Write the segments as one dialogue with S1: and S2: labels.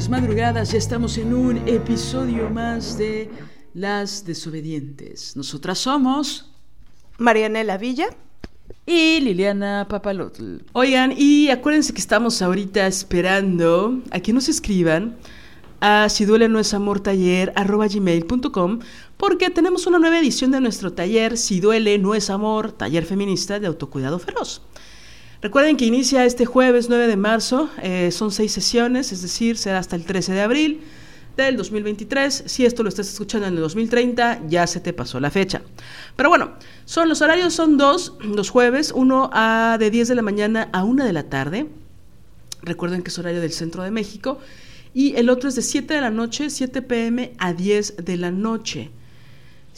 S1: Noches, madrugadas. Ya estamos en un episodio más de Las Desobedientes. Nosotras somos
S2: Marianela Villa.
S1: y Liliana Papalotl. Oigan, y acuérdense que estamos ahorita esperando a que nos escriban a si duele no es amor taller arroba gmail.com porque tenemos una nueva edición de nuestro taller Si duele no es amor, taller feminista de autocuidado feroz. Recuerden que inicia este jueves 9 de marzo, eh, son seis sesiones, es decir, será hasta el 13 de abril del 2023. Si esto lo estás escuchando en el 2030, ya se te pasó la fecha. Pero bueno, son los horarios son dos, los jueves, uno a de 10 de la mañana a 1 de la tarde. Recuerden que es horario del centro de México. Y el otro es de 7 de la noche, 7 pm a 10 de la noche.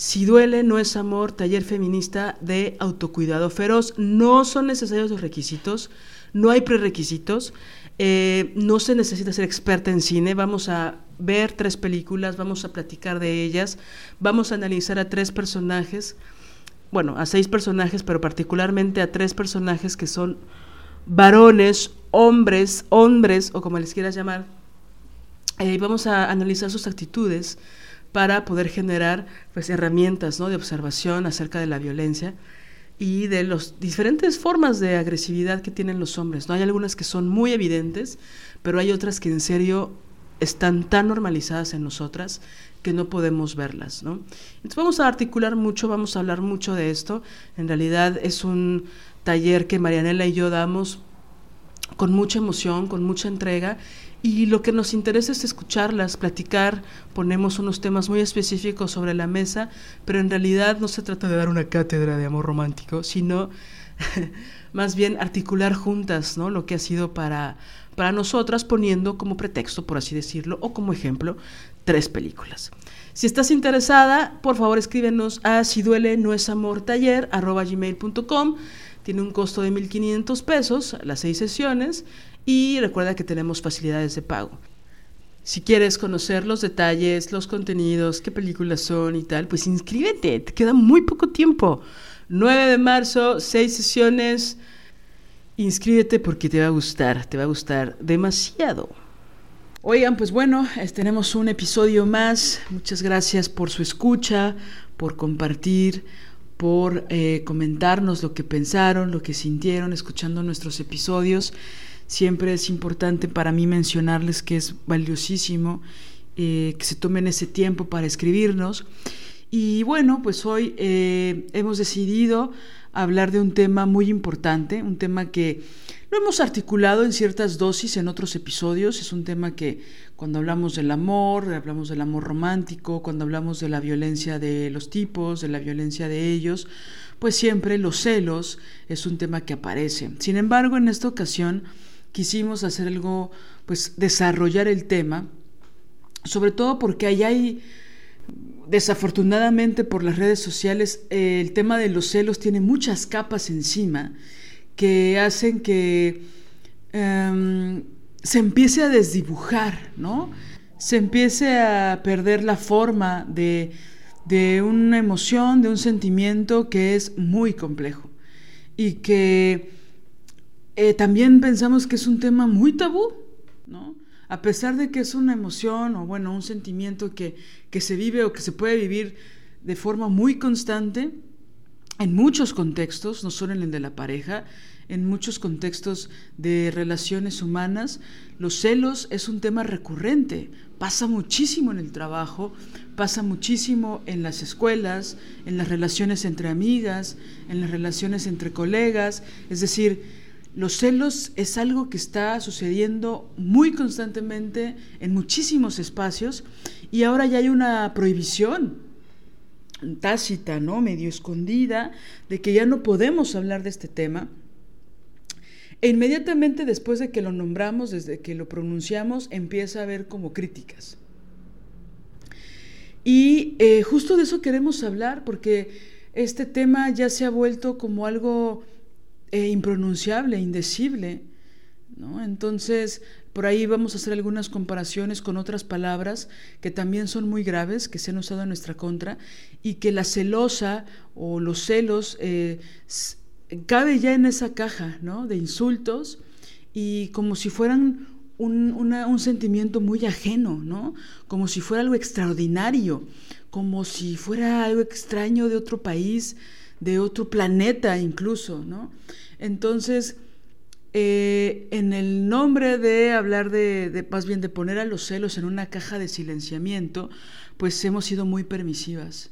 S1: Si duele, no es amor, taller feminista de autocuidado feroz. No son necesarios los requisitos, no hay prerequisitos, eh, no se necesita ser experta en cine. Vamos a ver tres películas, vamos a platicar de ellas, vamos a analizar a tres personajes, bueno, a seis personajes, pero particularmente a tres personajes que son varones, hombres, hombres, o como les quieras llamar. Eh, vamos a analizar sus actitudes para poder generar pues, herramientas ¿no? de observación acerca de la violencia y de las diferentes formas de agresividad que tienen los hombres. ¿no? Hay algunas que son muy evidentes, pero hay otras que en serio están tan normalizadas en nosotras que no podemos verlas. ¿no? Entonces vamos a articular mucho, vamos a hablar mucho de esto. En realidad es un taller que Marianela y yo damos con mucha emoción, con mucha entrega y lo que nos interesa es escucharlas, platicar, ponemos unos temas muy específicos sobre la mesa, pero en realidad no se trata de dar una cátedra de amor romántico, sino más bien articular juntas ¿no? lo que ha sido para, para nosotras, poniendo como pretexto, por así decirlo, o como ejemplo, tres películas. Si estás interesada, por favor escríbenos a si duele no es amor taller arroba gmail.com. Tiene un costo de 1.500 pesos, las seis sesiones, y recuerda que tenemos facilidades de pago. Si quieres conocer los detalles, los contenidos, qué películas son y tal, pues inscríbete, te queda muy poco tiempo. 9 de marzo, seis sesiones. Inscríbete porque te va a gustar, te va a gustar demasiado. Oigan, pues bueno, tenemos un episodio más. Muchas gracias por su escucha, por compartir, por eh, comentarnos lo que pensaron, lo que sintieron escuchando nuestros episodios. Siempre es importante para mí mencionarles que es valiosísimo eh, que se tomen ese tiempo para escribirnos. Y bueno, pues hoy eh, hemos decidido hablar de un tema muy importante, un tema que lo hemos articulado en ciertas dosis en otros episodios. Es un tema que cuando hablamos del amor, hablamos del amor romántico, cuando hablamos de la violencia de los tipos, de la violencia de ellos, pues siempre los celos es un tema que aparece. Sin embargo, en esta ocasión quisimos hacer algo, pues desarrollar el tema, sobre todo porque ahí hay, desafortunadamente por las redes sociales, eh, el tema de los celos tiene muchas capas encima que hacen que um, se empiece a desdibujar, ¿no? Se empiece a perder la forma de, de una emoción, de un sentimiento que es muy complejo y que eh, también pensamos que es un tema muy tabú, ¿no? A pesar de que es una emoción o bueno, un sentimiento que, que se vive o que se puede vivir de forma muy constante, en muchos contextos, no solo en el de la pareja, en muchos contextos de relaciones humanas, los celos es un tema recurrente, pasa muchísimo en el trabajo, pasa muchísimo en las escuelas, en las relaciones entre amigas, en las relaciones entre colegas, es decir, los celos es algo que está sucediendo muy constantemente en muchísimos espacios y ahora ya hay una prohibición tácita, ¿no? medio escondida, de que ya no podemos hablar de este tema. E inmediatamente después de que lo nombramos, desde que lo pronunciamos, empieza a haber como críticas. Y eh, justo de eso queremos hablar, porque este tema ya se ha vuelto como algo eh, impronunciable, indecible. ¿no? Entonces, por ahí vamos a hacer algunas comparaciones con otras palabras que también son muy graves, que se han usado en nuestra contra, y que la celosa o los celos eh, cabe ya en esa caja ¿no? de insultos y como si fueran un, un, sentimiento muy ajeno, ¿no? como si fuera algo extraordinario, como si fuera algo extraño de otro país, de otro planeta incluso, ¿no? Entonces, eh, en el nombre de hablar de, más bien de poner a los celos en una caja de silenciamiento, pues hemos sido muy permisivas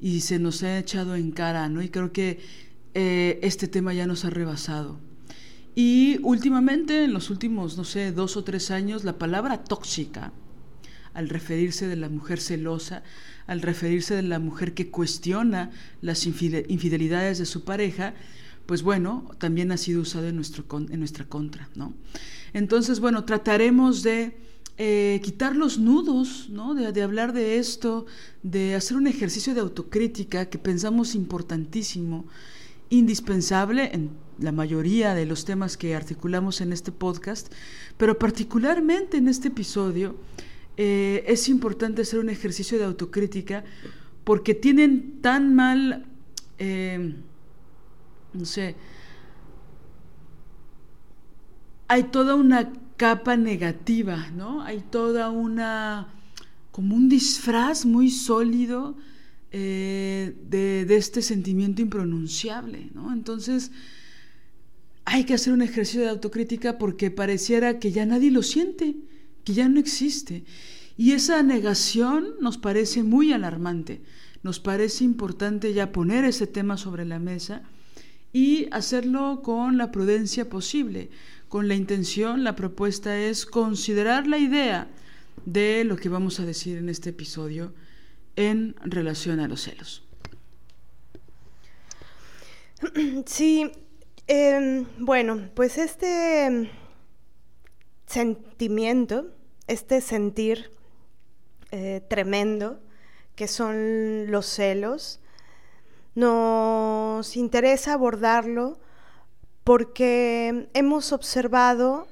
S1: y se nos ha echado en cara, ¿no? Y creo que eh, este tema ya nos ha rebasado. Y últimamente, en los últimos, no sé, dos o tres años, la palabra tóxica, al referirse de la mujer celosa, al referirse de la mujer que cuestiona las infidelidades de su pareja, pues bueno, también ha sido usado en, nuestro, en nuestra contra, ¿no? Entonces, bueno, trataremos de eh, quitar los nudos, ¿no? De, de, hablar de esto, de hacer un ejercicio de autocrítica que pensamos importantísimo, indispensable en la mayoría de los temas que articulamos en este podcast, pero particularmente en este episodio eh, es importante hacer un ejercicio de autocrítica porque tienen tan mal... Eh, no sé, hay toda una capa negativa, ¿no? Hay toda una, como un disfraz muy sólido eh, de, de, este sentimiento impronunciable, ¿no? Entonces, hay que hacer un ejercicio de autocrítica porque pareciera que ya nadie lo siente, que ya no existe. Y esa negación nos parece muy alarmante. Nos parece importante ya poner ese tema sobre la mesa y hacerlo con la prudencia posible. Con la intención, la propuesta es considerar la idea de lo que vamos a decir en este episodio en relación a los celos.
S2: Sí, eh, bueno, pues este sentimiento, este sentir eh, tremendo que son los celos, nos interesa abordarlo porque hemos observado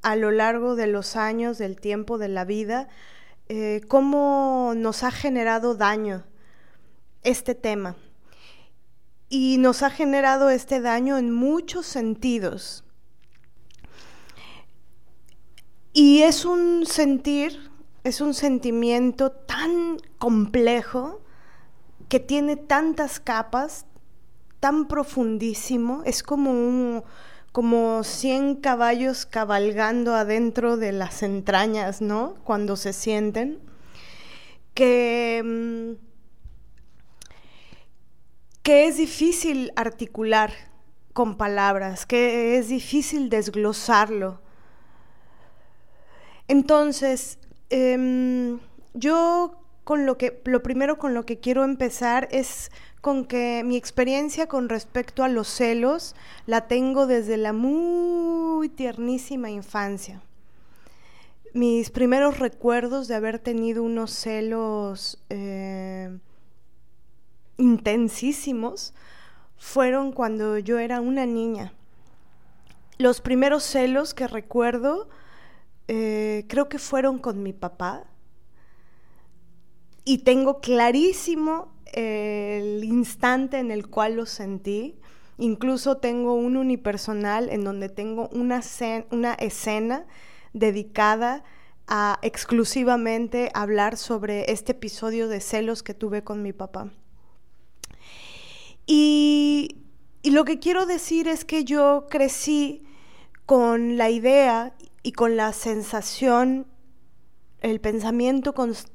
S2: a lo largo de los años, del tiempo, de la vida, eh, cómo nos ha generado daño este tema. Y nos ha generado este daño en muchos sentidos. Y es un sentir, es un sentimiento tan complejo que tiene tantas capas, tan profundísimo, es como un como 100 caballos cabalgando adentro de las entrañas, ¿no? Cuando se sienten, que, mm, que es difícil articular con palabras, que es difícil desglosarlo. Entonces, eh, yo con lo que, lo primero con lo que quiero empezar es con que mi experiencia con respecto a los celos la tengo desde la muy tiernísima infancia. Mis primeros recuerdos de haber tenido unos celos eh, intensísimos fueron cuando yo era una niña. Los primeros celos que recuerdo eh, creo que fueron con mi papá y tengo clarísimo el instante en el cual lo sentí. Incluso tengo un unipersonal en donde tengo una, escena dedicada a exclusivamente hablar sobre este episodio de celos que tuve con mi papá. Y lo que quiero decir es que yo crecí con la idea y con la sensación, el pensamiento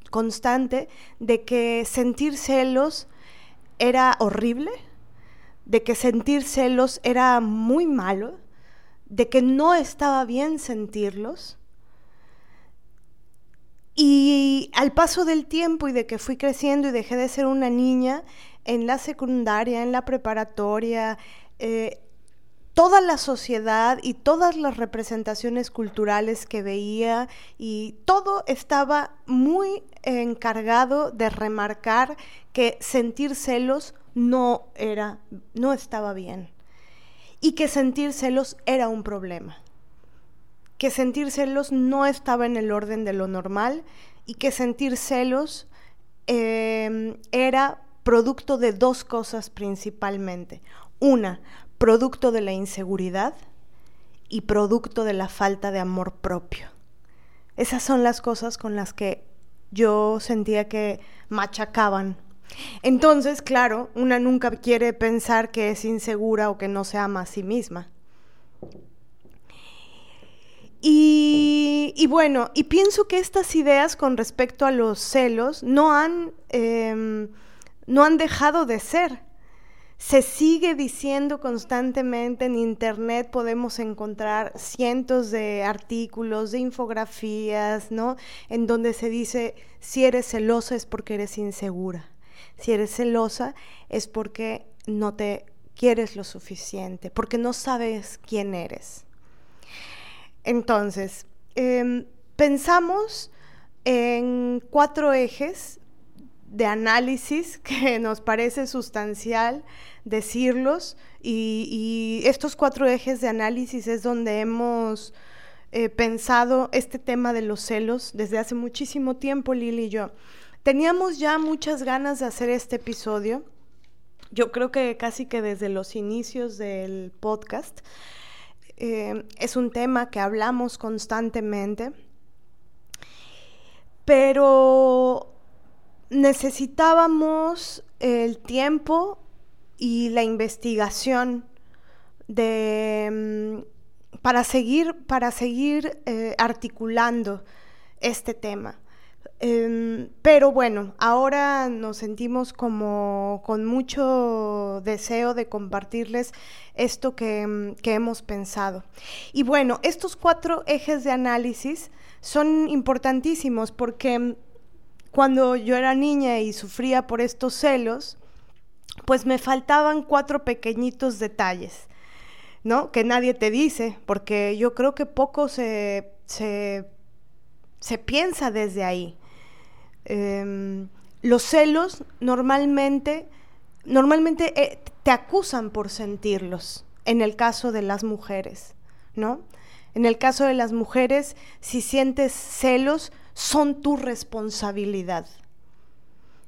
S2: constante de que sentir celos era horrible, de que sentir celos era muy malo, de que no estaba bien sentirlos. Y al paso del tiempo y de que fui creciendo y dejé de ser una niña, en la secundaria, en la preparatoria, eh, toda la sociedad y todas las representaciones culturales que veía y todo estaba muy encargado de remarcar que sentir celos no era no estaba bien y que sentir celos era un problema. Que sentir celos no estaba en el orden de lo normal y que sentir celos em, era producto de dos cosas principalmente. Una, producto de la inseguridad y producto de la falta de amor propio. Esas son las cosas con las que yo sentía que machacaban. Entonces, claro, una nunca quiere pensar que es insegura o que no se ama a sí misma. Y, bueno, y pienso que estas ideas con respecto a los celos no han, em, no han dejado de ser se sigue diciendo constantemente en Internet, podemos encontrar cientos de artículos, de infografías, ¿no? En donde se dice, si eres celosa es porque eres insegura. Si eres celosa es porque no te quieres lo suficiente, porque no sabes quién eres. Entonces, em, pensamos en cuatro ejes de análisis que nos parece sustancial decirlos y, estos cuatro ejes de análisis es donde hemos eh, pensado este tema de los celos desde hace muchísimo tiempo, Lili y yo. Teníamos ya muchas ganas de hacer este episodio, yo creo que casi que desde los inicios del podcast. Eh, es un tema que hablamos constantemente, pero necesitábamos el tiempo y la investigación de, mm, para seguir, para seguir eh, articulando este tema. Em, pero bueno, ahora nos sentimos como con mucho deseo de compartirles esto que, mm, que, hemos pensado. Y bueno, estos cuatro ejes de análisis son importantísimos porque mm, cuando yo era niña y sufría por estos celos, pues me faltaban cuatro pequeñitos detalles, ¿no? Que nadie te dice, porque yo creo que poco se, se, piensa desde ahí. Em, los celos normalmente, normalmente eh, te acusan por sentirlos, en el caso de las mujeres, ¿no? En el caso de las mujeres, si sientes celos, son tu responsabilidad,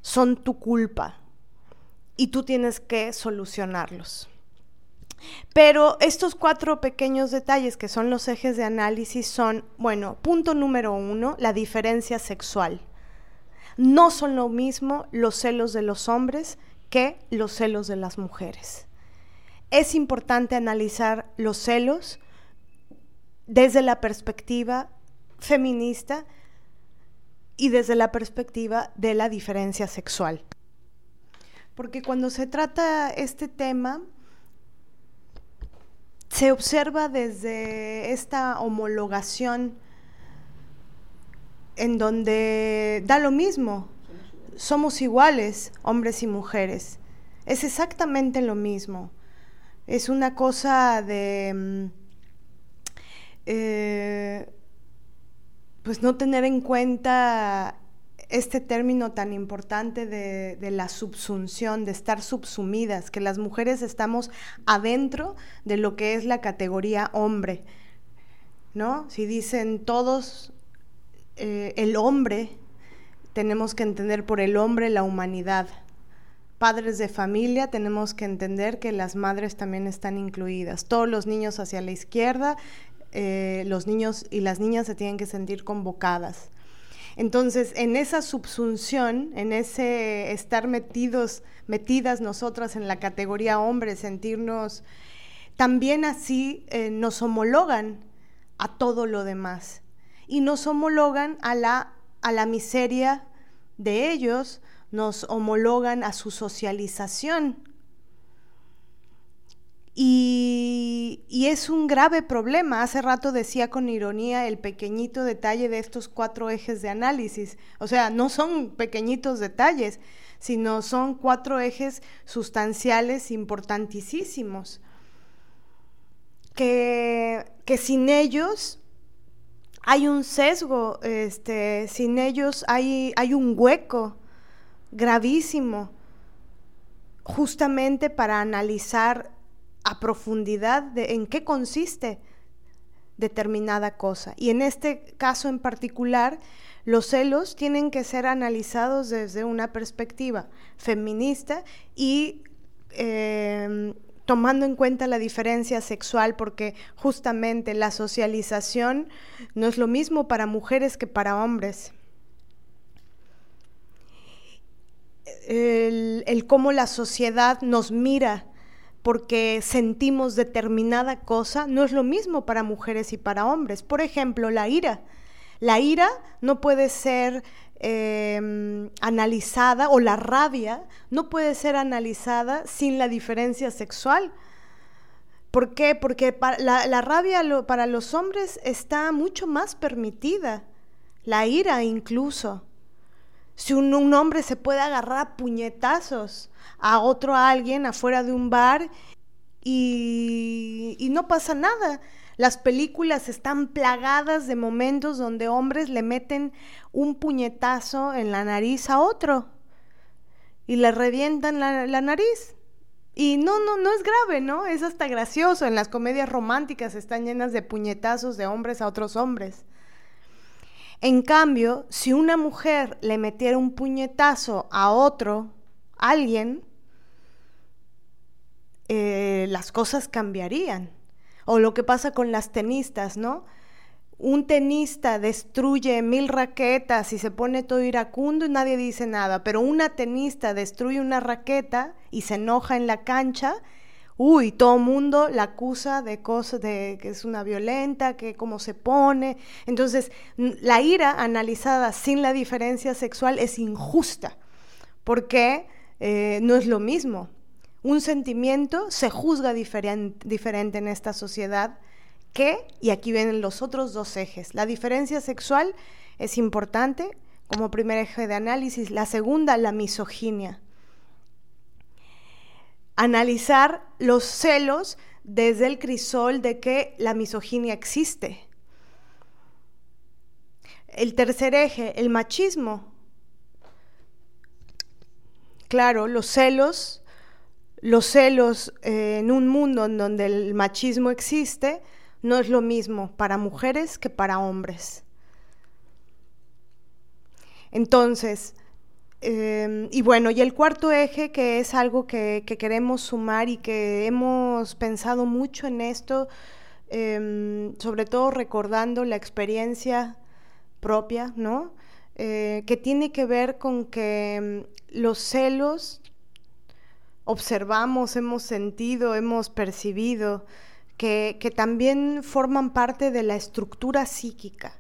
S2: son tu culpa y tú tienes que solucionarlos. Pero estos cuatro pequeños detalles que son los ejes de análisis son, bueno, punto número uno, la diferencia sexual. No son lo mismo los celos de los hombres que los celos de las mujeres. Es importante analizar los celos desde la perspectiva feminista y desde la perspectiva de la diferencia sexual. Porque cuando se trata este tema, se observa desde esta homologación en donde da lo mismo, somos iguales, hombres y mujeres. Es exactamente lo mismo. Es una cosa de... Mm, eh, pues no tener en cuenta este término tan importante de, la subsunción, de estar subsumidas, que las mujeres estamos adentro de lo que es la categoría hombre, ¿no? Si dicen todos eh, el hombre, tenemos que entender por el hombre la humanidad. Padres de familia, tenemos que entender que las madres también están incluidas. Todos los niños hacia la izquierda, eh, los niños y las niñas se tienen que sentir convocadas. Entonces, en esa subsunción, en ese estar metidos, metidas nosotras en la categoría hombre, sentirnos, también así eh, nos homologan a todo lo demás y nos homologan a la, a la miseria de ellos, nos homologan a su socialización. Y, es un grave problema. Hace rato decía con ironía el pequeñito detalle de estos cuatro ejes de análisis. O sea, no son pequeñitos detalles, sino son cuatro ejes sustanciales importantísimos. Que, que sin ellos hay un sesgo, este, sin ellos hay, hay un hueco gravísimo, justamente para analizar a profundidad de en qué consiste determinada cosa. Y en este caso en particular, los celos tienen que ser analizados desde una perspectiva feminista y em, tomando en cuenta la diferencia sexual, porque justamente la socialización no es lo mismo para mujeres que para hombres. El, el cómo la sociedad nos mira porque sentimos determinada cosa no es lo mismo para mujeres y para hombres. Por ejemplo, la ira. La ira no puede ser em, analizada o la rabia no puede ser analizada sin la diferencia sexual. ¿Por qué? Porque la, rabia para los hombres está mucho más permitida, la ira incluso. Si un, un hombre se puede agarrar a puñetazos a otro alguien afuera de un bar y, y no pasa nada. Las películas están plagadas de momentos donde hombres le meten un puñetazo en la nariz a otro y le revientan la, la nariz. Y no, no, no es grave, ¿no? Es hasta gracioso. En las comedias románticas están llenas de puñetazos de hombres a otros hombres. En cambio, si una mujer le metiera un puñetazo a otro, alguien, eh, las cosas cambiarían. O lo que pasa con las tenistas, ¿no? Un tenista destruye mil raquetas y se pone todo iracundo y nadie dice nada, pero una tenista destruye una raqueta y se enoja en la cancha, uy, todo el mundo la acusa de cosas, de que es una violenta, que cómo se pone. Entonces, la ira analizada sin la diferencia sexual es injusta, porque eh, no es lo mismo. Un sentimiento se juzga diferente en esta sociedad que, y aquí vienen los otros dos ejes, la diferencia sexual es importante como primer eje de análisis, la segunda, la misoginia. Analizar los celos desde el crisol de que la misoginia existe. El tercer eje, el machismo. Claro, los celos los celos eh, en un mundo en donde el machismo existe no es lo mismo para mujeres que para hombres. Entonces, em, y bueno, y el cuarto eje, que es algo que, queremos sumar y que hemos pensado mucho en esto, em, sobre todo recordando la experiencia propia, ¿no? Eh, que tiene que ver con que em, los celos observamos, hemos sentido, hemos percibido, que, también forman parte de la estructura psíquica,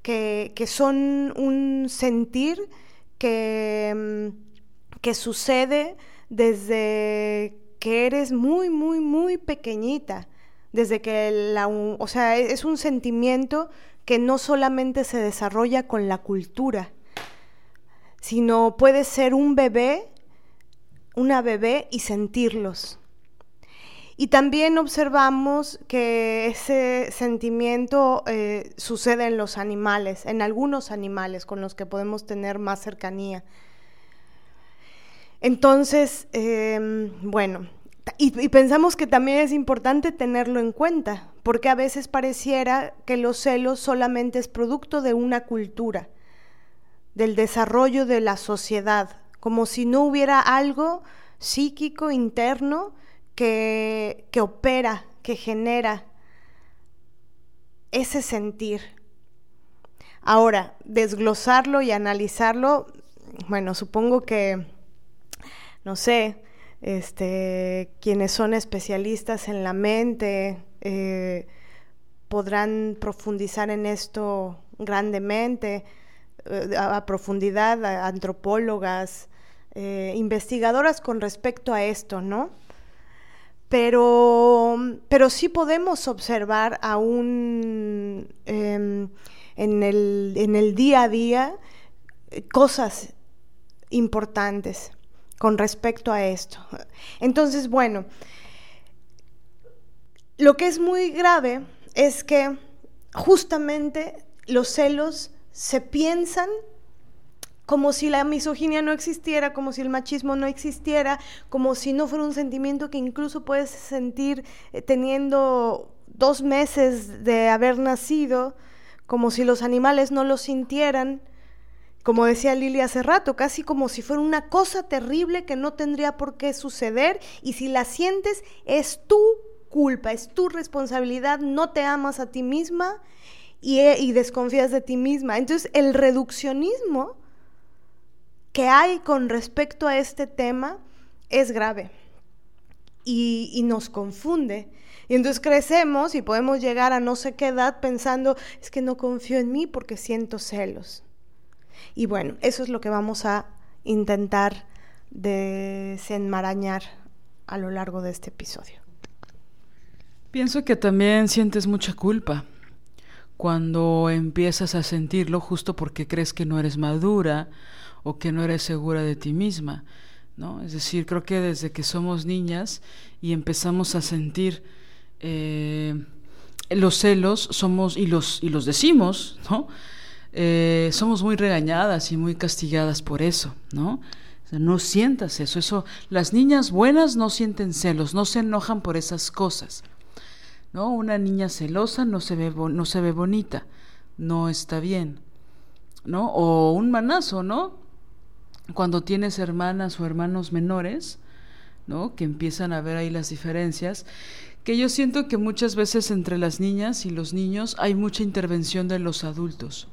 S2: que, son un sentir que, mm, que sucede desde que eres muy, muy, muy pequeñita, desde que la, o sea, es un sentimiento que no solamente se desarrolla con la cultura, sino puede ser un bebé una bebé y sentirlos. Y también observamos que ese sentimiento eh, sucede en los animales, en algunos animales con los que podemos tener más cercanía. Entonces, em, bueno, y, pensamos que también es importante tenerlo en cuenta, porque a veces pareciera que los celos solamente es producto de una cultura, del desarrollo de la sociedad, como si no hubiera algo psíquico interno que, que opera, que genera ese sentir. Ahora, desglosarlo y analizarlo, bueno, supongo que, no sé, este, quienes son especialistas en la mente eh, podrán profundizar en esto grandemente, eh, a, profundidad, antropólogas, eh, investigadoras con respecto a esto, ¿no? Pero, pero sí podemos observar aún em, en, el, en el día a día cosas importantes con respecto a esto. Entonces, bueno, lo que es muy grave es que justamente los celos se piensan como si la misoginia no existiera, como si el machismo no existiera, como si no fuera un sentimiento que incluso puedes sentir eh, teniendo dos meses de haber nacido, como si los animales no lo sintieran, como decía Lili hace rato, casi como si fuera una cosa terrible que no tendría por qué suceder y si la sientes es tu culpa, es tu responsabilidad, no te amas a ti misma y, eh, y desconfías de ti misma. Entonces el reduccionismo que hay con respecto a este tema es grave y, nos confunde. Y entonces crecemos y podemos llegar a no sé qué edad pensando, es que no confío en mí porque siento celos. Y bueno, eso es lo que vamos a intentar desenmarañar a lo largo de este episodio.
S1: Pienso que también sientes mucha culpa cuando empiezas a sentirlo justo porque crees que no eres madura o que no eres segura de ti misma, ¿no? Es decir, creo que desde que somos niñas y empezamos a sentir eh, los celos, somos, y los, y los decimos, ¿no? Eh, somos muy regañadas y muy castigadas por eso, ¿no? no sientas eso, eso, las niñas buenas no sienten celos, no se enojan por esas cosas, ¿no? Una niña celosa no se ve, no se ve bonita, no está bien, ¿no? O un manazo, ¿no? cuando tienes hermanas o hermanos menores, ¿no? Que empiezan a ver ahí las diferencias, que yo siento que muchas veces entre las niñas y los niños hay mucha intervención de los adultos.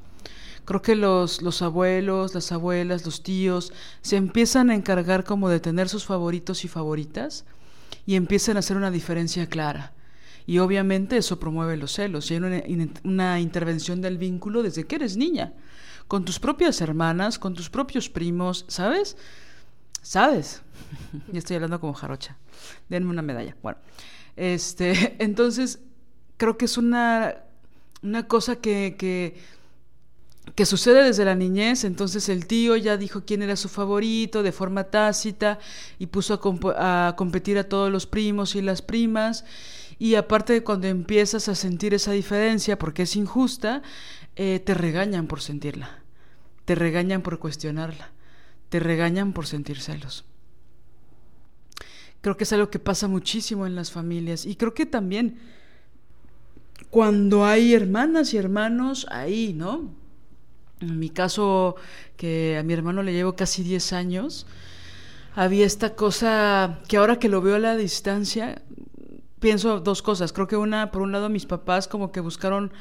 S1: Creo que los, los abuelos, las abuelas, los tíos se empiezan a encargar como de tener sus favoritos y favoritas y empiezan a hacer una diferencia clara. Y obviamente eso promueve los celos y hay una, una intervención del vínculo desde que eres niña con tus propias hermanas, con tus propios primos, ¿sabes? ¿Sabes? ya estoy hablando como jarocha. Denme una medalla. Bueno, este, entonces creo que es una, una cosa que, que, que sucede desde la niñez, entonces el tío ya dijo quién era su favorito de forma tácita y puso a, competir a todos los primos y las primas. Y aparte de cuando empiezas a sentir esa diferencia, porque es injusta, eh, te regañan por sentirla. Te regañan por cuestionarla, te regañan por sentir celos. Creo que es algo que pasa muchísimo en las familias y creo que también cuando hay hermanas y hermanos ahí, ¿no? En mi caso, que a mi hermano le llevo casi 10 años, había esta cosa que ahora que lo veo a la distancia, pienso dos cosas. Creo que una, por un lado, mis papás como que buscaron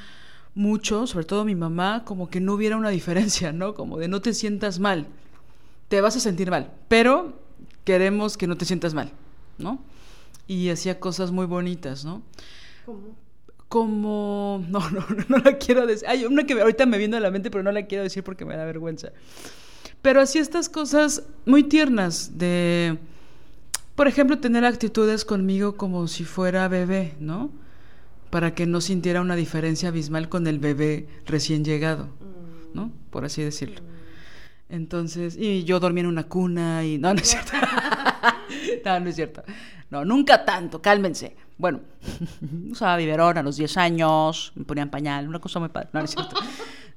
S1: mucho, sobre todo mi mamá, como que no hubiera una diferencia, ¿no? Como de no te sientas mal. Te vas a sentir mal, pero queremos que no te sientas mal, ¿no? Y hacía cosas muy bonitas, ¿no? ¿Cómo? Como, no, no, no la quiero decir. Hay una que ahorita me viene a la mente, pero no la quiero decir porque me da vergüenza. Pero hacía estas cosas muy tiernas de, por ejemplo, tener actitudes conmigo como si fuera bebé, ¿no? para que no sintiera una diferencia abismal con el bebé recién llegado, ¿no? Por así decirlo. Entonces, y yo dormía en una cuna y no, no es cierto. no, no es cierto. No, nunca tanto, cálmense. Bueno, usaba biberón a los 10 años, me ponían pañal, una cosa muy padre. No, no es cierto.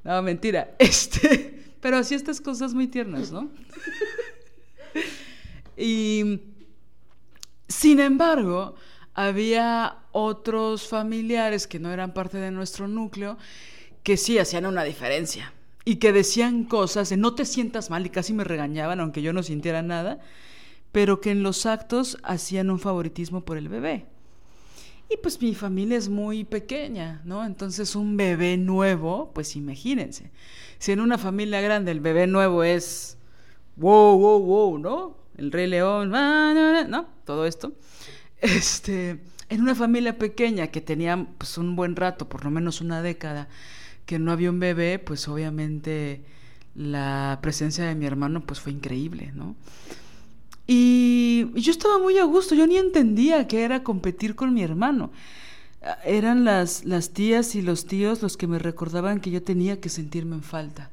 S1: No, mentira. Este, pero así estas cosas muy tiernas, ¿no? y sin embargo, había otros familiares que no eran parte de nuestro núcleo que sí hacían una diferencia y que decían cosas de no te sientas mal y casi me regañaban aunque yo no sintiera nada, pero que en los actos hacían un favoritismo por el bebé. Y pues mi familia es muy pequeña, ¿no? Entonces un bebé nuevo, pues imagínense, si en una familia grande el bebé nuevo es wow, wow, wow, ¿no? El rey león, ¿no? Todo esto. Este, en una familia pequeña que tenía pues un buen rato, por lo menos una década, que no había un bebé, pues obviamente la presencia de mi hermano pues fue increíble, ¿no? Y, yo estaba muy a gusto, yo ni entendía que era competir con mi hermano. Eran las, las tías y los tíos los que me recordaban que yo tenía que sentirme en falta,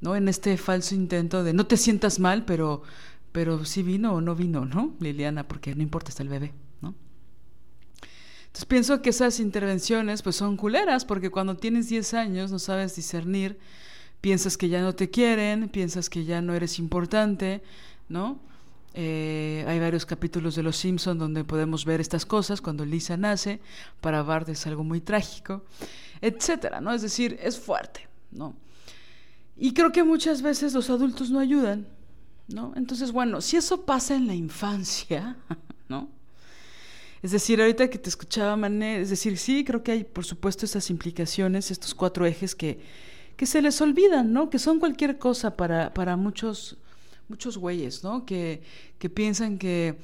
S1: ¿no? En este falso intento de no te sientas mal, pero, pero sí vino o no vino, ¿no? Liliana, porque no importa, está el bebé, ¿no? Entonces pienso que esas intervenciones pues son culeras, porque cuando tienes 10 años no sabes discernir, piensas que ya no te quieren, piensas que ya no eres importante, ¿no? Eh, hay varios capítulos de Los Simpson donde podemos ver estas cosas cuando Lisa nace. Para Bart es algo muy trágico, etcétera, ¿no? Es decir, es fuerte, ¿no? Y creo que muchas veces los adultos no ayudan, ¿no? Entonces, bueno, si eso pasa en la infancia, ¿no? Es decir, ahorita que te escuchaba, Mané, es decir, sí, creo que hay, por supuesto, esas implicaciones, estos cuatro ejes que, que se les olvidan, ¿no? Que son cualquier cosa para, para muchos muchos güeyes, ¿no? Que, que piensan que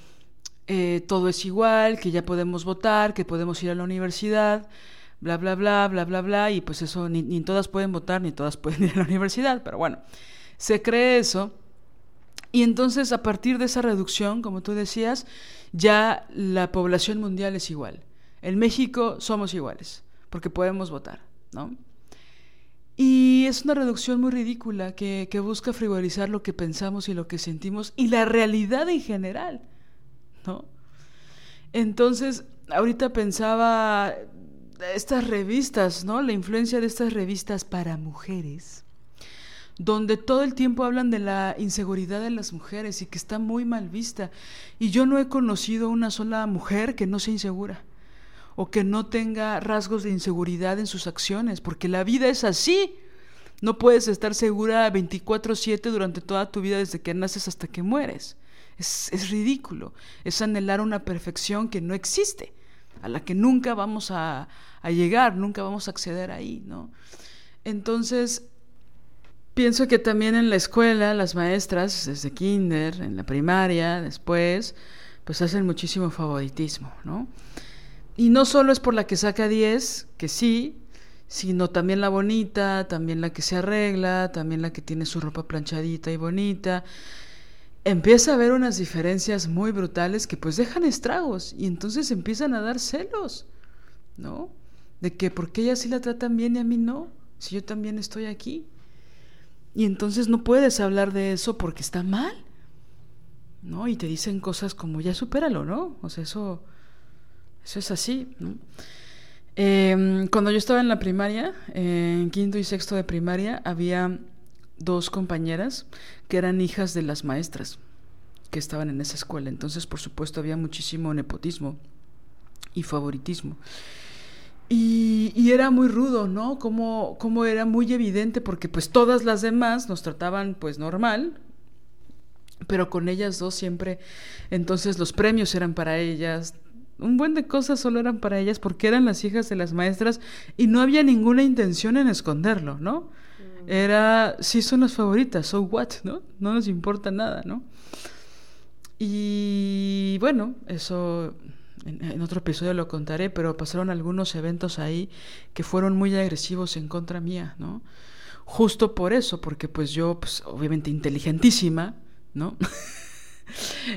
S1: eh, todo es igual, que ya podemos votar, que podemos ir a la universidad, bla, bla, bla, bla, bla, bla, y pues eso, ni, ni todas pueden votar, ni todas pueden ir a la universidad, pero bueno, se cree eso. Y entonces a partir de esa reducción, como tú decías, ya la población mundial es igual. En México somos iguales, porque podemos votar, ¿no? Y es una reducción muy ridícula que, busca frivolizar lo que pensamos y lo que sentimos y la realidad en general, ¿no? Entonces, ahorita pensaba estas revistas, ¿no? La influencia de estas revistas para mujeres, donde todo el tiempo hablan de la inseguridad de las mujeres y que está muy mal vista. Y yo no he conocido una sola mujer que no sea insegura o que no tenga rasgos de inseguridad en sus acciones, porque la vida es así. No puedes estar segura 24/7 durante toda tu vida desde que naces hasta que mueres. Es, ridículo. Es anhelar una perfección que no existe, a la que nunca vamos a, a llegar, nunca vamos a acceder ahí, ¿no? Entonces, pienso que también en la escuela las maestras, desde kinder, en la primaria, después, pues hacen muchísimo favoritismo, ¿no? Y no solo es por la que saca 10, que sí, sino también la bonita, también la que se arregla, también la que tiene su ropa planchadita y bonita. Empieza a haber unas diferencias muy brutales que pues dejan estragos y entonces empiezan a dar celos, ¿no? De que porque ella sí la tratan bien y a mí no, si yo también estoy aquí. Y entonces no puedes hablar de eso porque está mal, ¿no? Y te dicen cosas como ya supéralo, ¿no? O sea, eso eso es así, ¿no? Em, cuando yo estaba en la primaria, en quinto y sexto de primaria, había dos compañeras que eran hijas de las maestras que estaban en esa escuela. Entonces, por supuesto, había muchísimo nepotismo y favoritismo. Y, era muy rudo, ¿no? Como, como era muy evidente, porque pues todas las demás nos trataban pues normal, pero con ellas dos siempre, entonces los premios eran para ellas, un buen de cosas solo eran para ellas porque eran las hijas de las maestras y no había ninguna intención en esconderlo, ¿no? Mm. Era, sí son las favoritas, so what, ¿no? No nos importa nada, ¿no? Y bueno, eso en, otro episodio lo contaré, pero pasaron algunos eventos ahí que fueron muy agresivos en contra mía, ¿no? Justo por eso, porque pues yo, pues obviamente inteligentísima, ¿no?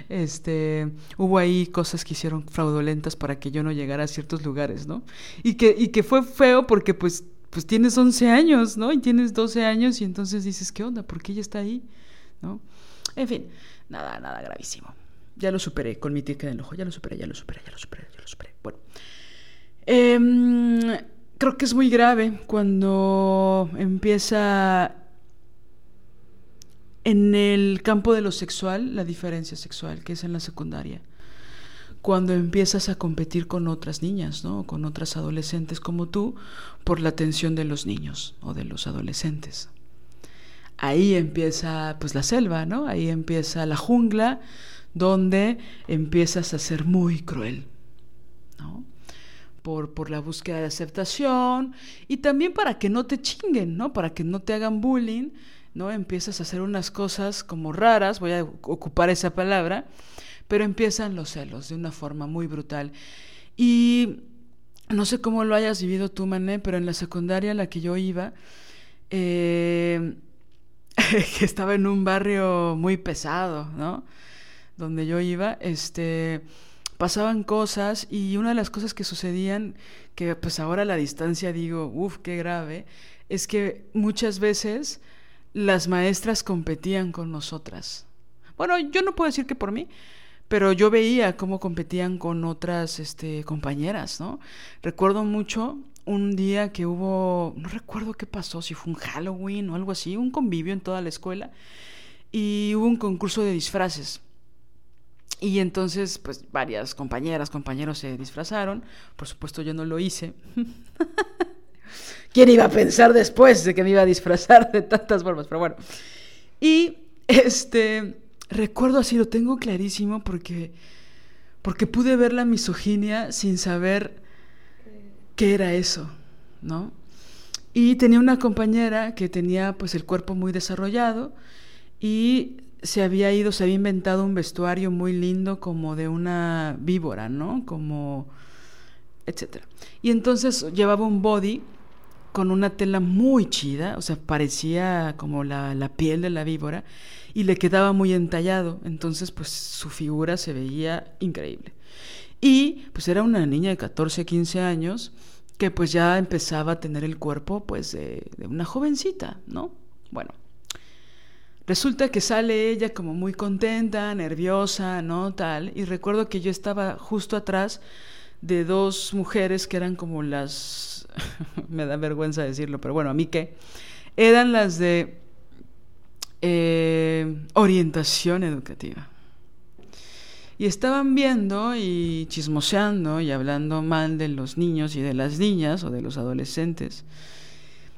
S1: este, hubo ahí cosas que hicieron fraudulentas para que yo no llegara a ciertos lugares, ¿no? Y que, y que fue feo porque pues, pues tienes 11 años, ¿no? Y tienes 12 años y entonces dices, ¿qué onda? ¿Por qué ella está ahí? ¿No? En fin, nada, nada gravísimo. Ya lo superé con mi ticket en el ojo, ya lo superé, ya lo superé, ya lo superé, ya lo superé. Bueno. Em, creo que es muy grave cuando empieza en el campo de lo sexual, la diferencia sexual, que es en la secundaria. Cuando empiezas a competir con otras niñas, ¿no? Con otras adolescentes como tú, por la atención de los niños o de los adolescentes. Ahí empieza pues la selva, ¿no? Ahí empieza la jungla, donde empiezas a ser muy cruel, ¿no? por, por la búsqueda de aceptación y también para que no te chinguen, ¿no? Para que no te hagan bullying, ¿no? Empiezas a hacer unas cosas como raras, voy a ocupar esa palabra, pero empiezan los celos de una forma muy brutal. Y no sé cómo lo hayas vivido tú, Mané, pero en la secundaria en la que yo iba, eh, que estaba en un barrio muy pesado, ¿no? Donde yo iba, este, pasaban cosas y una de las cosas que sucedían, que pues ahora a la distancia digo, uff, qué grave, es que muchas veces las maestras competían con nosotras. Bueno, yo no puedo decir que por mí, pero yo veía cómo competían con otras este, compañeras, ¿no? Recuerdo mucho un día que hubo, no recuerdo qué pasó, si fue un Halloween o algo así, un convivio en toda la escuela, y hubo un concurso de disfraces. Y entonces, pues varias compañeras, compañeros se disfrazaron. Por supuesto, yo no lo hice. ¿Quién iba a pensar después de que me iba a disfrazar de tantas formas? Pero bueno. Y este, recuerdo así, lo tengo clarísimo porque, porque pude ver la misoginia sin saber qué era eso, ¿no? Y tenía una compañera que tenía pues el cuerpo muy desarrollado y se había ido, se había inventado un vestuario muy lindo como de una víbora, ¿no? Como etcétera. Y entonces llevaba un body con una tela muy chida, o sea, parecía como la, la, piel de la víbora, y le quedaba muy entallado, entonces pues su figura se veía increíble. Y pues era una niña de 14, 15 años que pues ya empezaba a tener el cuerpo pues de, de una jovencita, ¿no? Bueno, resulta que sale ella como muy contenta, nerviosa, ¿no? Tal, y recuerdo que yo estaba justo atrás de dos mujeres que eran como las, me da vergüenza decirlo, pero bueno, a mí qué, eran las de eh, orientación educativa. Y estaban viendo y chismoseando y hablando mal de los niños y de las niñas o de los adolescentes.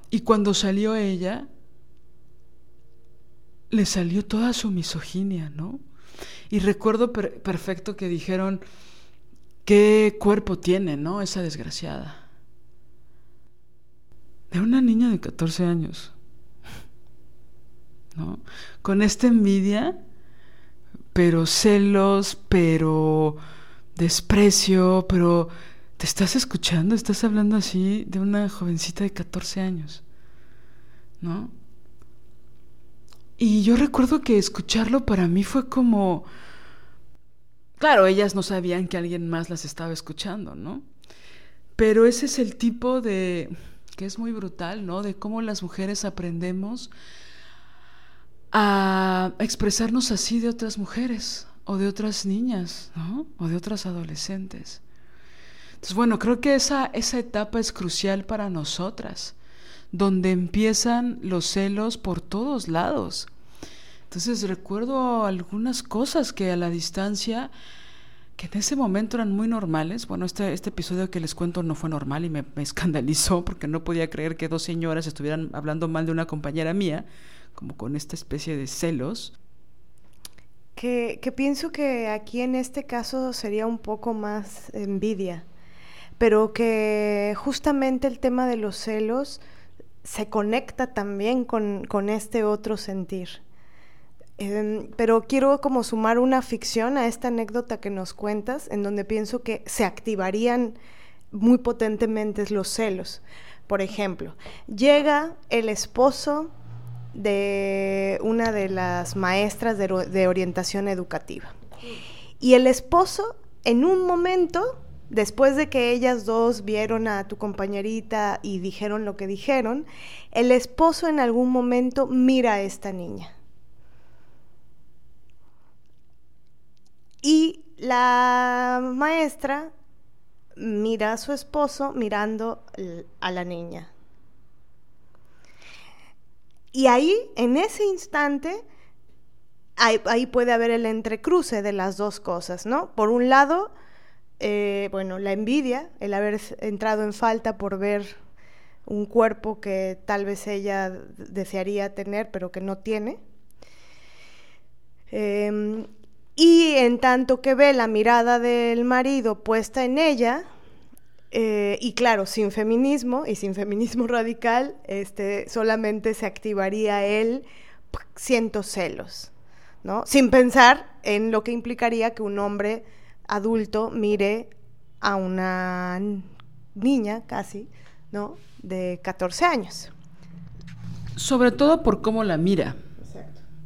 S1: Y cuando salió ella, le salió toda su misoginia, ¿no? Y recuerdo per perfecto que dijeron, ¿qué cuerpo tiene, no? Esa desgraciada. De una niña de 14 años. ¿No? Con esta envidia, pero celos, pero desprecio, pero te estás escuchando, estás hablando así de una jovencita de 14 años. ¿No? Y yo recuerdo que escucharlo para mí fue como... Claro, ellas no sabían que alguien más las estaba escuchando, ¿no? Pero ese es el tipo de... que es muy brutal, ¿no? De cómo las mujeres aprendemos a expresarnos así de otras mujeres o de otras niñas, ¿no? O de otras adolescentes. Entonces, bueno, creo que esa, esa etapa es crucial para nosotras donde empiezan los celos por todos lados. Entonces recuerdo algunas cosas que a la distancia, que en ese momento eran muy normales. Bueno, este, este episodio que les cuento no fue normal y me, escandalizó porque no podía creer que dos señoras estuvieran hablando mal de una compañera mía, como con esta especie de celos.
S2: Que, que, pienso que aquí en este caso sería un poco más envidia, pero que justamente el tema de los celos se conecta también con, con este otro sentir. Eh, pero quiero como sumar una ficción a esta anécdota que nos cuentas, en donde pienso que se activarían muy potentemente los celos. Por ejemplo, llega el esposo de una de las maestras de, de orientación educativa. Y el esposo, en un momento, después de que ellas dos vieron a tu compañerita y dijeron lo que dijeron, el esposo en algún momento mira a esta niña. Y la maestra mira a su esposo mirando a la niña. Y ahí, en ese instante, ahí, puede haber el entrecruce de las dos cosas, ¿no? Por un lado, eh, bueno, la envidia, el haber entrado en falta por ver un cuerpo que tal vez ella desearía tener, pero que no tiene. Em, y en tanto que ve la mirada del marido puesta en ella, Eh, y claro, sin feminismo y sin feminismo radical, este, solamente se activaría el siento celos, ¿no? Sin pensar en lo que implicaría que un hombre adulto mire a una niña casi, ¿no? De 14 años.
S1: Sobre todo por cómo la mira.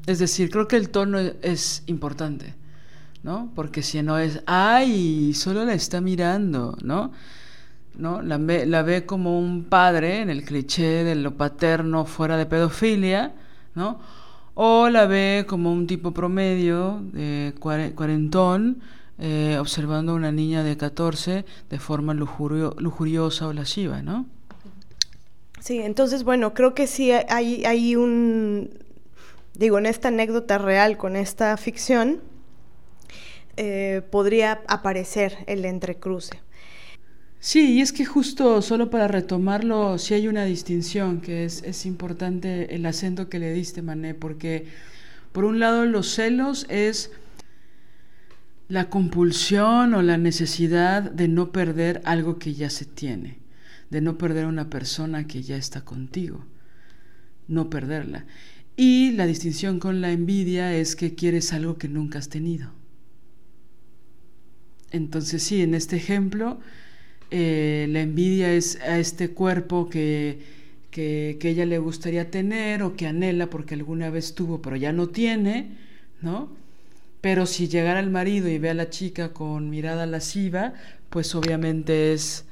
S1: Es decir, creo que el tono es importante, ¿no? Porque si no es, ay, solo la está mirando, ¿no? ¿no? La ve, la ve como un padre en el cliché de lo paterno fuera de pedofilia, ¿no? O la ve como un tipo promedio, de cuarentón, eh, observando a una niña de 14 de forma lujuriosa o lasciva, ¿no?
S2: Sí, entonces, bueno, creo que sí hay, hay un, digo, en esta anécdota real con esta ficción, eh, podría aparecer el entrecruce.
S1: Sí, y es que justo solo para retomarlo, sí hay una distinción, que es, es importante el acento que le diste, Mané, porque por un lado los celos es la compulsión o la necesidad de no perder algo que ya se tiene, de no perder una persona que ya está contigo, no perderla. Y la distinción con la envidia es que quieres algo que nunca has tenido. Entonces sí, en este ejemplo eh, la envidia es a este cuerpo que, que, ella le gustaría tener o que anhela porque alguna vez tuvo pero ya no tiene, ¿no? Pero si llegara el marido y ve a la chica con mirada lasciva, pues obviamente es,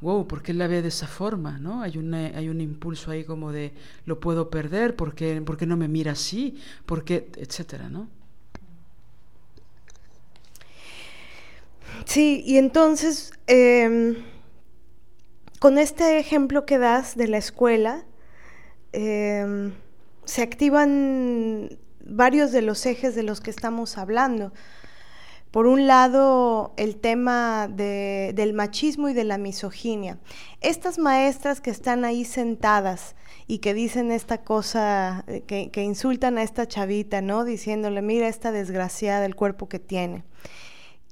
S1: wow, ¿por qué la ve de esa forma? ¿no? Hay, una, hay un impulso ahí como de, lo puedo perder, ¿por qué, ¿por qué no me mira así? ¿Por qué? Etcétera, ¿no?
S2: Sí, y entonces, em, con este ejemplo que das de la escuela, em, se activan varios de los ejes de los que estamos hablando. Por un lado, el tema del machismo y de la misoginia. Estas maestras que están ahí sentadas y que dicen esta cosa, eh, que, que insultan a esta chavita, ¿no? Diciéndole, mira esta desgraciada el cuerpo que tiene.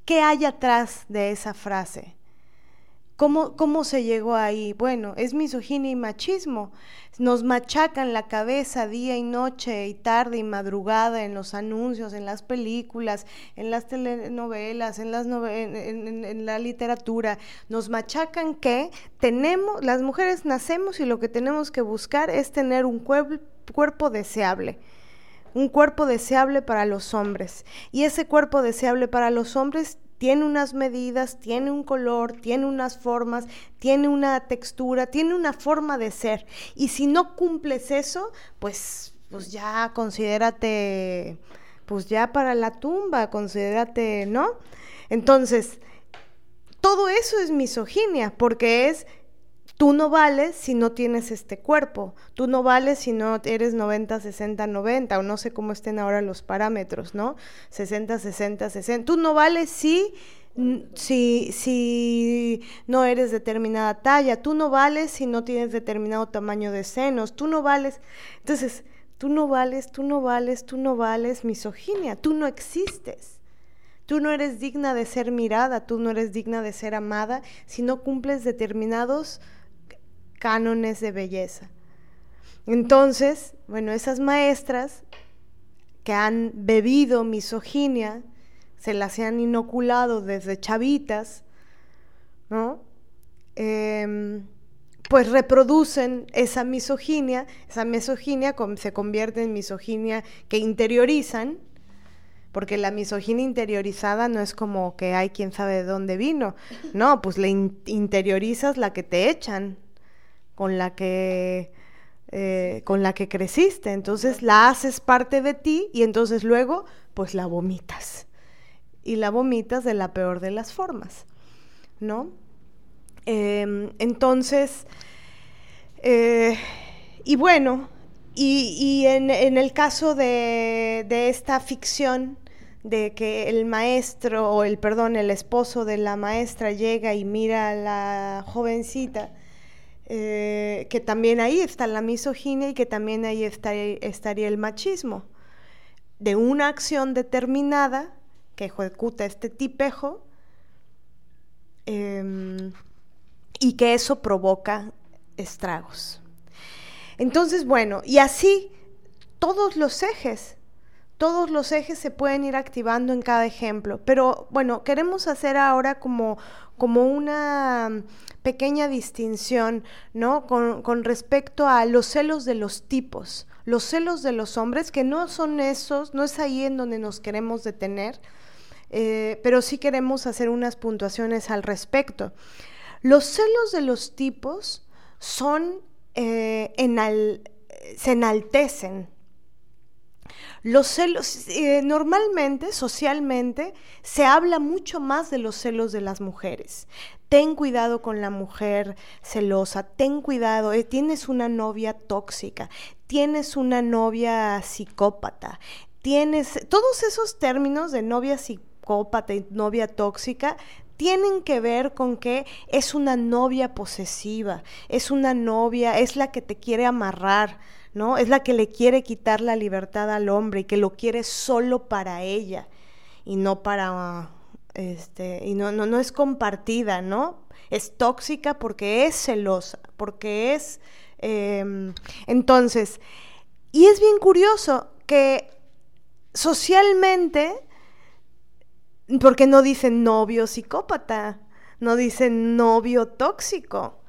S2: ¿Qué hay atrás de esa frase? ¿Cómo, ¿Cómo, se llegó ahí? Bueno, es misoginia y machismo. Nos machacan la cabeza día y noche y tarde y madrugada en los anuncios, en las películas, en las telenovelas, en, las en, la literatura. Nos machacan que tenemos, las mujeres nacemos y lo que tenemos que buscar es tener un cuerpo deseable un cuerpo deseable para los hombres. Y ese cuerpo deseable para los hombres tiene unas medidas, tiene un color, tiene unas formas, tiene una textura, tiene una forma de ser. Y si no cumples eso, pues, pues ya considérate, pues ya para la tumba, considérate, ¿no? Entonces, todo eso es misoginia, porque es Tú no vales si no tienes este cuerpo. Tú no vales si no eres 90, 60, 90, o no sé cómo estén ahora los parámetros, ¿no? 60, 60, 60. Tú no vales si, si, si no eres determinada talla. Tú no vales si no tienes determinado tamaño de senos. Tú no vales. Entonces, tú no vales, tú no vales, tú no vales misoginia. Tú no existes. Tú no eres digna de ser mirada, tú no eres digna de ser amada si no cumples determinados cánones de belleza. Entonces, bueno, esas maestras que han bebido misoginia, se las han inoculado desde chavitas, ¿no? Em, pues reproducen esa misoginia, esa misoginia se convierte en misoginia que interiorizan, porque la misoginia interiorizada no es como que hay quien sabe de dónde vino, no, pues le interiorizas la que te echan, con la que eh, con la que creciste. Entonces la haces parte de ti y entonces luego pues la vomitas. Y la vomitas de la peor de las formas, ¿no? Em, entonces, eh, y bueno, y, en, el caso de, de, esta ficción de que el maestro, o el, perdón, el esposo de la maestra llega y mira a la jovencita, eh, que también ahí está la misoginia y que también ahí estaría el machismo. De una acción determinada que ejecuta este tipejo, em, y que eso provoca estragos. Entonces, bueno, y así todos los ejes, todos los ejes se pueden ir activando en cada ejemplo. Pero bueno, queremos hacer ahora como, como una pequeña distinción, ¿no? Con, respecto a los celos de los tipos, los celos de los hombres, que no son esos, no es ahí en donde nos queremos detener, eh, pero sí queremos hacer unas puntuaciones al respecto. Los celos de los tipos son, eh, se enaltecen. Los celos, eh, normalmente, socialmente, se habla mucho más de los celos de las mujeres. Ten cuidado con la mujer celosa, ten cuidado, tienes una novia tóxica, tienes una novia psicópata, tienes todos esos términos de novia psicópata y novia tóxica tienen que ver con que es una novia posesiva, es una novia, es la que te quiere amarrar, ¿no? Es la que le quiere quitar la libertad al hombre y que lo quiere solo para ella y no para este y no no no es compartida, ¿no? Es tóxica porque es celosa, porque es em, entonces y es bien curioso que socialmente porque no dicen novio psicópata, no dicen novio tóxico.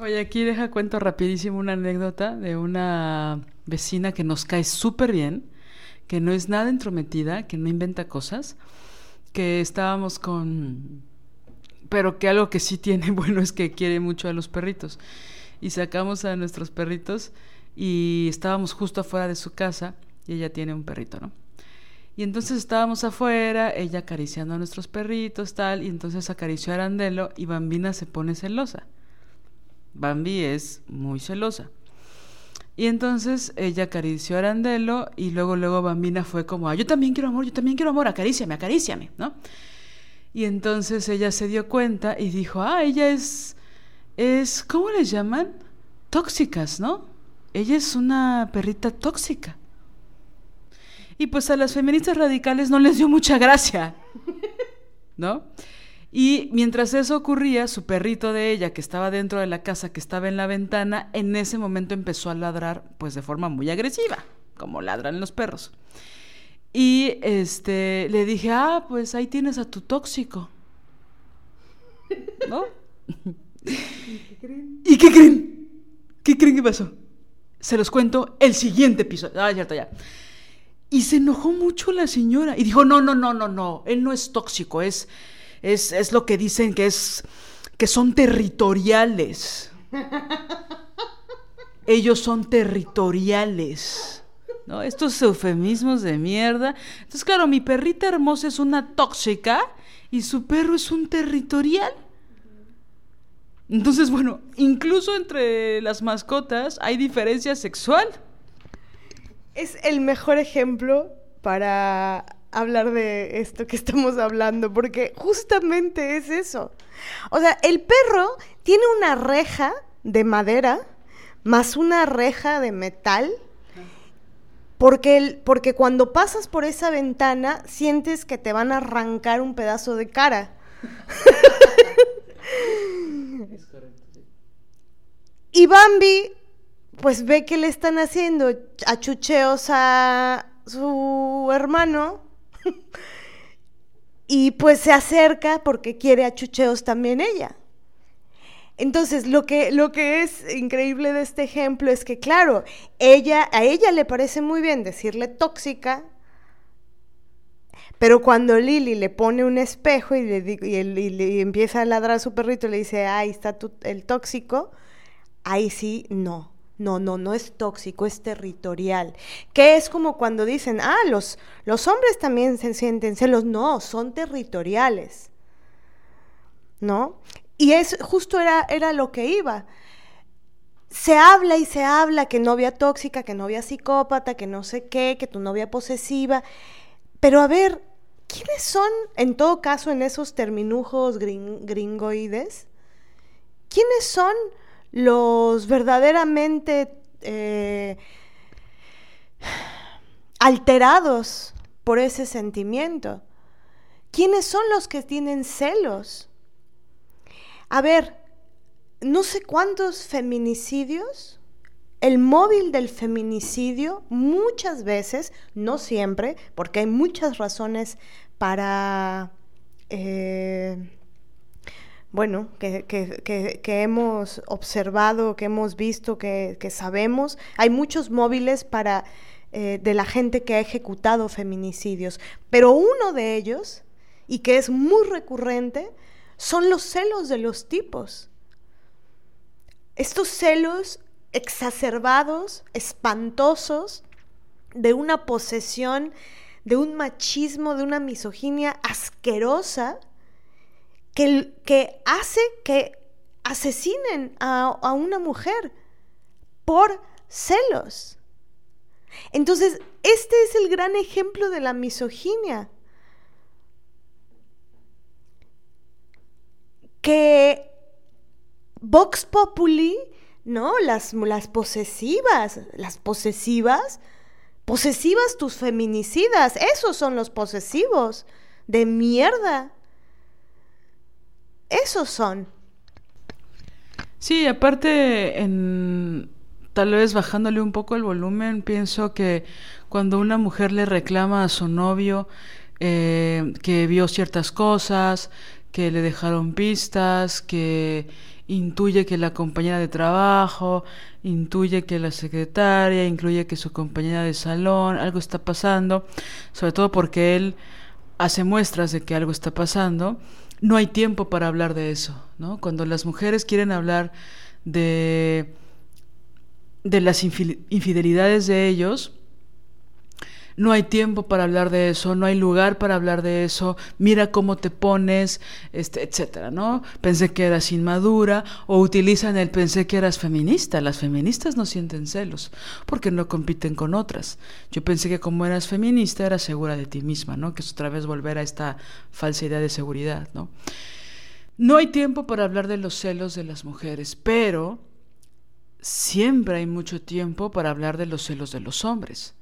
S1: Oye, aquí deja cuento rapidísimo una anécdota de una vecina que nos cae súper bien, que no es nada entrometida, que no inventa cosas, que estábamos con... Pero que algo que sí tiene bueno es que quiere mucho a los perritos. Y sacamos a nuestros perritos y estábamos justo afuera de su casa y ella tiene un perrito, ¿no? Y entonces estábamos afuera, ella acariciando a nuestros perritos, tal, y entonces acarició a Arandelo y Bambina se pone celosa. Bambi es muy celosa. Y entonces ella acarició a Arandelo y luego, luego Bambina fue como, ah, yo también quiero amor, yo también quiero amor, acaríciame, acaríciame, ¿no? Y entonces ella se dio cuenta y dijo, ah, ella es, es, ¿cómo le llaman? Tóxicas, ¿no? Ella es una perrita tóxica. Y pues a las feministas radicales no les dio mucha gracia, ¿no? Y mientras eso ocurría, su perrito de ella, que estaba dentro de la casa, que estaba en la ventana, en ese momento empezó a ladrar, pues de forma muy agresiva, como ladran los perros. Y este, le dije, ah, pues ahí tienes a tu tóxico. ¿No? ¿Y qué creen? ¿Y qué creen? ¿Qué creen que pasó? Se los cuento el siguiente episodio. Ah, cierto, ya. Y se enojó mucho la señora y dijo, no, no, no, no, no, él no es tóxico, es, es, es lo que dicen que es, que son territoriales. Ellos son territoriales. ¿no? Estos eufemismos de mierda. Entonces, claro, mi perrita hermosa es una tóxica y su perro es un territorial. Entonces, bueno, incluso entre las mascotas hay diferencia sexual
S2: es el mejor ejemplo para hablar de esto que estamos hablando, porque justamente es eso. O sea, el perro tiene una reja de madera más una reja de metal, porque, el, porque cuando pasas por esa ventana sientes que te van a arrancar un pedazo de cara. y Bambi pues ve que le están haciendo achucheos a su hermano y pues se acerca porque quiere achucheos también ella. Entonces, lo que, lo que es increíble de este ejemplo es que, claro, ella, a ella le parece muy bien decirle tóxica, pero cuando Lili le pone un espejo y le, y empieza a ladrar a su perrito y le dice, ahí está el tóxico, ahí sí, no. No, no, no es tóxico, es territorial. Que es como cuando dicen, ah, los, los hombres también se sienten celos. No, son territoriales. ¿No? Y es justo era, era lo que iba. Se habla y se habla que novia tóxica, que novia psicópata, que no sé qué, que tu novia posesiva. Pero a ver, ¿quiénes son, en todo caso, en esos terminujos gringoides? ¿Quiénes son los verdaderamente eh, alterados por ese sentimiento. ¿Quiénes son los que tienen celos? A ver, no sé cuántos feminicidios, el móvil del feminicidio muchas veces, no siempre, porque hay muchas razones para, eh, bueno, que, hemos observado, que hemos visto, que, sabemos, hay muchos móviles para, eh, de la gente que ha ejecutado feminicidios, pero uno de ellos, y que es muy recurrente, son los celos de los tipos. Estos celos exacerbados, espantosos, de una posesión, de un machismo, de una misoginia asquerosa, que, que hace que asesinen a, a una mujer por celos. Entonces, este es el gran ejemplo de la misoginia. Que Vox Populi, ¿no? Las, las posesivas, las posesivas, posesivas tus feminicidas, esos son los posesivos, de mierda. Esos son.
S1: Sí, aparte, en, tal vez bajándole un poco el volumen, pienso que cuando una mujer le reclama a su novio eh, que vio ciertas cosas, que le dejaron pistas, que intuye que la compañera de trabajo, intuye que la secretaria, incluye que su compañera de salón, algo está pasando, sobre todo porque él hace muestras de que algo está pasando, no hay tiempo para hablar de eso, ¿no? Cuando las mujeres quieren hablar de, de las infidelidades de ellos, no hay tiempo para hablar de eso, no hay lugar para hablar de eso, mira cómo te pones, este, etcétera, ¿no? Pensé que eras inmadura o utilizan el pensé que eras feminista. Las feministas no sienten celos porque no compiten con otras. Yo pensé que como eras feminista eras segura de ti misma, ¿no? Que es otra vez volver a esta falsa idea de seguridad, ¿no? No hay tiempo para hablar de los celos de las mujeres, pero siempre hay mucho tiempo para hablar de los celos de los hombres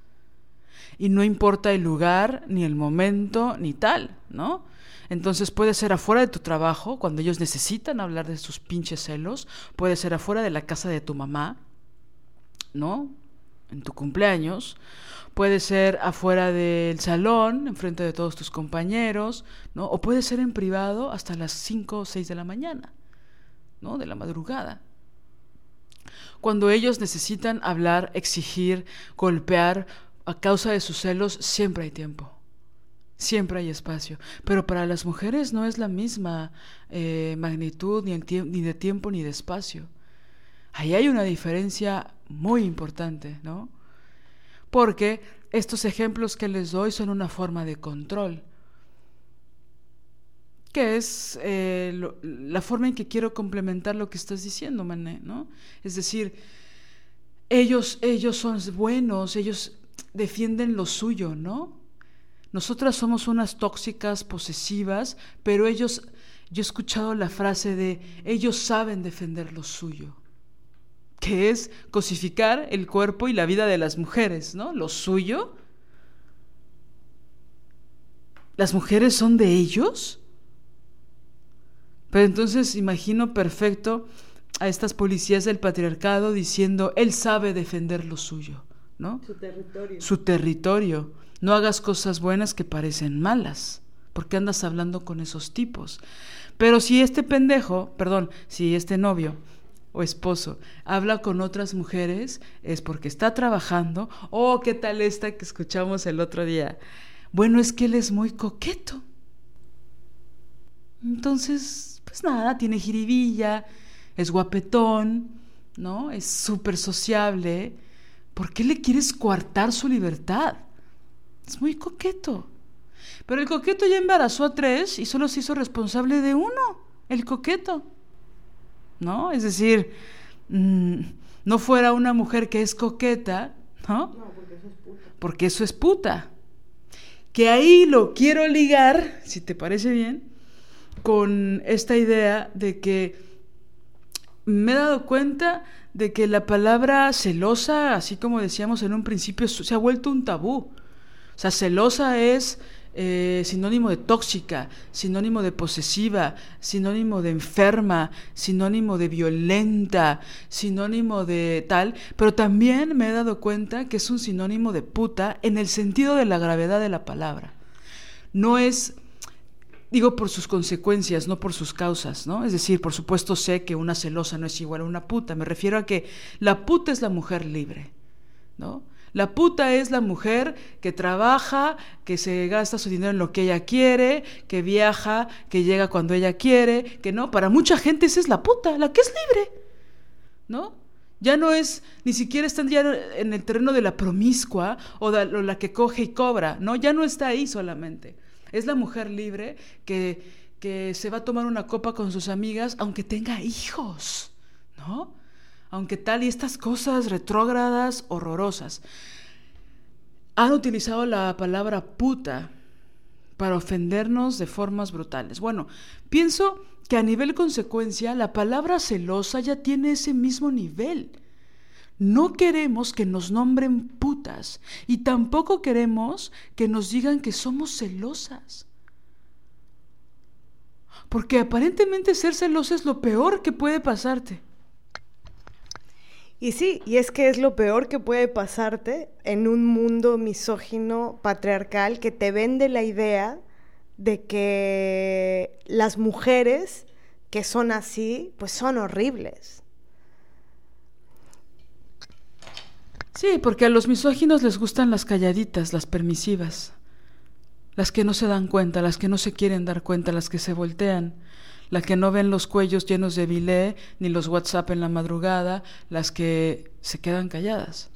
S1: y no importa el lugar, ni el momento, ni tal, ¿no? Entonces puede ser afuera de tu trabajo, cuando ellos necesitan hablar de sus pinches celos, puede ser afuera de la casa de tu mamá, ¿no? En tu cumpleaños, puede ser afuera del salón, enfrente de todos tus compañeros, ¿no? O puede ser en privado hasta las 5 o 6 de la mañana, ¿no? De la madrugada. Cuando ellos necesitan hablar, exigir, golpear, a causa de sus celos siempre hay tiempo, siempre hay espacio, pero para las mujeres no es la misma eh, magnitud ni, de tiempo ni de espacio. Ahí hay una diferencia muy importante, ¿no? Porque estos ejemplos que les doy son una forma de control, que es eh, la forma en que quiero complementar lo que estás diciendo, Mané, ¿no? Es decir, ellos, ellos son buenos, ellos defienden lo suyo, ¿no? Nosotras somos unas tóxicas, posesivas, pero ellos, yo he escuchado la frase de, ellos saben defender lo suyo, que es cosificar el cuerpo y la vida de las mujeres, ¿no? Lo suyo. ¿Las mujeres son de ellos? Pero entonces imagino perfecto a estas policías del patriarcado diciendo, él sabe defender lo suyo.
S2: Su territorio.
S1: Su territorio. No hagas cosas buenas que parecen malas, porque andas hablando con esos tipos. Pero si este pendejo, perdón, si este novio o esposo habla con otras mujeres, es porque está trabajando. Oh, ¿qué tal esta que escuchamos el otro día? Bueno, es que él es muy coqueto. Entonces, pues nada, tiene jiribilla, es guapetón, ¿no? Es súper sociable ¿Por qué le quieres coartar su libertad? Es muy coqueto. Pero el coqueto ya embarazó a tres y solo se hizo responsable de uno, el coqueto. ¿No? Es decir, mm, no fuera una mujer que es coqueta, ¿no?
S2: No, porque eso es puta.
S1: Porque eso es puta. Que ahí lo quiero ligar, si te parece bien, con esta idea de que me he dado cuenta de que la palabra celosa, así como decíamos en un principio, se ha vuelto un tabú. O sea, celosa es eh, sinónimo de tóxica, sinónimo de posesiva, sinónimo de enferma, sinónimo de violenta, sinónimo de tal, pero también me he dado cuenta que es un sinónimo de puta en el sentido de la gravedad de la palabra. No es Digo por sus consecuencias, no por sus causas, ¿no? Es decir, por supuesto sé que una celosa no es igual a una puta. Me refiero a que la puta es la mujer libre, ¿no? La puta es la mujer que trabaja, que se gasta su dinero en lo que ella quiere, que viaja, que llega cuando ella quiere, que no, para mucha gente esa es la puta, la que es libre, ¿no? Ya no es, ni siquiera están ya en el terreno de la promiscua o de la que coge y cobra, ¿no? Ya no está ahí solamente. Es la mujer libre que, que se va a tomar una copa con sus amigas aunque tenga hijos, ¿no? Aunque tal y estas cosas retrógradas, horrorosas. Han utilizado la palabra puta para ofendernos de formas brutales. Bueno, pienso que a nivel consecuencia la palabra celosa ya tiene ese mismo nivel. No queremos que nos nombren putas y tampoco queremos que nos digan que somos celosas. Porque aparentemente ser celosa es lo peor que puede pasarte.
S2: Y sí, y es que es lo peor que puede pasarte en un mundo misógino, patriarcal, que te vende la idea de que las mujeres que son así, pues son horribles.
S1: Sí, porque a los misóginos les gustan las calladitas, las permisivas, las que no se dan cuenta, las que no se quieren dar cuenta, las que se voltean, las que no ven los cuellos llenos de bilé, ni los WhatsApp en la madrugada, las que se quedan calladas.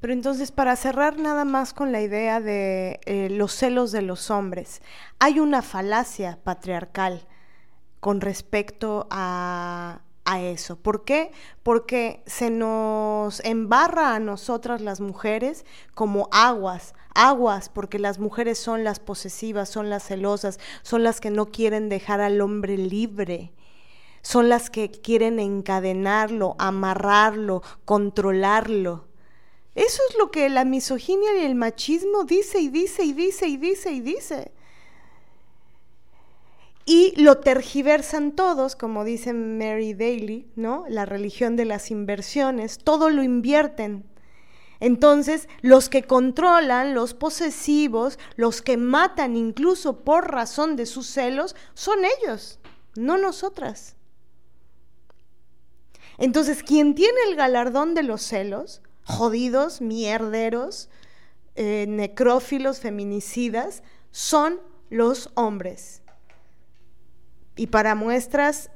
S2: Pero entonces, para cerrar nada más con la idea de eh, los celos de los hombres, hay una falacia patriarcal con respecto a eso. ¿Por qué? Porque se nos embarra a nosotras las mujeres como aguas, aguas, porque las mujeres son las posesivas, son las celosas, son las que no quieren dejar al hombre libre. Son las que quieren encadenarlo, amarrarlo, controlarlo. Eso es lo que la misoginia y el machismo dice y dice y dice y dice y dice. Y lo tergiversan todos, como dice Mary Daly, ¿no? La religión de las inversiones, todo lo invierten. Entonces, los que controlan, los posesivos, los que matan incluso por razón de sus celos, son ellos, no nosotras. Entonces, quien tiene el galardón de los celos, jodidos, mierderos, eh, necrófilos, feminicidas, son los hombres y para muestras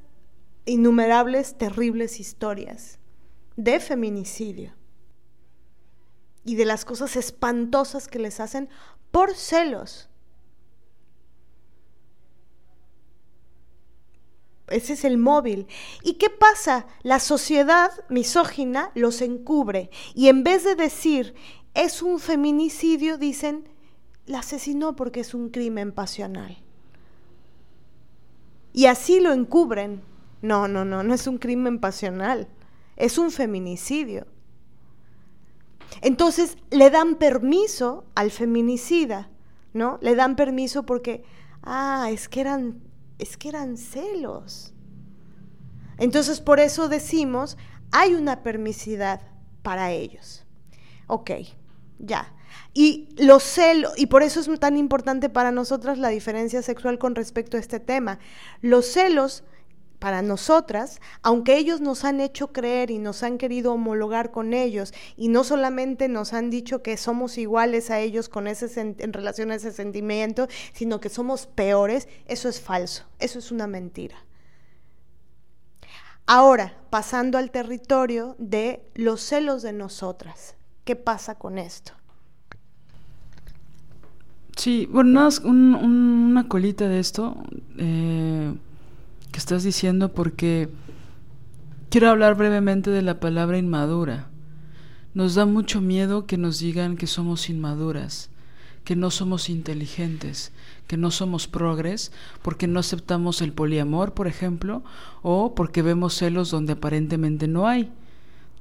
S2: innumerables terribles historias de feminicidio y de las cosas espantosas que les hacen por celos. Ese es el móvil. ¿Y qué pasa? La sociedad misógina los encubre y en vez de decir es un feminicidio, dicen la asesinó porque es un crimen pasional y así lo encubren. No, no, no, no es un crimen pasional, es un feminicidio. Entonces le dan permiso al feminicida, ¿no? Le dan permiso porque, ah, es que eran, es que eran celos. Entonces por eso decimos, hay una permisidad para ellos. Ok, ya. Y los celos, y por eso es tan importante para nosotras la diferencia sexual con respecto a este tema. Los celos para nosotras, aunque ellos nos han hecho creer y nos han querido homologar con ellos, y no solamente nos han dicho que somos iguales a ellos con ese en relación a ese sentimiento, sino que somos peores, eso es falso, eso es una mentira. Ahora, pasando al territorio de los celos de nosotras, ¿qué pasa con esto?
S1: Sí, bueno, nada una colita de esto eh, que estás diciendo porque quiero hablar brevemente de la palabra inmadura. Nos da mucho miedo que nos digan que somos inmaduras, que no somos inteligentes, que no somos progres, porque no aceptamos el poliamor, por ejemplo, o porque vemos celos donde aparentemente no hay,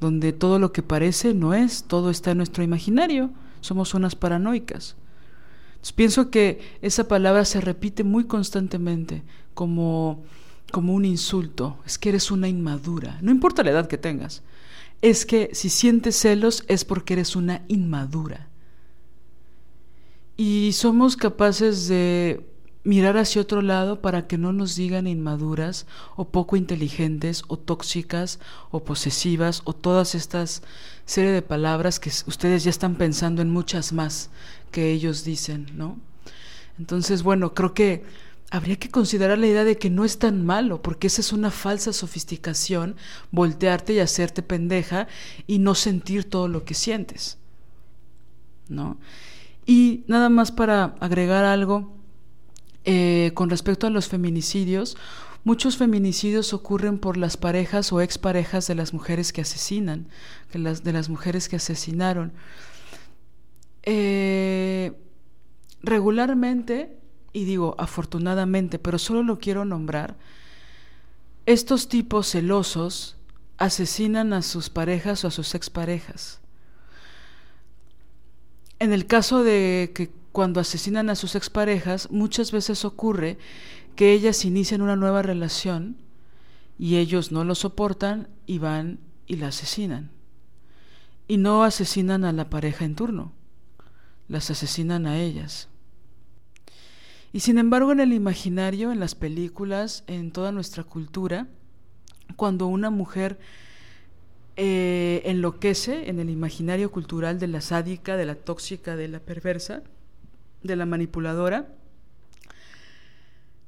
S1: donde todo lo que parece no es, todo está en nuestro imaginario, somos unas paranoicas. Pienso que esa palabra se repite muy constantemente como, como un insulto. Es que eres una inmadura. No importa la edad que tengas. Es que si sientes celos es porque eres una inmadura. Y somos capaces de mirar hacia otro lado para que no nos digan inmaduras o poco inteligentes o tóxicas o posesivas o todas estas serie de palabras que ustedes ya están pensando en muchas más que ellos dicen, ¿no? Entonces, bueno, creo que habría que considerar la idea de que no es tan malo, porque esa es una falsa sofisticación, voltearte y hacerte pendeja y no sentir todo lo que sientes, ¿no? Y nada más para agregar algo, eh, con respecto a los feminicidios, muchos feminicidios ocurren por las parejas o exparejas de las mujeres que asesinan, de las, de las mujeres que asesinaron. Eh, regularmente, y digo afortunadamente, pero solo lo quiero nombrar, estos tipos celosos asesinan a sus parejas o a sus exparejas. En el caso de que cuando asesinan a sus exparejas, muchas veces ocurre que ellas inician una nueva relación y ellos no lo soportan y van y la asesinan. Y no asesinan a la pareja en turno, las asesinan a ellas. Y sin embargo en el imaginario, en las películas, en toda nuestra cultura, cuando una mujer eh, enloquece en el imaginario cultural de la sádica, de la tóxica, de la perversa, de la manipuladora,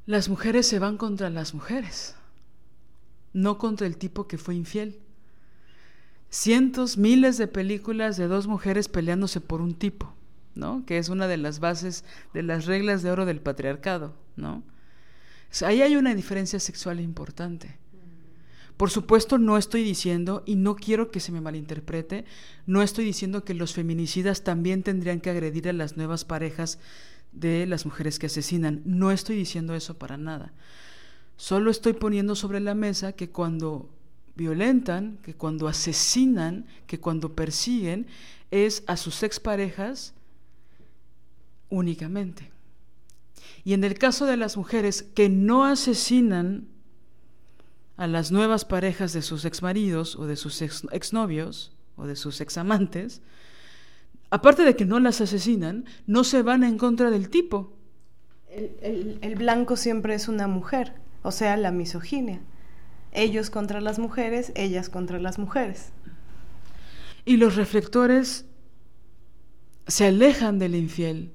S1: las mujeres se van contra las mujeres, no contra el tipo que fue infiel. Cientos, miles de películas de dos mujeres peleándose por un tipo, Que es una de las bases de las reglas de oro del patriarcado, ¿no? ahí hay una diferencia sexual importante. Por supuesto, no estoy diciendo, y no quiero que se me malinterprete, no estoy diciendo que los feminicidas también tendrían que agredir a las nuevas parejas de las mujeres que asesinan. No estoy diciendo eso para nada. Solo estoy poniendo sobre la mesa que cuando violentan, que cuando asesinan, que cuando persiguen, es a sus exparejas únicamente. Y en el caso de las mujeres que no asesinan a las nuevas parejas de sus exmaridos o de sus exnovios o de sus examantes, aparte de que no las asesinan, no se van en contra del tipo.
S2: El, el, blanco siempre es una mujer, o sea, la misoginia. Ellos contra las mujeres, ellas contra las mujeres.
S1: Y los reflectores se alejan del infiel,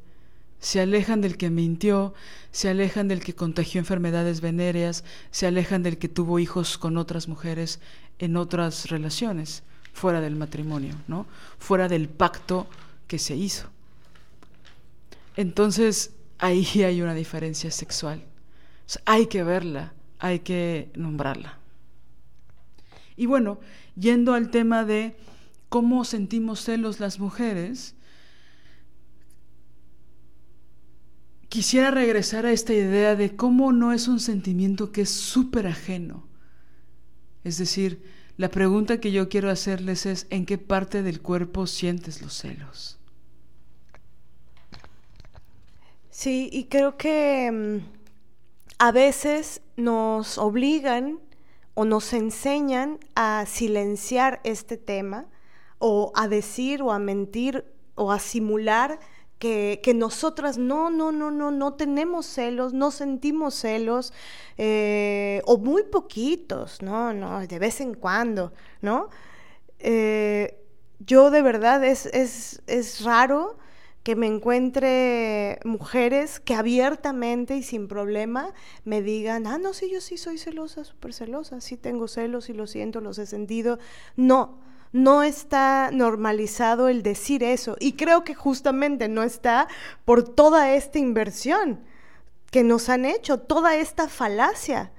S1: se alejan del que mintió, se alejan del que contagió enfermedades venéreas, se alejan del que tuvo hijos con otras mujeres en otras relaciones, fuera del matrimonio, ¿no? Fuera del pacto que se hizo. Entonces, ahí hay una diferencia sexual. hay que verla, hay que nombrarla. Y bueno, yendo al tema de cómo sentimos celos las mujeres, quisiera regresar a esta idea de cómo no es un sentimiento que es súper ajeno. Es decir, la pregunta que yo quiero hacerles es, ¿en qué parte del cuerpo sientes los celos?
S2: Sí, y creo que mm, a veces nos obligan o nos enseñan a silenciar este tema o a decir o a mentir o a simular que, nosotras no, no, no, no, no tenemos celos, no sentimos celos, eh, o muy poquitos, no, no, de vez en cuando, ¿no? Eh, yo de verdad es, es, es raro que me encuentre mujeres que abiertamente y sin problema me digan, ah, no, sí, yo sí soy celosa, súper celosa, sí tengo celos y lo siento, los he sentido. No, no está normalizado el decir eso. Y creo que justamente no está por toda esta inversión que nos han hecho, toda esta falacia.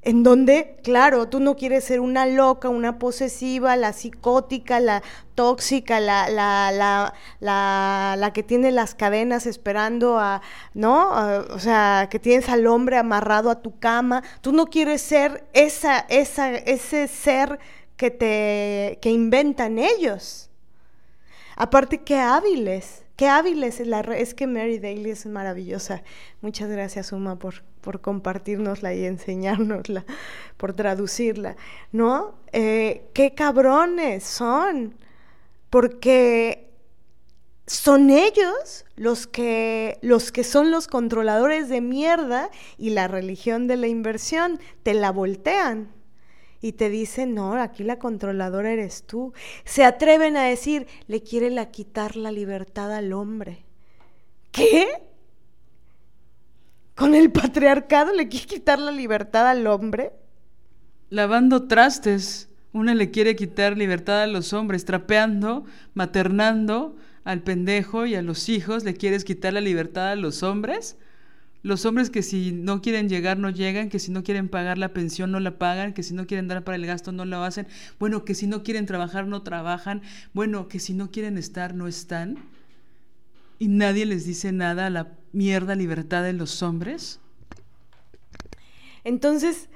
S2: En donde, claro, tú no quieres ser una loca, una posesiva, la psicótica, la tóxica, la, la, la, la, que tiene las cadenas esperando a, ¿no? o sea, que tienes al hombre amarrado a tu cama. Tú no quieres ser esa, esa, ese ser que te que inventan ellos. Aparte qué hábiles, Qué hábil es la es que Mary Daly es maravillosa. Muchas gracias, Uma, por, por compartirnosla y enseñárnosla, por traducirla. ¿No? Eh, qué cabrones son. Porque son ellos los que, los que son los controladores de mierda y la religión de la inversión te la voltean y te dicen, no, aquí la controladora eres tú. Se atreven a decir, le quiere la quitar la libertad al hombre. ¿Qué? ¿Con el patriarcado le quiere quitar la libertad al hombre?
S1: Lavando trastes. Una le quiere quitar libertad a los hombres, trapeando, maternando al pendejo y a los hijos, le quieres quitar la libertad a los hombres. Los hombres que si no quieren llegar no llegan, que si no quieren pagar la pensión no la pagan, que si no quieren dar para el gasto no lo hacen, bueno, que si no quieren trabajar no trabajan, bueno, que si no quieren estar no están. Y nadie les dice nada a la mierda libertad de los hombres.
S2: Entonces,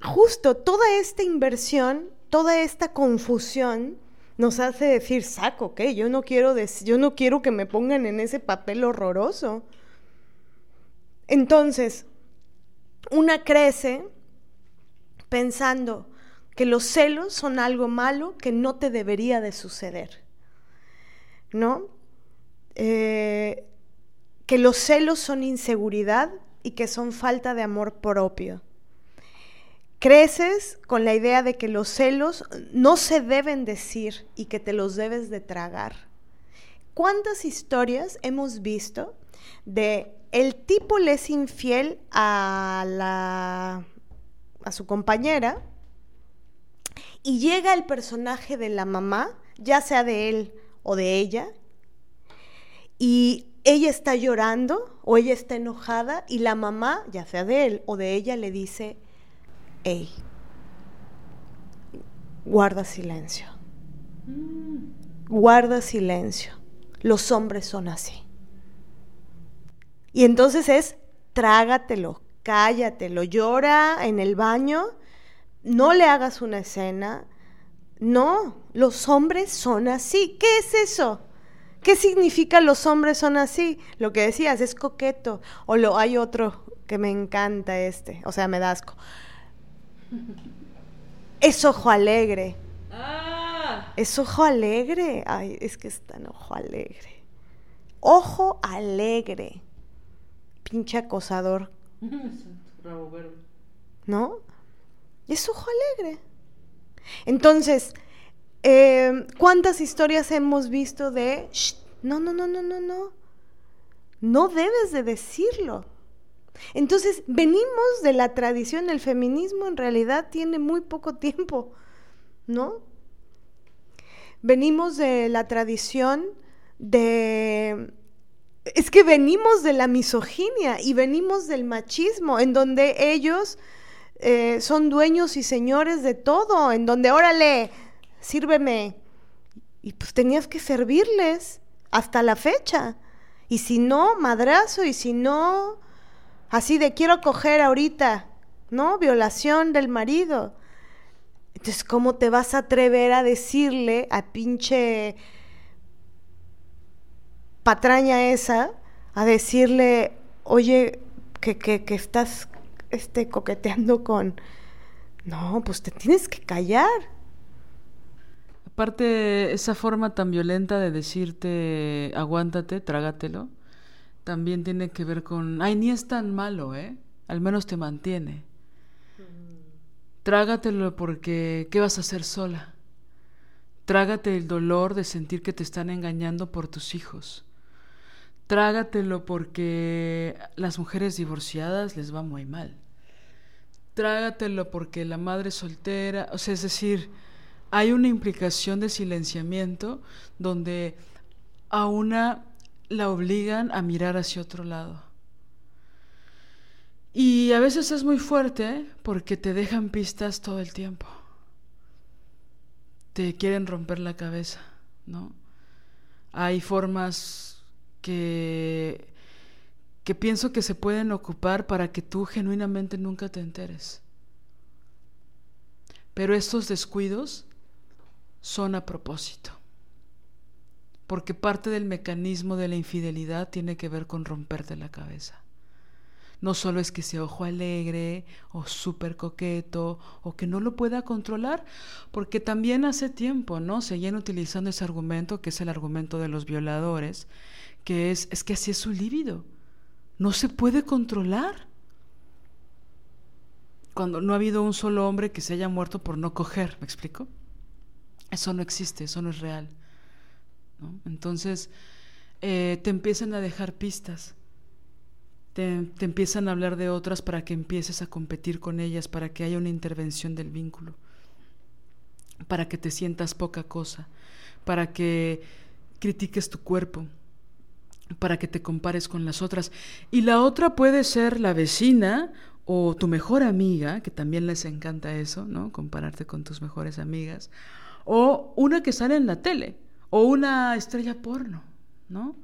S2: justo toda esta inversión, toda esta confusión nos hace decir, saco, ¿qué? Yo no quiero, yo no quiero que me pongan en ese papel horroroso. Entonces, una crece pensando que los celos son algo malo que no te debería de suceder, ¿no? Eh, que los celos son inseguridad y que son falta de amor propio. Creces con la idea de que los celos no se deben decir y que te los debes de tragar. ¿Cuántas historias hemos visto de el tipo le es infiel a, la, a su compañera y llega el personaje de la mamá, ya sea de él o de ella, y ella está llorando o ella está enojada y la mamá, ya sea de él o de ella, le dice, hey, guarda silencio, mm. guarda silencio, los hombres son así. Y entonces es trágatelo, cállatelo, llora en el baño, no le hagas una escena. No, los hombres son así. ¿Qué es eso? ¿Qué significa los hombres son así? Lo que decías es coqueto. O lo hay otro que me encanta este, o sea, me da asco. Es ojo alegre. Ah. Es ojo alegre. Ay, es que está en ojo alegre. Ojo alegre pinche acosador. ¿No? Es ojo alegre. Entonces, em, ¿cuántas historias hemos visto de, no, no, no, no, no, no, no debes de decirlo? Entonces, venimos de la tradición, el feminismo en realidad tiene muy poco tiempo, ¿no? Venimos de la tradición de es que venimos de la misoginia y venimos del machismo, en donde ellos eh, son dueños y señores de todo, en donde, órale, sírveme. Y pues tenías que servirles hasta la fecha. Y si no, madrazo, y si no, así de quiero coger ahorita, ¿no? Violación del marido. Entonces, ¿cómo te vas a atrever a decirle a pinche patraña esa a decirle, oye, que, que, que estás este, coqueteando con... No, pues te tienes que callar.
S1: Aparte, esa forma tan violenta de decirte, aguántate, trágatelo, también tiene que ver con, ay, ni es tan malo, ¿eh? Al menos te mantiene. Trágatelo porque, ¿qué vas a hacer sola? Trágate el dolor de sentir que te están engañando por tus hijos trágatelo porque las mujeres divorciadas les va muy mal. Trágatelo porque la madre soltera, o sea, es decir, hay una implicación de silenciamiento donde a una la obligan a mirar hacia otro lado. Y a veces es muy fuerte porque te dejan pistas todo el tiempo. Te quieren romper la cabeza, ¿no? Hay formas que, que pienso que se pueden ocupar para que tú genuinamente nunca te enteres. Pero estos descuidos son a propósito. porque parte del mecanismo de la infidelidad tiene que ver con romperte la cabeza. No solo es que sea ojo alegre o súper coqueto o que no lo pueda controlar, porque también hace tiempo, ¿no? Seguían utilizando ese argumento, que es el argumento de los violadores, que es, es que así es su líbido. No se puede controlar. Cuando no ha habido un solo hombre que se haya muerto por no coger, ¿me explico? Eso no existe, eso no es real. Entonces, eh, te empiezan a dejar pistas te, empiezan a hablar de otras para que empieces a competir con ellas, para que haya una intervención del vínculo, para que te sientas poca cosa, para que critiques tu cuerpo, para que te compares con las otras. Y la otra puede ser la vecina o tu mejor amiga, que también les encanta eso, ¿no? Compararte con tus mejores amigas, o una que sale en la tele, o una estrella porno, ¿no?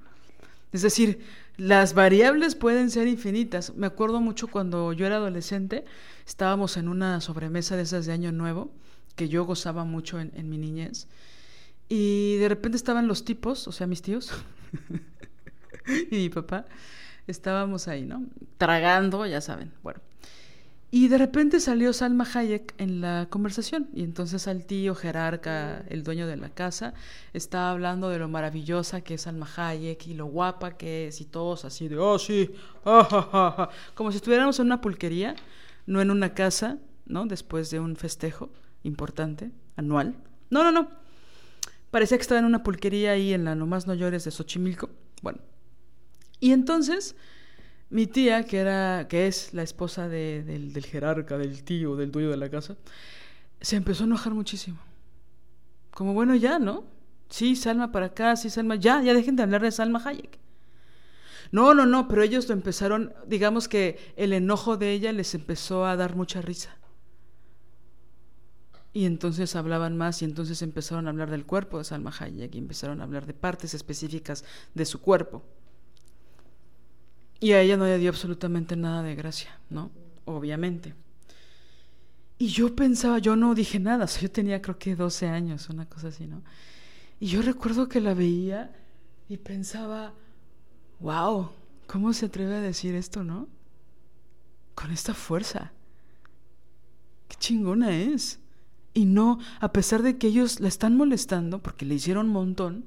S1: Es decir, las variables pueden ser infinitas. Me acuerdo mucho cuando yo era adolescente, estábamos en una sobremesa de esas de Año Nuevo, que yo gozaba mucho en, mi niñez, y de repente estaban los tipos, o sea, mis tíos y mi papá, estábamos ahí, ¿no? Tragando, ya saben, bueno. Y de repente salió Salma Hayek en la conversación y entonces al tío jerarca, el dueño de la casa, estaba hablando de lo maravillosa que es Salma Hayek y lo guapa que es y todos así de, oh sí, ah, como si estuviéramos en una pulquería, no en una casa, ¿no? Después de un festejo importante, anual. No, no, no. Parecía que estaba en una pulquería ahí en la Nomás No Llores de Xochimilco. Bueno. Y entonces mi tía, que, era, que es la esposa del, del jerarca, del tío, del dueño de la casa, se empezó a enojar muchísimo. Como, bueno, ya, ¿no? Sí, Salma para acá, sí, Salma, ya, ya dejen de hablar de Salma Hayek. No, no, no, pero ellos lo empezaron, digamos que el enojo de ella les empezó a dar mucha risa. Y entonces hablaban más y entonces empezaron a hablar del cuerpo de Salma Hayek y empezaron a hablar de partes específicas de su cuerpo. Y a ella no le dio absolutamente nada de gracia, ¿no? Obviamente. Y yo pensaba, yo no dije nada, yo tenía creo que 12 años, una cosa así, ¿no? Y yo recuerdo que la veía y pensaba, wow, ¿cómo se atreve a decir esto, no? Con esta fuerza. Qué chingona es. Y no, a pesar de que ellos la están molestando, porque le hicieron un montón,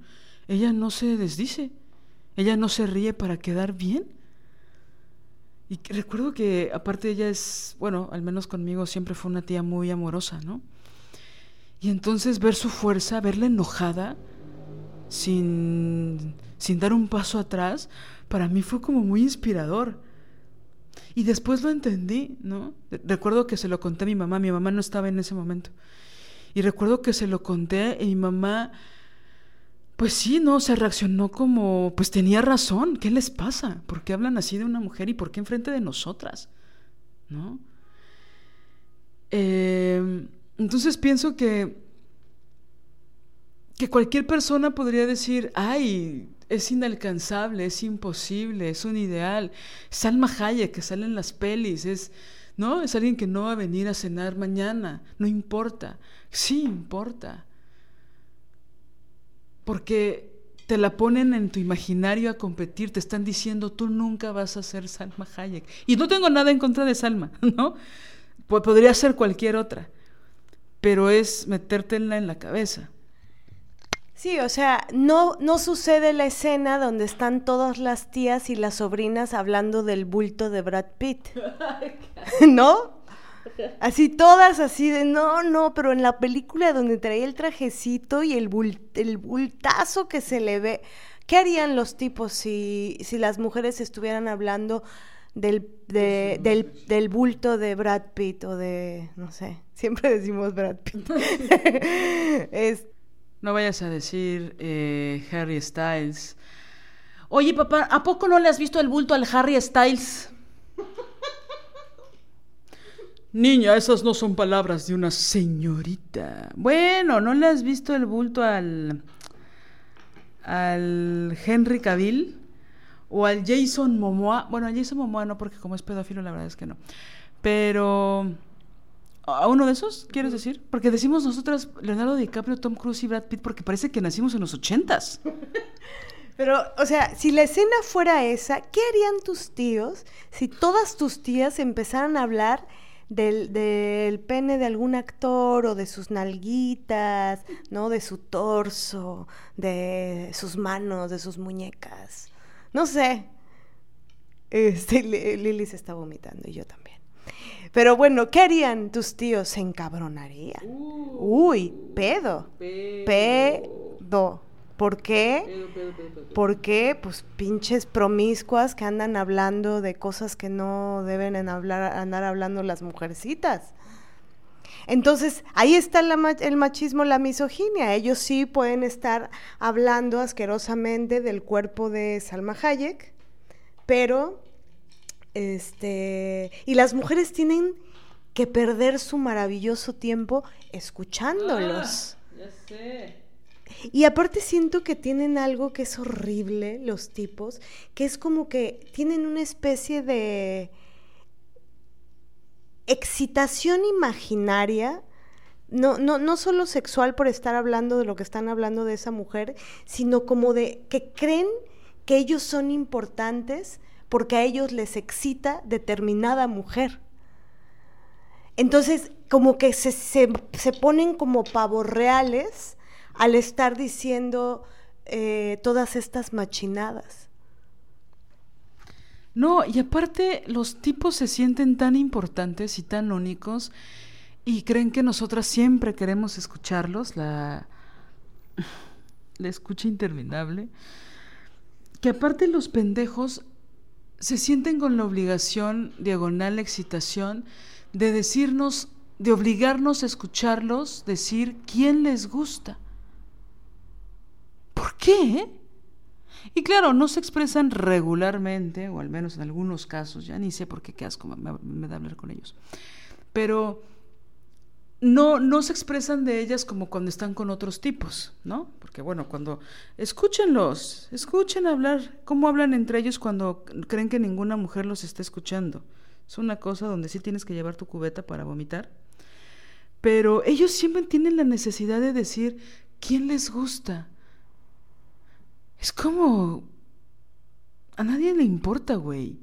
S1: ella no se desdice. Ella no se ríe para quedar bien. Y recuerdo que aparte ella es, bueno, al menos conmigo siempre fue una tía muy amorosa, ¿no? Y entonces ver su fuerza, verla enojada, sin, sin dar un paso atrás, para mí fue como muy inspirador. Y después lo entendí, ¿no? Recuerdo que se lo conté a mi mamá, mi mamá no estaba en ese momento. Y recuerdo que se lo conté y mi mamá pues sí, no, se reaccionó como, pues tenía razón, ¿qué les pasa? ¿Por qué hablan así de una mujer y por qué enfrente de nosotras? ¿No? Em, entonces pienso que, que cualquier persona podría decir, ay, es inalcanzable, es imposible, es un ideal. Salma Hayek, que sale en las pelis, es, ¿no? Es alguien que no va a venir a cenar mañana, no importa. Sí importa porque te la ponen en tu imaginario a competir, te están diciendo tú nunca vas a ser Salma Hayek. Y no tengo nada en contra de Salma, ¿no? podría ser cualquier otra, pero es metértela en la cabeza.
S2: Sí, o sea, no, no sucede la escena donde están todas las tías y las sobrinas hablando del bulto de Brad Pitt. ¿No? Así todas así de, no, no, pero en la película donde traía el trajecito y el, el bultazo que se le ve, ¿qué harían los tipos si, si las mujeres estuvieran hablando del, del, del, bulto de Brad Pitt o de, no sé, siempre decimos Brad Pitt?
S1: No vayas a decir eh, Harry Styles. Oye, papá, ¿a poco no le has visto el bulto al Harry Styles? Niña, esas no son palabras de una señorita. Bueno, ¿no le has visto el bulto al. al Henry Cavill? O al Jason Momoa. Bueno, al Jason Momoa no, porque como es pedófilo, la verdad es que no. Pero. ¿A uno de esos, quieres decir? Porque decimos nosotras Leonardo DiCaprio, Tom Cruise y Brad Pitt porque parece que nacimos en los ochentas.
S2: Pero, o sea, si la escena fuera esa, ¿qué harían tus tíos si todas tus tías empezaran a hablar del, del pene de algún actor o de sus nalguitas, ¿no? De su torso, de sus manos, de sus muñecas? No sé. Este, Li- Lili se está vomitando y yo también. Pero bueno, ¿qué harían tus tíos? ¿Se encabronarían? Uy, pedo. Pedo. ¿Por qué? Porque, pues, pinches promiscuas que andan hablando de cosas que no deben en hablar, andar hablando las mujercitas. Entonces, ahí está la el machismo, la misoginia. Ellos sí pueden estar hablando asquerosamente del cuerpo de Salma Hayek, pero, este, y las mujeres tienen que perder su maravilloso tiempo escuchándolos.
S1: ya sé.
S2: Y aparte siento que tienen algo que es horrible, los tipos, que es como que tienen una especie de excitación imaginaria, no, no, no solo sexual por estar hablando de lo que están hablando de esa mujer, sino como de que creen que ellos son importantes porque a ellos les excita determinada mujer. Entonces, como que se, se, se ponen como pavos reales al estar diciendo eh, todas estas machinadas.
S1: No, y aparte los tipos se sienten tan importantes y tan únicos y creen que nosotras siempre queremos escucharlos, la, la escucha interminable, que aparte los pendejos se sienten con la obligación, diagonal excitación, de decirnos, de obligarnos a escucharlos, decir quién les gusta. ¿Por qué? Y claro, no se expresan regularmente, o al menos en algunos casos, ya ni sé por qué, qué asco me, me da hablar con ellos. Pero no, no se expresan de ellas como cuando están con otros tipos, ¿no? Porque bueno, cuando escúchenlos, escuchen hablar, cómo hablan entre ellos cuando creen que ninguna mujer los está escuchando. Es una cosa donde sí tienes que llevar tu cubeta para vomitar. Pero ellos siempre tienen la necesidad de decir quién les gusta. Es como... A nadie le importa, güey.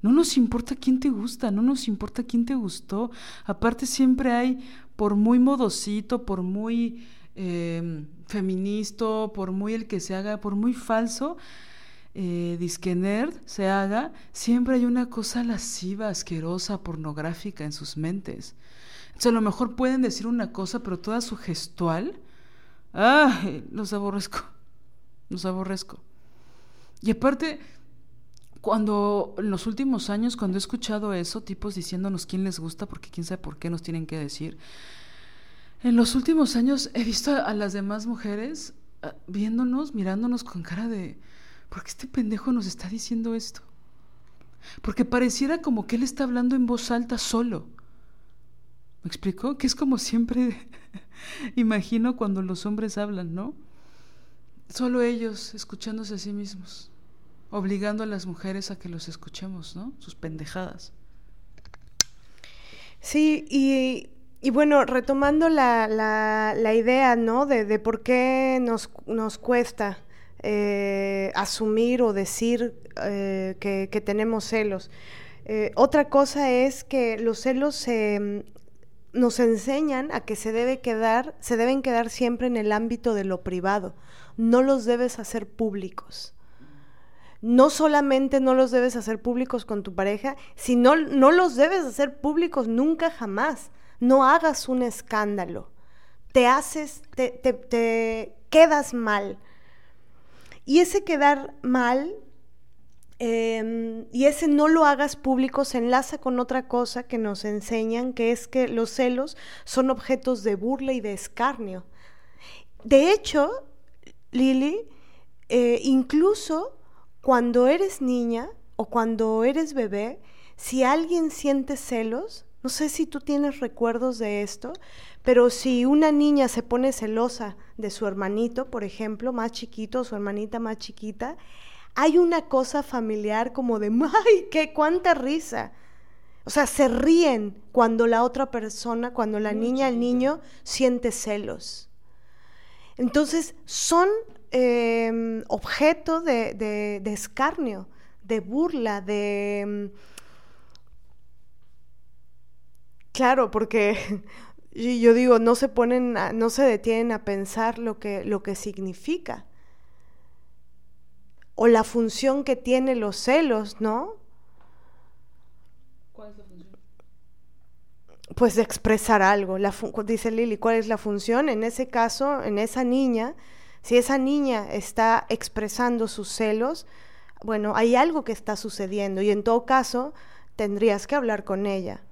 S1: No nos importa quién te gusta, no nos importa quién te gustó. Aparte siempre hay, por muy modosito, por muy eh, feminista, por muy el que se haga, por muy falso, eh, disque nerd se haga, siempre hay una cosa lasciva, asquerosa, pornográfica en sus mentes. Entonces a lo mejor pueden decir una cosa, pero toda su gestual, ¡ay! Los aborrezco. Los aborrezco. Y aparte, cuando en los últimos años, cuando he escuchado eso, tipos diciéndonos quién les gusta, porque quién sabe por qué nos tienen que decir, en los últimos años he visto a las demás mujeres uh, viéndonos, mirándonos con cara de, ¿por qué este pendejo nos está diciendo esto? Porque pareciera como que él está hablando en voz alta solo. ¿Me explico? Que es como siempre imagino cuando los hombres hablan, ¿no? Solo ellos escuchándose a sí mismos, obligando a las mujeres a que los escuchemos, ¿no? Sus pendejadas.
S2: Sí, y, y bueno, retomando la, la, la idea, ¿no? De, de, por qué nos, nos cuesta eh, asumir o decir eh, que, que, tenemos celos. Eh, otra cosa es que los celos nos enseñan a que se debe quedar, se deben quedar siempre en el ámbito de lo privado. No los debes hacer públicos. No solamente no los debes hacer públicos con tu pareja, sino no los debes hacer públicos nunca jamás. No hagas un escándalo. Te haces, te, te, quedas mal. Y ese quedar mal eh, y ese no lo hagas público se enlaza con otra cosa que nos enseñan, que es que los celos son objetos de burla y de escarnio. De hecho, Lili, eh, incluso cuando eres niña o cuando eres bebé, si alguien siente celos, no sé si tú tienes recuerdos de esto, pero si una niña se pone celosa de su hermanito, por ejemplo, más chiquito, su hermanita más chiquita, hay una cosa familiar como de, ¡ay, qué cuánta risa! O sea, se ríen cuando la otra persona, cuando la Muy niña, el niño, siente celos. Entonces, son em, objeto de, de, escarnio, de burla, de... Em, claro, porque yo digo, no se ponen, no se detienen a pensar lo que, lo que significa. O la función que tienen los celos, ¿no? ¿Cuál es la función? Pues de expresar algo. La dice Lili, ¿cuál es la función? En ese caso, en esa niña, si esa niña está expresando sus celos, bueno, hay algo que está sucediendo y en todo caso tendrías que hablar con ella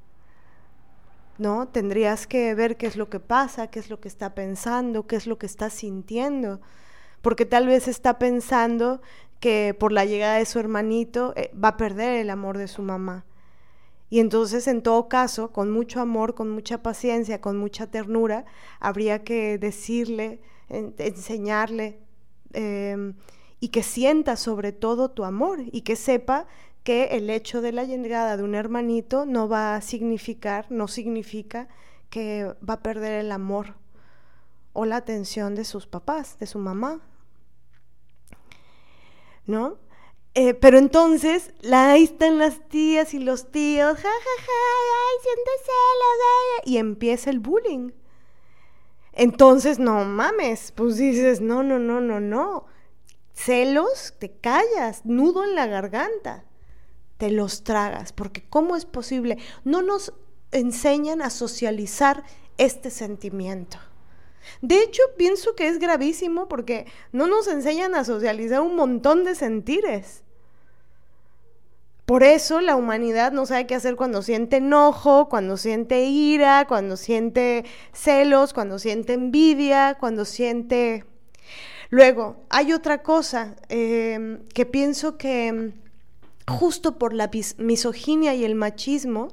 S2: ¿no? Tendrías que ver qué es lo que pasa, qué es lo que está pensando, qué es lo que está sintiendo, porque tal vez está pensando que por la llegada de su hermanito eh, va a perder el amor de su mamá. Y entonces, en todo caso, con mucho amor, con mucha paciencia, con mucha ternura, habría que decirle, enseñarle em, y que sienta sobre todo tu amor y que sepa que el hecho de la llegada de un hermanito no va a significar, no significa que va a perder el amor o la atención de sus papás, de su mamá. ¿No? Eh, pero entonces, la, ahí están las tías y los tíos, ja, ja, ja, ay, siente celos, y empieza el bullying. Entonces, no mames, pues dices, no, no, no, no, no. Celos, te callas, nudo en la garganta te los tragas, porque ¿cómo es posible? No nos enseñan a socializar este sentimiento. De hecho, pienso que es gravísimo porque no nos enseñan a socializar un montón de sentires. Por eso la humanidad no sabe qué hacer cuando siente enojo, cuando siente ira, cuando siente celos, cuando siente envidia, cuando siente... Luego, hay otra cosa eh, que pienso que justo por la misoginia y el machismo,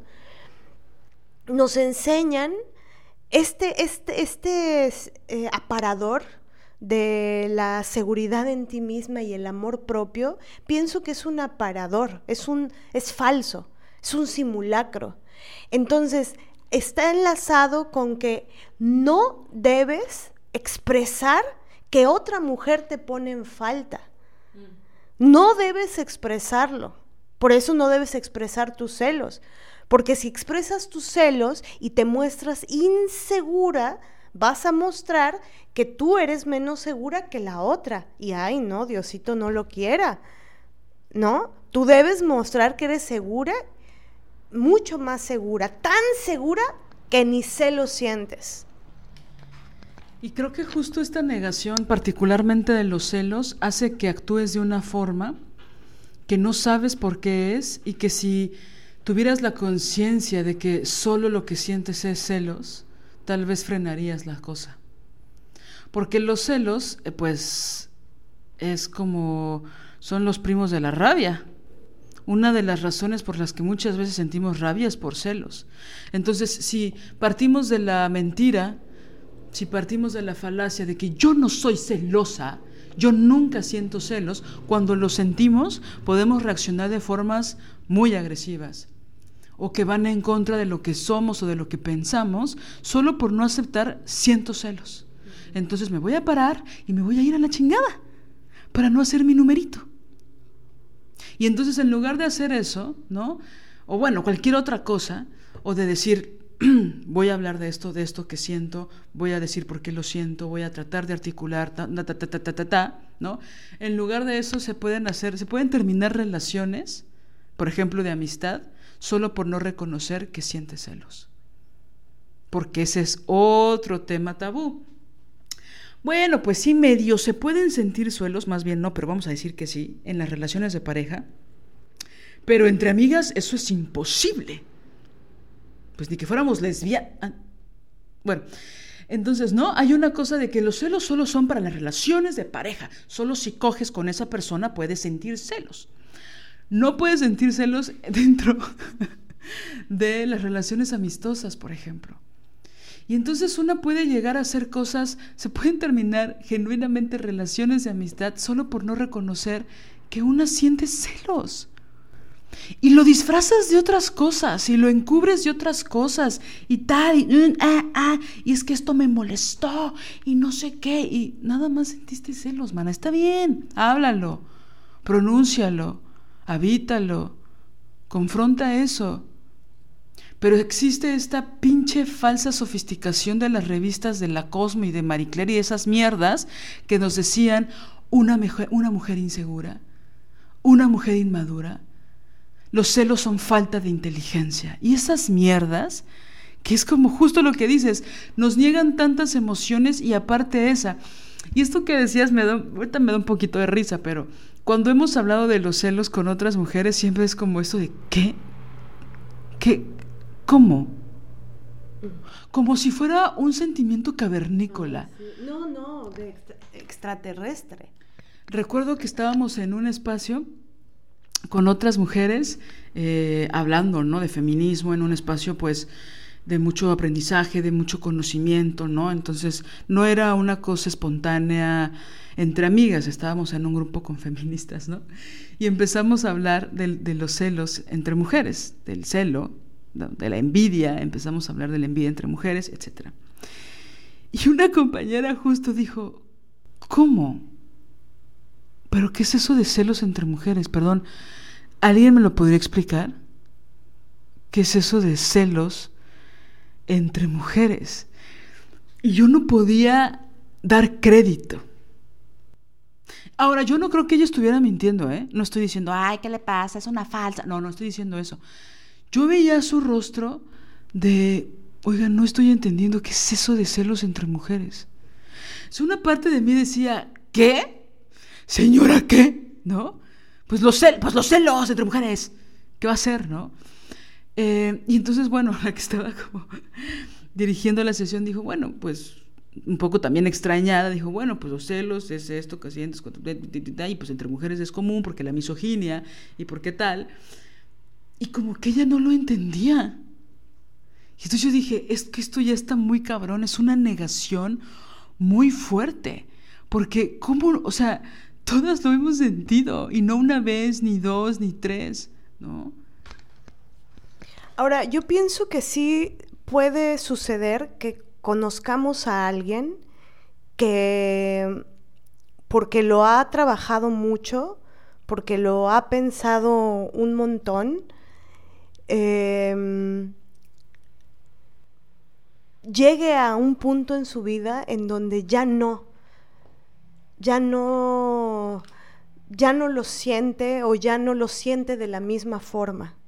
S2: nos enseñan este, este, este eh, aparador de la seguridad en ti misma y el amor propio, pienso que es un aparador, es, un, es falso, es un simulacro. Entonces, está enlazado con que no debes expresar que otra mujer te pone en falta. No debes expresarlo. Por eso no debes expresar tus celos. Porque si expresas tus celos y te muestras insegura, vas a mostrar que tú eres menos segura que la otra. Y ay, no, Diosito no lo quiera. ¿No? Tú debes mostrar que eres segura, mucho más segura, tan segura que ni celos sientes.
S1: Y creo que justo esta negación, particularmente de los celos, hace que actúes de una forma que no sabes por qué es y que si tuvieras la conciencia de que solo lo que sientes es celos, tal vez frenarías la cosa. Porque los celos, eh, pues, es como son los primos de la rabia. Una de las razones por las que muchas veces sentimos rabia es por celos. Entonces, si partimos de la mentira, si partimos de la falacia de que yo no soy celosa, yo nunca siento celos, cuando los sentimos podemos reaccionar de formas muy agresivas o que van en contra de lo que somos o de lo que pensamos, solo por no aceptar siento celos. Entonces me voy a parar y me voy a ir a la chingada para no hacer mi numerito. Y entonces en lugar de hacer eso, ¿no? O bueno, cualquier otra cosa, o de decir, voy a hablar de esto, de esto que siento, voy a decir por qué lo siento, voy a tratar de articular, ta, ta, ta, ta, ta, ta, ¿no? En lugar de eso se pueden hacer, se pueden terminar relaciones, por ejemplo, de amistad, solo por no reconocer que sientes celos. Porque ese es otro tema tabú. Bueno, pues sí, medio se pueden sentir celos, más bien no, pero vamos a decir que sí, en las relaciones de pareja. Pero entre amigas eso es imposible pues ni que fuéramos lesbianas. Ah, bueno, entonces, ¿no? Hay una cosa de que los celos solo son para las relaciones de pareja. Solo si coges con esa persona puedes sentir celos. No puedes sentir celos dentro de las relaciones amistosas, por ejemplo. Y entonces una puede llegar a hacer cosas, se pueden terminar genuinamente relaciones de amistad solo por no reconocer que una siente celos. Y lo disfrazas de otras cosas y lo encubres de otras cosas y tal, y, mm, ah, ah, y es que esto me molestó y no sé qué, y nada más sentiste celos, mana. Está bien, háblalo, pronúncialo, habítalo, confronta eso. Pero existe esta pinche falsa sofisticación de las revistas de la Cosmo y de Marie Claire y esas mierdas que nos decían una, una mujer insegura, una mujer inmadura los celos son falta de inteligencia. Y esas mierdas, que es como justo lo que dices, nos niegan tantas emociones y aparte esa. Y esto que decías, me da, ahorita me da un poquito de risa, pero cuando hemos hablado de los celos con otras mujeres, siempre es como esto de ¿qué? ¿Qué? ¿Cómo? Como si fuera un sentimiento cavernícola.
S2: No, no, de extraterrestre.
S1: Recuerdo que estábamos en un espacio con otras mujeres eh, hablando ¿no? de feminismo en un espacio pues de mucho aprendizaje, de mucho conocimiento, ¿no? Entonces no era una cosa espontánea entre amigas, estábamos en un grupo con feministas, ¿no? Y empezamos a hablar de, de los celos entre mujeres, del celo, de la envidia, empezamos a hablar de la envidia entre mujeres, etc. Y una compañera justo dijo, ¿cómo? ¿Pero qué es eso de celos entre mujeres? Perdón, ¿alguien me lo podría explicar? ¿Qué es eso de celos entre mujeres? Y yo no podía dar crédito. Ahora, yo no creo que ella estuviera mintiendo, ¿eh? No estoy diciendo, ay, ¿qué le pasa? Es una falsa. No, no estoy diciendo eso. Yo veía su rostro de, oiga, no estoy entendiendo qué es eso de celos entre mujeres. Si una parte de mí decía, ¿qué? señora, ¿qué? ¿No? Pues los, cel pues los celos entre mujeres. ¿Qué va a hacer, no? Eh, y entonces, bueno, la que estaba como dirigiendo la sesión dijo, bueno, pues un poco también extrañada, dijo, bueno, pues los celos es esto que sientes, y pues entre mujeres es común porque la misoginia y por qué tal. Y como que ella no lo entendía. Y entonces yo dije, es que esto ya está muy cabrón, es una negación muy fuerte. Porque, ¿cómo? O sea, todas lo hemos sentido, y no una vez, ni dos, ni tres, ¿no?
S2: Ahora, yo pienso que sí puede suceder que conozcamos a alguien que porque lo ha trabajado mucho, porque lo ha pensado un montón, em, llegue a un punto en su vida en donde ya no ya no, ya no lo siente o ya no lo siente de la misma forma.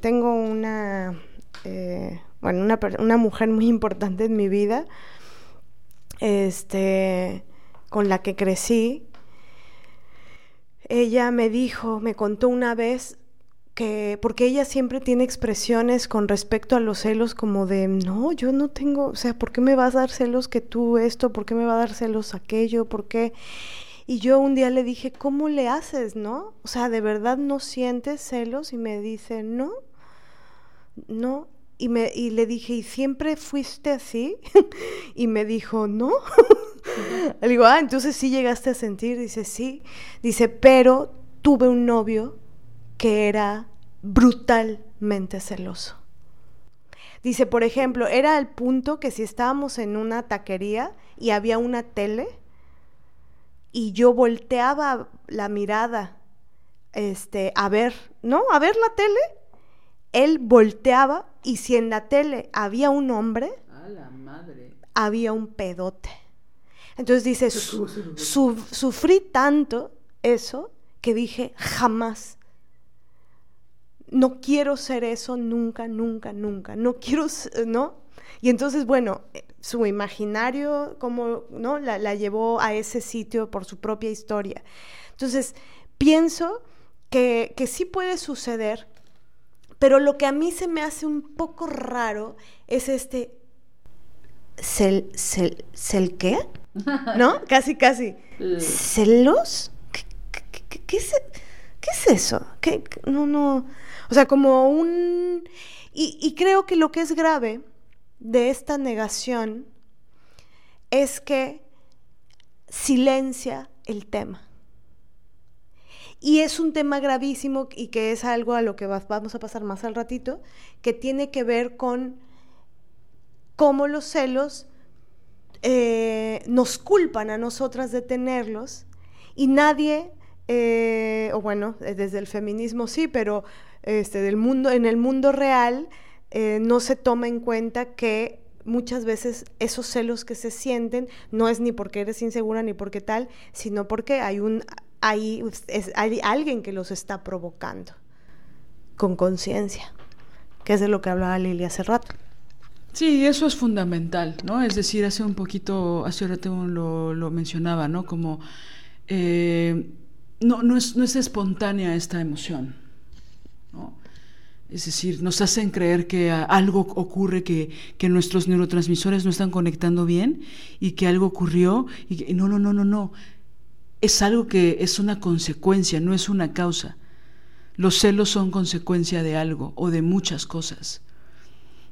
S2: Tengo una, eh, bueno, una, una, mujer muy importante en mi vida, este, con la que crecí. Ella me dijo, me contó una vez que, porque ella siempre tiene expresiones con respecto a los celos como de, no, yo no tengo, o sea, ¿por qué me vas a dar celos que tú esto? ¿Por qué me va a dar celos aquello? ¿Por qué? Y yo un día le dije, ¿cómo le haces, no? O sea, ¿de verdad no sientes celos? Y me dice, no, no. Y, me, y le dije, ¿y siempre fuiste así? y me dijo, no. le digo, ah, entonces sí llegaste a sentir. Dice, sí. Dice, pero tuve un novio que era brutalmente celoso. Dice, por ejemplo, era el punto que si estábamos en una taquería y había una tele y yo volteaba la mirada este, a ver, ¿no? A ver la tele, él volteaba y si en la tele había un hombre, había un pedote. Entonces dice, sufrí tanto eso que dije, jamás no quiero ser eso nunca, nunca, nunca, no quiero, ¿no? Y entonces, bueno, eh, su imaginario, como, ¿no? La, llevó a ese sitio por su propia historia. Entonces, pienso que, que sí puede suceder, pero lo que a mí se me hace un poco raro es este, ¿cel, cel, cel qué? ¿No? Casi, casi. ¿Celos? ¿Qué, qué, qué, es, ¿Qué es eso? ¿Qué, no, no. O sea, como un... Y, creo que lo que es grave de esta negación es que silencia el tema. Y es un tema gravísimo y que es algo a lo que vamos a pasar más al ratito, que tiene que ver con cómo los celos eh, nos culpan a nosotras de tenerlos y nadie, eh, o bueno, desde el feminismo sí, pero este, del mundo, en el mundo real eh, no se toma en cuenta que muchas veces esos celos que se sienten no es ni porque eres insegura ni porque tal, sino porque hay un hay, hay alguien que los está provocando con conciencia, que es de lo que hablaba Lili hace rato.
S1: Sí, eso es fundamental, ¿no? Es decir, hace un poquito, hace rato lo, lo mencionaba, ¿no? Como eh, no, no, es, no es espontánea esta emoción. Es decir, nos hacen creer que algo ocurre, que, que, nuestros neurotransmisores no están conectando bien y que algo ocurrió. Y no, no, no, no, no. Es algo que es una consecuencia, no es una causa. Los celos son consecuencia de algo o de muchas cosas.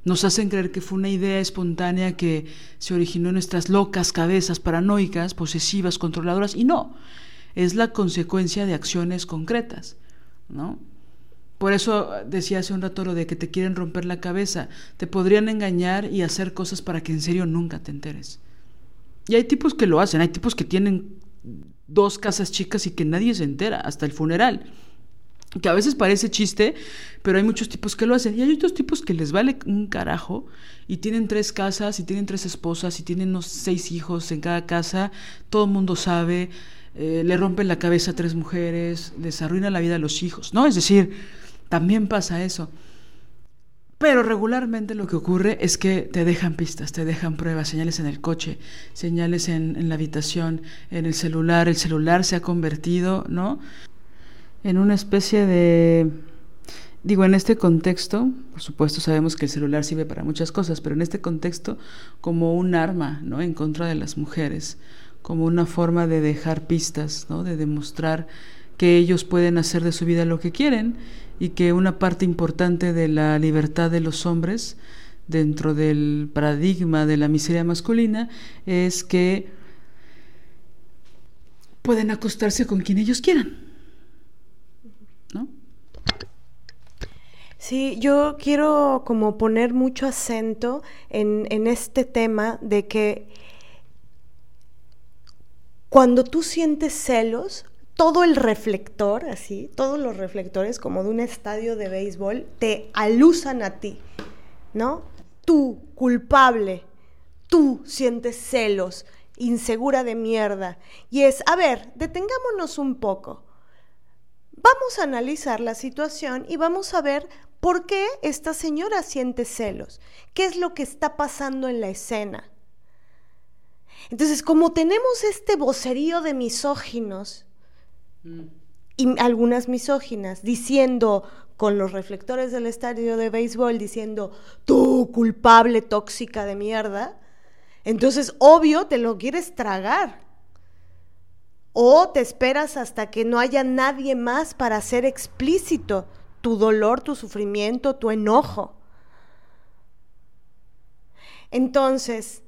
S1: Nos hacen creer que fue una idea espontánea que se originó en nuestras locas cabezas paranoicas, posesivas, controladoras, y no, es la consecuencia de acciones concretas, ¿no? Por eso decía hace un rato lo de que te quieren romper la cabeza, te podrían engañar y hacer cosas para que en serio nunca te enteres. Y hay tipos que lo hacen, hay tipos que tienen dos casas chicas y que nadie se entera, hasta el funeral que a veces parece chiste, pero hay muchos tipos que lo hacen. Y hay otros tipos que les vale un carajo y tienen tres casas y tienen tres esposas y tienen unos seis hijos en cada casa. Todo el mundo sabe, eh, le rompen la cabeza a tres mujeres, les arruina la vida a los hijos, ¿no? Es decir, también pasa eso. Pero regularmente lo que ocurre es que te dejan pistas, te dejan pruebas, señales en el coche, señales en, en la habitación, en el celular. El celular se ha convertido, ¿no? en una especie de... Digo, en este contexto, por supuesto sabemos que el celular sirve para muchas cosas, pero en este contexto como un arma, ¿no? En contra de las mujeres, como una forma de dejar pistas, ¿no? De demostrar que ellos pueden hacer de su vida lo que quieren y que una parte importante de la libertad de los hombres dentro del paradigma de la miseria masculina es que pueden acostarse con quien ellos quieran.
S2: Sí, yo quiero como poner mucho acento en, en este tema de que cuando tú sientes celos, todo el reflector, así, todos los reflectores como de un estadio de béisbol, te alusan a ti, ¿no? Tú, culpable, tú sientes celos, insegura de mierda. Y es, a ver, detengámonos un poco. Vamos a analizar la situación y vamos a ver ¿Por qué esta señora siente celos? ¿Qué es lo que está pasando en la escena? Entonces, como tenemos este vocerío de misóginos mm. y algunas misóginas diciendo con los reflectores del estadio de béisbol diciendo, tú culpable tóxica de mierda, entonces obvio te lo quieres tragar. O te esperas hasta que no haya nadie más para ser explícito tu dolor, tu sufrimiento, tu enojo. Entonces,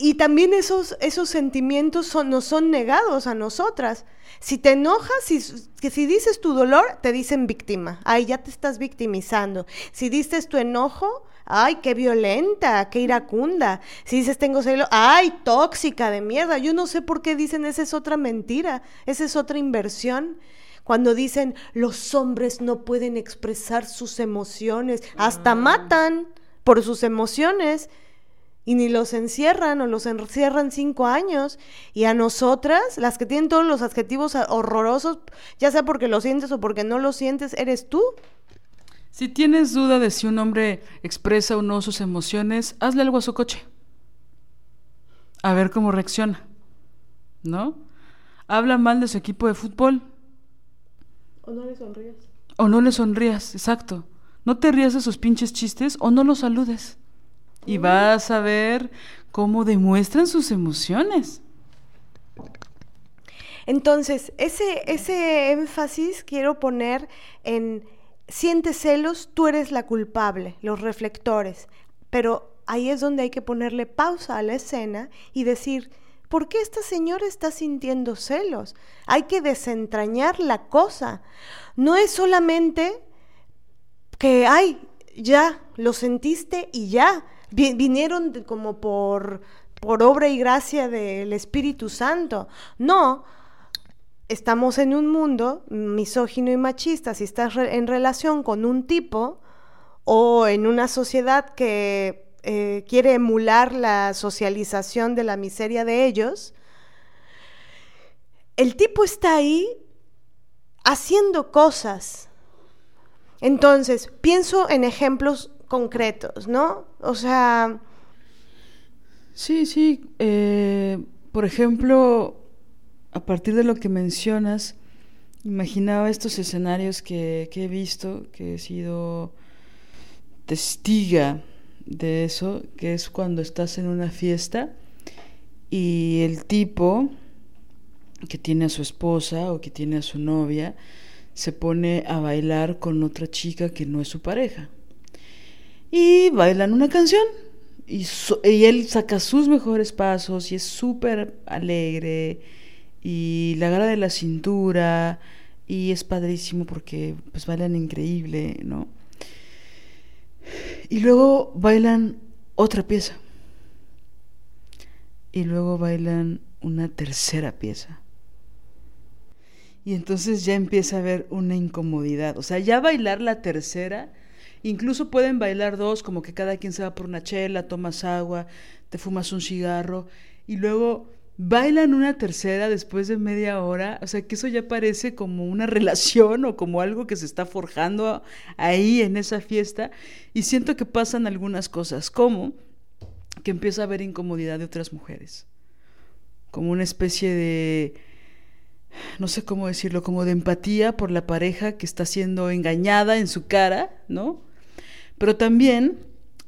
S2: y también esos, esos sentimientos son, nos son negados a nosotras. Si te enojas, si, que si dices tu dolor, te dicen víctima. Ay, ya te estás victimizando. Si dices tu enojo, ay, qué violenta, qué iracunda. Si dices tengo celo, ay, tóxica de mierda. Yo no sé por qué dicen esa es otra mentira, esa es otra inversión cuando dicen los hombres no pueden expresar sus emociones, hasta ah. matan por sus emociones y ni los encierran o los encierran cinco años. Y a nosotras, las que tienen todos los adjetivos horrorosos, ya sea porque lo sientes o porque no lo sientes, eres tú.
S1: Si tienes duda de si un hombre expresa o no sus emociones, hazle algo a su coche. A ver cómo reacciona. ¿No? Habla mal de su equipo de fútbol.
S2: O no le sonrías.
S1: O no le sonrías, exacto. No te rías de sus pinches chistes o no los saludes. Y vas a ver cómo demuestran sus emociones.
S2: Entonces, ese, ese énfasis quiero poner en sientes celos, tú eres la culpable, los reflectores. Pero ahí es donde hay que ponerle pausa a la escena y decir, ¿por qué esta señora está sintiendo celos? Hay que desentrañar la cosa. No es solamente que, ay, ya, lo sentiste y ya. Vinieron como por, por obra y gracia del Espíritu Santo. No, estamos en un mundo misógino y machista. Si estás en relación con un tipo o en una sociedad que eh, quiere emular la socialización de la miseria de ellos, el tipo está ahí haciendo cosas. Entonces, pienso en ejemplos concretos, ¿no? O sea...
S1: Sí, sí. Eh, por ejemplo, a partir de lo que mencionas, imaginaba estos escenarios que, que he visto, que he sido testiga de eso, que es cuando estás en una fiesta y el tipo que tiene a su esposa o que tiene a su novia se pone a bailar con otra chica que no es su pareja. Y bailan una canción y, él saca sus mejores pasos y es súper alegre y la agarra de la cintura y es padrísimo porque pues bailan increíble, ¿no? Y luego bailan otra pieza. Y luego bailan una tercera pieza. Y entonces ya empieza a haber una incomodidad. O sea, ya bailar la tercera, incluso pueden bailar dos, como que cada quien se va por una chela, tomas agua, te fumas un cigarro, y luego bailan una tercera después de media hora, o sea que eso ya parece como una relación o como algo que se está forjando ahí en esa fiesta. Y siento que pasan algunas cosas, como que empieza a haber incomodidad de otras mujeres, como una especie de, no sé cómo decirlo, como de empatía por la pareja que está siendo engañada en su cara, ¿no? Pero también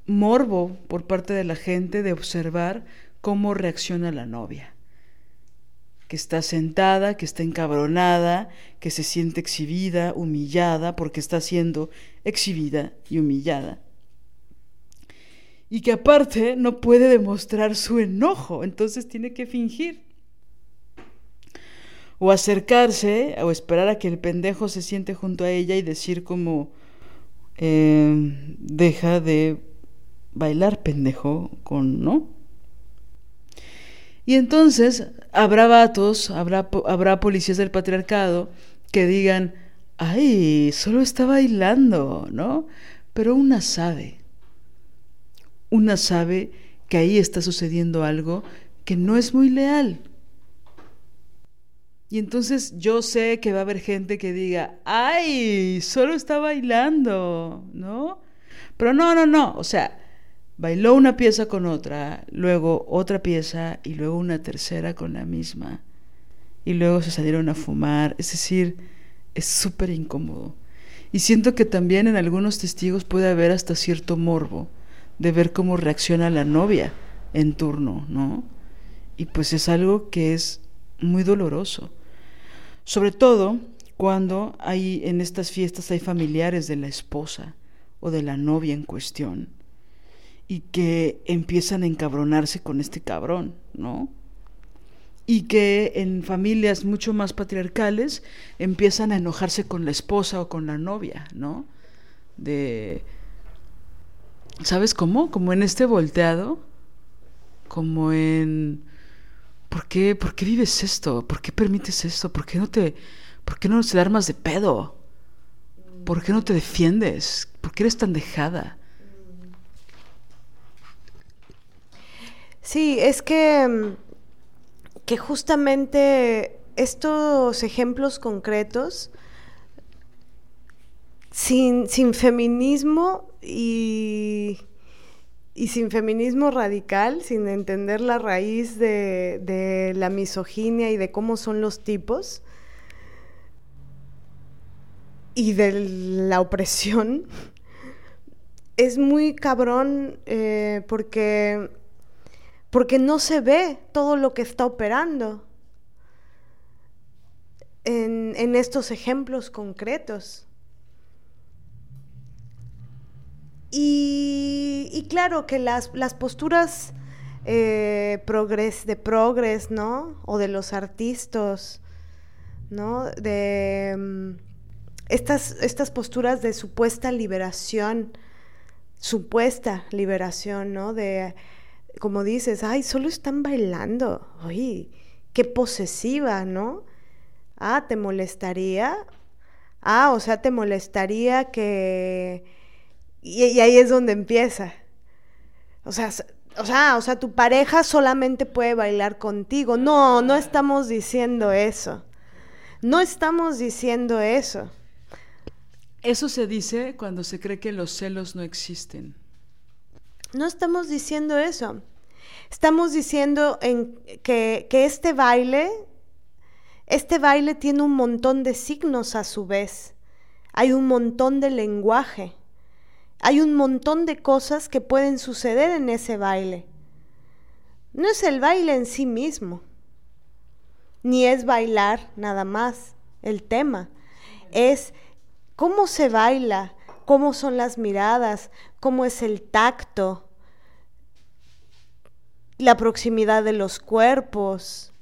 S1: morbo por parte de la gente de observar cómo reacciona la novia que está sentada, que está encabronada, que se siente exhibida, humillada, porque está siendo exhibida y humillada. Y que aparte no puede demostrar su enojo, entonces tiene que fingir. O acercarse o esperar a que el pendejo se siente junto a ella y decir como, eh, deja de bailar pendejo con, ¿no? Y entonces habrá vatos, habrá, habrá policías del patriarcado que digan, ay, solo está bailando, ¿no? Pero una sabe, una sabe que ahí está sucediendo algo que no es muy leal. Y entonces yo sé que va a haber gente que diga, ay, solo está bailando, ¿no? Pero no, no, no, o sea, Bailó una pieza con otra, luego otra pieza y luego una tercera con la misma. Y luego se salieron a fumar. Es decir, es súper incómodo. Y siento que también en algunos testigos puede haber hasta cierto morbo de ver cómo reacciona la novia en turno, ¿no? Y pues es algo que es muy doloroso. Sobre todo cuando hay en estas fiestas hay familiares de la esposa o de la novia en cuestión y que empiezan a encabronarse con este cabrón, ¿no? Y que en familias mucho más patriarcales empiezan a enojarse con la esposa o con la novia, ¿no? De... ¿Sabes cómo? Como en este volteado, como en... ¿Por qué, ¿Por qué vives esto? ¿Por qué permites esto? ¿Por qué no te... ¿Por qué no se armas de pedo? ¿Por qué no te defiendes? ¿Por qué eres tan dejada?
S2: Sí, es que, mm, que justamente estos ejemplos concretos, sin, sin feminismo y, y, sin feminismo radical, sin entender la raíz de, la misoginia y de cómo son los tipos y de la opresión, es muy cabrón eh, porque porque no se ve todo lo que está operando en, estos ejemplos concretos. Y, claro que las, posturas eh, progres, de progres, ¿no? O de los artistas, ¿no? De mm, estas, estas posturas de supuesta liberación, supuesta liberación, ¿no? De, como dices, ay, solo están bailando, ay, qué posesiva, ¿no? Ah, ¿te molestaría? Ah, o sea, ¿te molestaría que... Y, y ahí es donde empieza. O sea, o sea, o sea, tu pareja solamente puede bailar contigo. No, no estamos diciendo eso. No estamos diciendo eso.
S1: Eso se dice cuando se cree que los celos no existen.
S2: No estamos diciendo eso. Estamos diciendo en que, que este baile, este baile tiene un montón de signos a su vez. Hay un montón de lenguaje. Hay un montón de cosas que pueden suceder en ese baile. No es el baile en sí mismo, ni es bailar nada más el tema. Es cómo se baila, cómo son las miradas, cómo es el tacto, la proximidad de los cuerpos,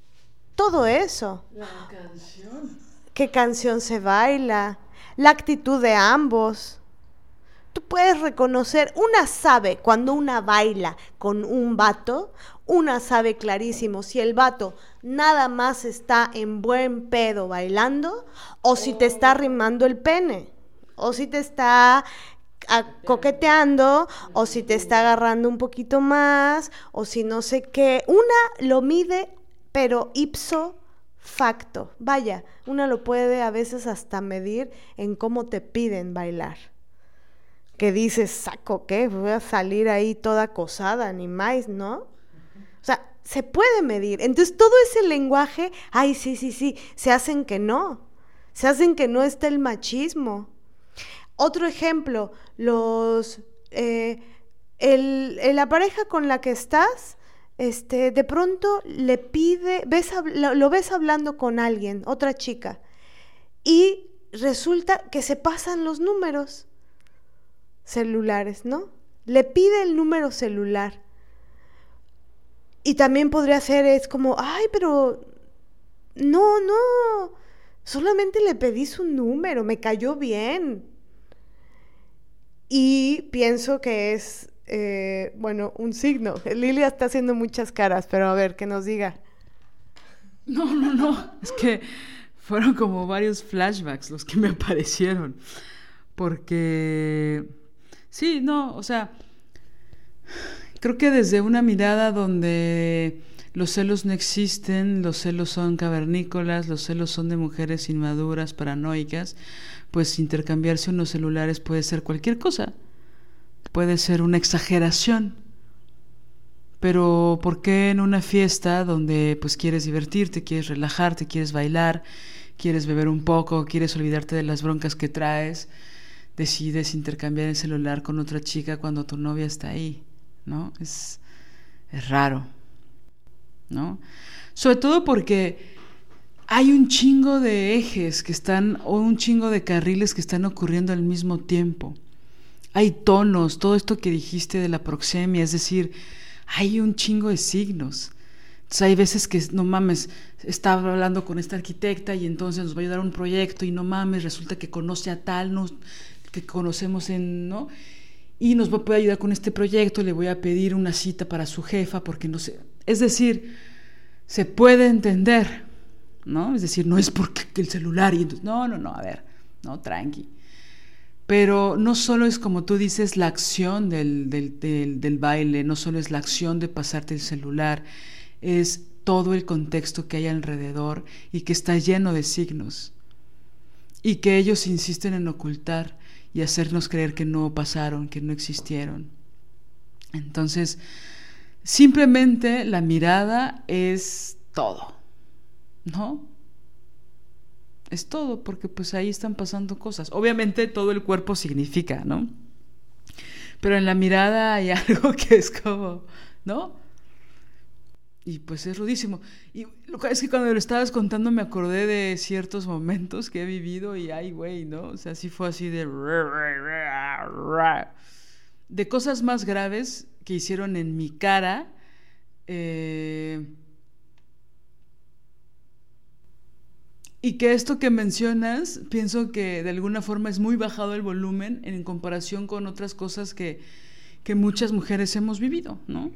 S2: todo eso.
S1: La canción.
S2: ¿Qué canción se baila? La actitud de ambos tú puedes reconocer, una sabe cuando una baila con un vato, una sabe clarísimo si el vato nada más está en buen pedo bailando o si te está arrimando el pene o si te está coqueteando o si te está agarrando un poquito más o si no sé qué. Una lo mide pero ipso facto. Vaya, una lo puede a veces hasta medir en cómo te piden bailar que dices, saco, ¿qué? Voy a salir ahí toda acosada, ni más, ¿no? O sea, se puede medir. Entonces, todo ese lenguaje, ay, sí, sí, sí, se hacen que no. Se hacen que no esté el machismo. Otro ejemplo, los... Eh, el, la pareja con la que estás, este, de pronto le pide, ves, lo ves hablando con alguien, otra chica, y resulta que se pasan los números celulares, ¿no? Le pide el número celular. Y también podría ser, es como, ay, pero no, no, solamente le pedí su número, me cayó bien. Y pienso que es, eh, bueno, un signo. Lilia está haciendo muchas caras, pero a ver, que nos diga.
S1: No, no, no, es que fueron como varios flashbacks los que me aparecieron. Porque Sí, no, o sea, creo que desde una mirada donde los celos no existen, los celos son cavernícolas, los celos son de mujeres inmaduras, paranoicas, pues intercambiarse unos celulares puede ser cualquier cosa, puede ser una exageración. Pero ¿por qué en una fiesta donde pues quieres divertirte, quieres relajarte, quieres bailar, quieres beber un poco, quieres olvidarte de las broncas que traes? Decides intercambiar el celular con otra chica cuando tu novia está ahí, ¿no? Es, es raro, ¿no? Sobre todo porque hay un chingo de ejes que están, o un chingo de carriles que están ocurriendo al mismo tiempo. Hay tonos, todo esto que dijiste de la proxemia, es decir, hay un chingo de signos. Entonces hay veces que, no mames, estaba hablando con esta arquitecta y entonces nos va a ayudar a un proyecto y no mames, resulta que conoce a tal, no, que conocemos en, ¿no? Y nos puede ayudar con este proyecto, le voy a pedir una cita para su jefa porque no sé, es decir, se puede entender, ¿no? Es decir, no es porque el celular y no, no, no, a ver, no, tranqui. Pero no solo es como tú dices la acción del, del, del, del baile, no solo es la acción de pasarte el celular, es todo el contexto que hay alrededor y que está lleno de signos y que ellos insisten en ocultar y hacernos creer que no pasaron, que no existieron. Entonces, simplemente la mirada es todo, ¿no? Es todo, porque pues ahí están pasando cosas. Obviamente todo el cuerpo significa, ¿no? Pero en la mirada hay algo que es como, ¿no? Y pues es rudísimo. Y lo que es que cuando lo estabas contando me acordé de ciertos momentos que he vivido y ay, güey, ¿no? O sea, sí fue así de... De cosas más graves que hicieron en mi cara Eh, y que esto que mencionas, pienso que de alguna forma es muy bajado el volumen en comparación con otras cosas que, que muchas mujeres hemos vivido, ¿no?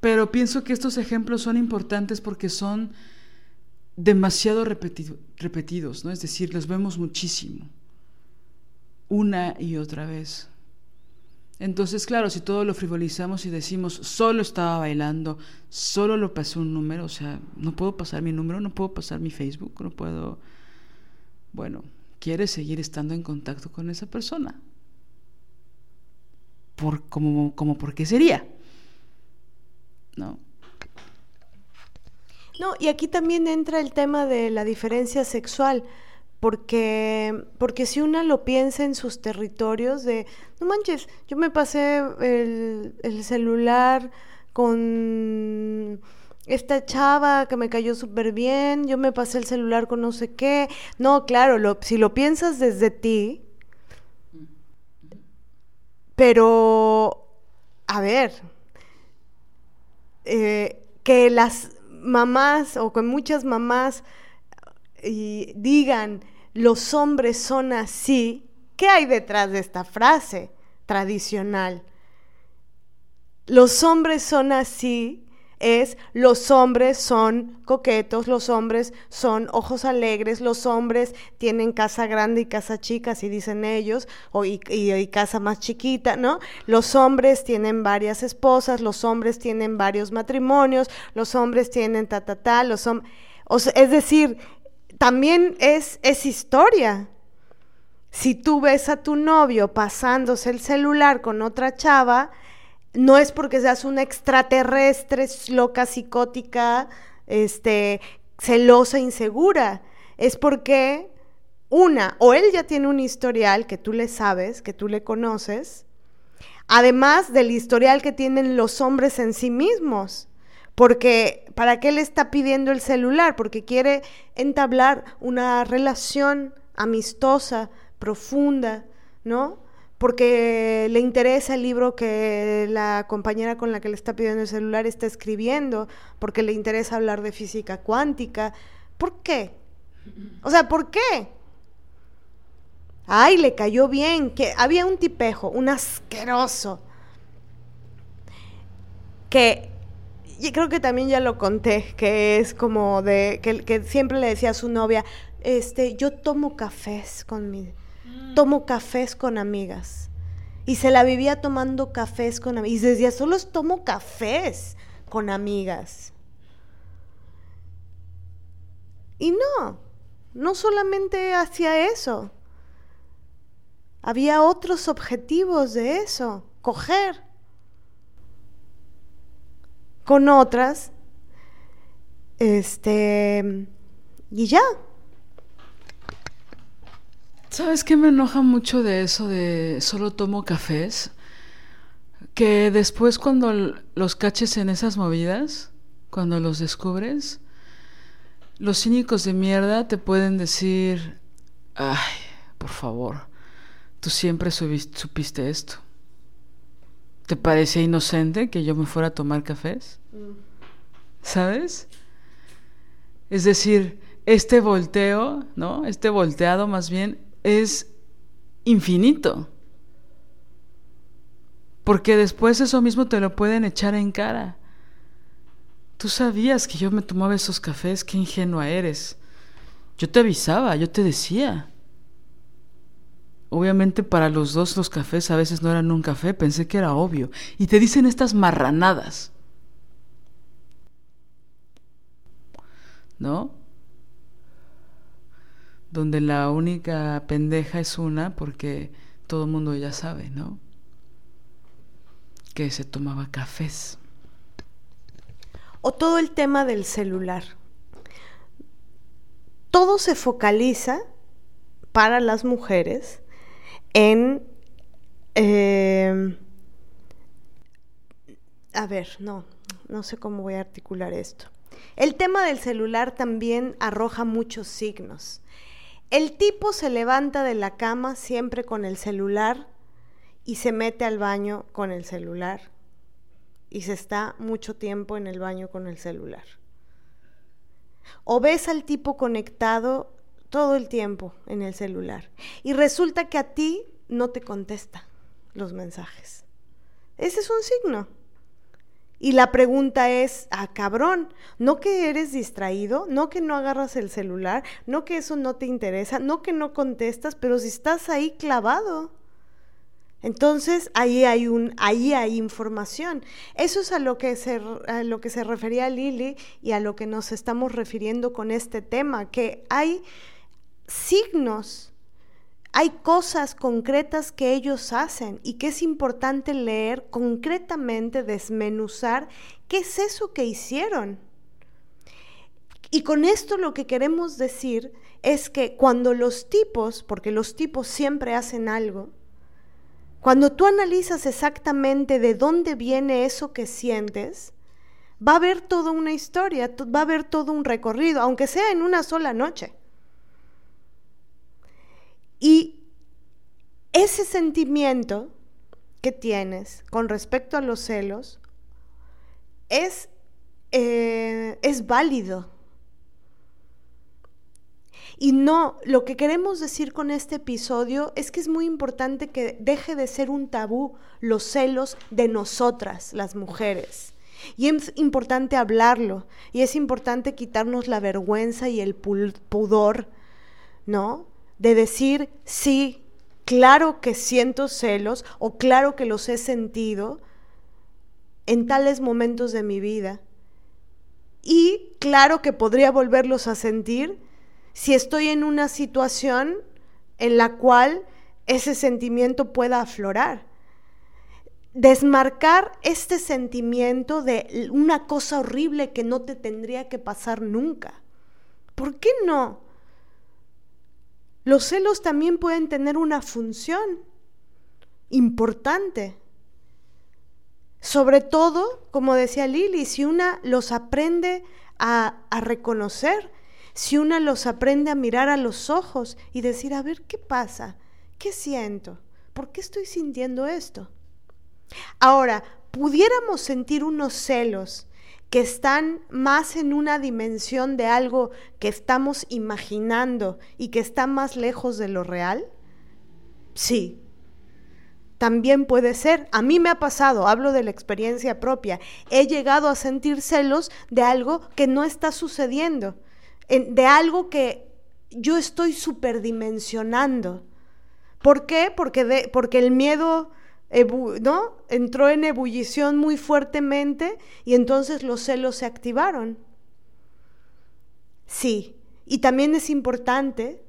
S1: Pero pienso que estos ejemplos son importantes porque son demasiado repetidos, ¿no? Es decir, los vemos muchísimo, una y otra vez. Entonces, claro, si todo lo frivolizamos y decimos, solo estaba bailando, solo lo pasé un número, o sea, no puedo pasar mi número, no puedo pasar mi Facebook, no puedo... Bueno, quieres seguir estando en contacto con esa persona. Por, como, como por qué sería. ¿No?
S2: No, y aquí también entra el tema de la diferencia sexual, porque, porque si una lo piensa en sus territorios de, no manches, yo me pasé el, celular con esta chava que me cayó súper bien, yo me pasé el celular con no sé qué. No, claro, si lo piensas desde ti, pero, a ver, eh, que las mamás o con muchas mamás y digan los hombres son así, ¿qué hay detrás de esta frase tradicional? Los hombres son así es los hombres son coquetos, los hombres son ojos alegres, los hombres tienen casa grande y casa chica, así dicen ellos, o y, casa más chiquita, ¿no? Los hombres tienen varias esposas, los hombres tienen varios matrimonios, los hombres tienen ta ta ta, los hombres, es decir, también es, es historia. Si tú ves a tu novio pasándose el celular con otra chava, no es porque seas una extraterrestre, loca, psicótica, este, celosa, insegura. Es porque, una, o él ya tiene un historial que tú le sabes, que tú le conoces, además del historial que tienen los hombres en sí mismos. Porque, ¿para qué le está pidiendo el celular? Porque quiere entablar una relación amistosa, profunda, ¿no? Porque le interesa el libro que la compañera con la que le está pidiendo el celular está escribiendo, porque le interesa hablar de física cuántica. ¿Por qué? O sea, ¿por qué? Ay, le cayó bien, que había un tipejo, un asqueroso, que y creo que también ya lo conté, que es como de, que, que siempre le decía a su novia, este, yo tomo cafés con mi tomo cafés con amigas. Y se la vivía tomando cafés con amigas. Y decía, solo tomo cafés con amigas. Y no, no solamente hacía eso. Había otros objetivos de eso, coger con otras, este, y ya,
S1: ¿Sabes qué me enoja mucho de eso de solo tomo cafés? Que después cuando los caches en esas movidas, cuando los descubres, los cínicos de mierda te pueden decir, ay, por favor, tú siempre supiste esto. ¿Te parece inocente que yo me fuera a tomar cafés? Mm. ¿Sabes? Es decir, este volteo, ¿no? Este volteado más bien es infinito. Porque después eso mismo te lo pueden echar en cara. Tú sabías que yo me tomaba esos cafés, qué ingenua eres. Yo te avisaba, yo te decía. Obviamente para los dos los cafés a veces no eran un café, pensé que era obvio. Y te dicen estas marranadas. ¿No? Donde la única pendeja es una porque todo el mundo ya sabe, ¿no? Que se tomaba cafés.
S2: O todo el tema del celular. Todo se focaliza para las mujeres en... Eh, a ver, no, no sé cómo voy a articular esto. El tema del celular también arroja muchos signos. El tipo se levanta de la cama siempre con el celular y se mete al baño con el celular. y se está mucho tiempo en el baño con el celular. O ves al tipo conectado todo el tiempo en el celular y resulta que a ti no te contesta los mensajes. Ese es un signo. Y la pregunta es, ah, cabrón, no que eres distraído, no que no agarras el celular, no que eso no te interesa, no que no contestas, pero si estás ahí clavado. Entonces ahí hay un, ahí hay información. Eso es a lo que se, a lo que se refería Lili y a lo que nos estamos refiriendo con este tema, que hay signos hay cosas concretas que ellos hacen y que es importante leer concretamente, desmenuzar qué es eso que hicieron. Y con esto lo que queremos decir es que cuando los tipos, porque los tipos siempre hacen algo, cuando tú analizas exactamente de dónde viene eso que sientes, va a haber toda una historia, va a haber todo un recorrido, aunque sea en una sola noche. Y ese sentimiento que tienes con respecto a los celos es, eh, es válido. Y no, lo que queremos decir con este episodio es que es muy importante que deje de ser un tabú los celos de nosotras, las mujeres. Y es importante hablarlo, y es importante quitarnos la vergüenza y el pudor, ¿no? De decir, sí, claro que siento celos o claro que los he sentido en tales momentos de mi vida. Y claro que podría volverlos a sentir si estoy en una situación en la cual ese sentimiento pueda aflorar. Desmarcar este sentimiento de una cosa horrible que no te tendría que pasar nunca. ¿Por qué no? Los celos también pueden tener una función importante. Sobre todo, como decía Lili, si una los aprende a, a, reconocer, si una los aprende a mirar a los ojos y decir, a ver, ¿qué pasa? ¿Qué siento? ¿Por qué estoy sintiendo esto? Ahora, pudiéramos sentir unos celos que están más en una dimensión de algo que estamos imaginando y que está más lejos de lo real? Sí, también puede ser. A mí me ha pasado, hablo de la experiencia propia. He llegado a sentir celos de algo que no está sucediendo, de algo que yo estoy superdimensionando. ¿Por qué? Porque, porque el miedo ¿no? Entró en ebullición muy fuertemente y entonces los celos se activaron. Sí, y también es importante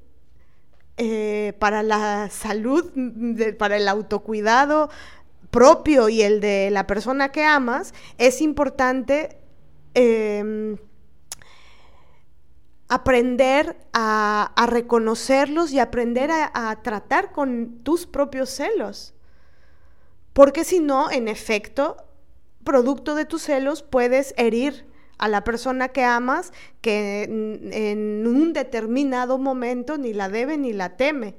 S2: eh, para la salud, para el autocuidado propio y el de la persona que amas, es importante em, aprender a, reconocerlos y aprender a tratar con tus propios celos. Porque si no, en efecto, producto de tus celos puedes herir a la persona que amas que en, un determinado momento ni la debe ni la teme.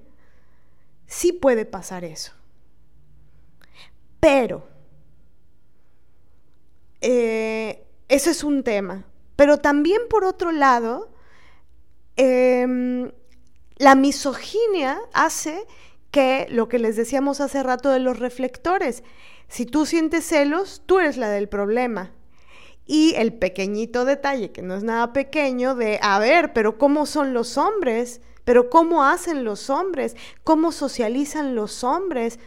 S2: Sí puede pasar eso. Pero, eh, ese es un tema. Pero también por otro lado, em, la misoginia hace que lo que les decíamos hace rato de los reflectores. Si tú sientes celos, tú eres la del problema. Y el pequeñito detalle, que no es nada pequeño, de, a ver, pero ¿cómo son los hombres? ¿Pero cómo hacen los hombres? ¿Cómo socializan los hombres?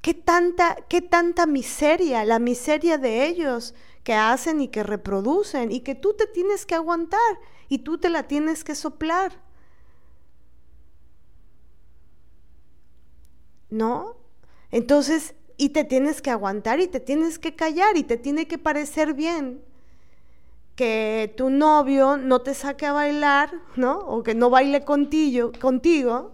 S2: ¿Qué tanta, qué tanta miseria, la miseria de ellos que hacen y que reproducen y que tú te tienes que aguantar y tú te la tienes que soplar? ¿No? Entonces, y te tienes que aguantar y te tienes que callar y te tiene que parecer bien que tu novio no te saque a bailar, ¿no? O que no baile contigo, contigo,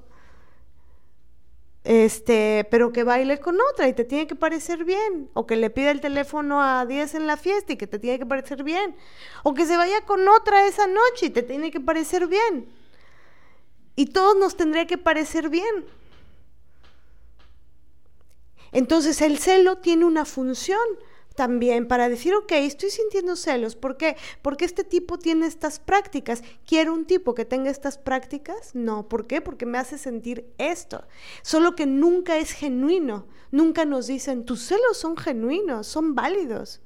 S2: este, pero que baile con otra y te tiene que parecer bien, o que le pida el teléfono a 10 en la fiesta y que te tiene que parecer bien, o que se vaya con otra esa noche y te tiene que parecer bien. Y todos nos tendría que parecer bien. Entonces el celo tiene una función también para decir, ok, estoy sintiendo celos. ¿Por qué? Porque este tipo tiene estas prácticas. ¿Quiero un tipo que tenga estas prácticas? No. ¿Por qué? Porque me hace sentir esto. Solo que nunca es genuino. Nunca nos dicen, tus celos son genuinos, son válidos.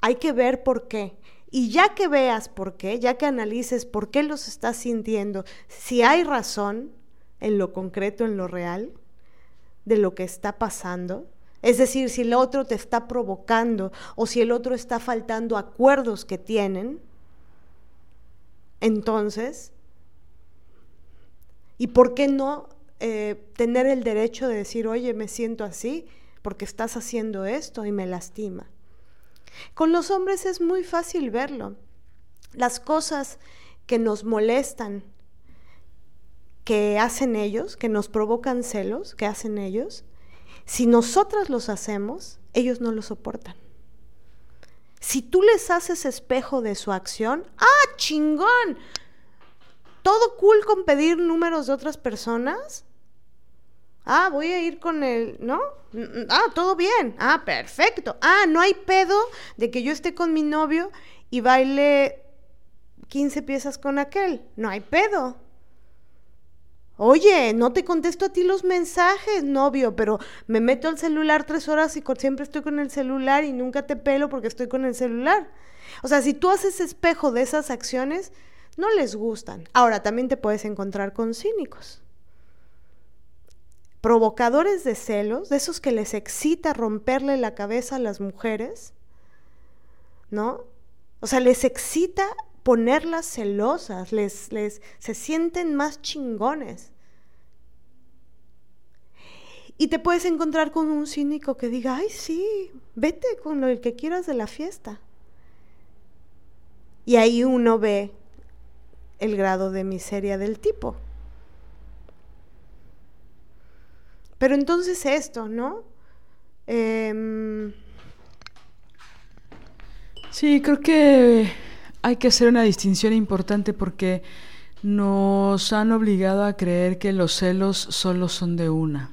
S2: Hay que ver por qué. Y ya que veas por qué, ya que analices por qué los estás sintiendo, si hay razón en lo concreto, en lo real, de lo que está pasando, es decir, si el otro te está provocando o si el otro está faltando acuerdos que tienen, entonces, ¿y por qué no eh, tener el derecho de decir, oye, me siento así porque estás haciendo esto y me lastima? Con los hombres es muy fácil verlo. Las cosas que nos molestan, que hacen ellos, que nos provocan celos, que hacen ellos, si nosotras los hacemos, ellos no lo soportan. Si tú les haces espejo de su acción, ¡ah, chingón! ¿Todo cool con pedir números de otras personas? Ah, voy a ir con el, ¿no? Ah, todo bien. Ah, perfecto. Ah, no hay pedo de que yo esté con mi novio y baile 15 piezas con aquel. No hay pedo. Oye, no te contesto a ti los mensajes, novio, pero me meto al celular tres horas y siempre estoy con el celular y nunca te pelo porque estoy con el celular. O sea, si tú haces espejo de esas acciones, no les gustan. Ahora, también te puedes encontrar con cínicos. Provocadores de celos, de esos que les excita romperle la cabeza a las mujeres, ¿no? O sea, les excita ponerlas celosas, les, les, se sienten más chingones. Y te puedes encontrar con un cínico que diga, ay, sí, vete con lo que quieras de la fiesta. Y ahí uno ve el grado de miseria del tipo. Pero entonces esto, ¿no? Em,
S3: sí, creo que hay que hacer una distinción importante porque nos han obligado a creer que los celos solo son de una.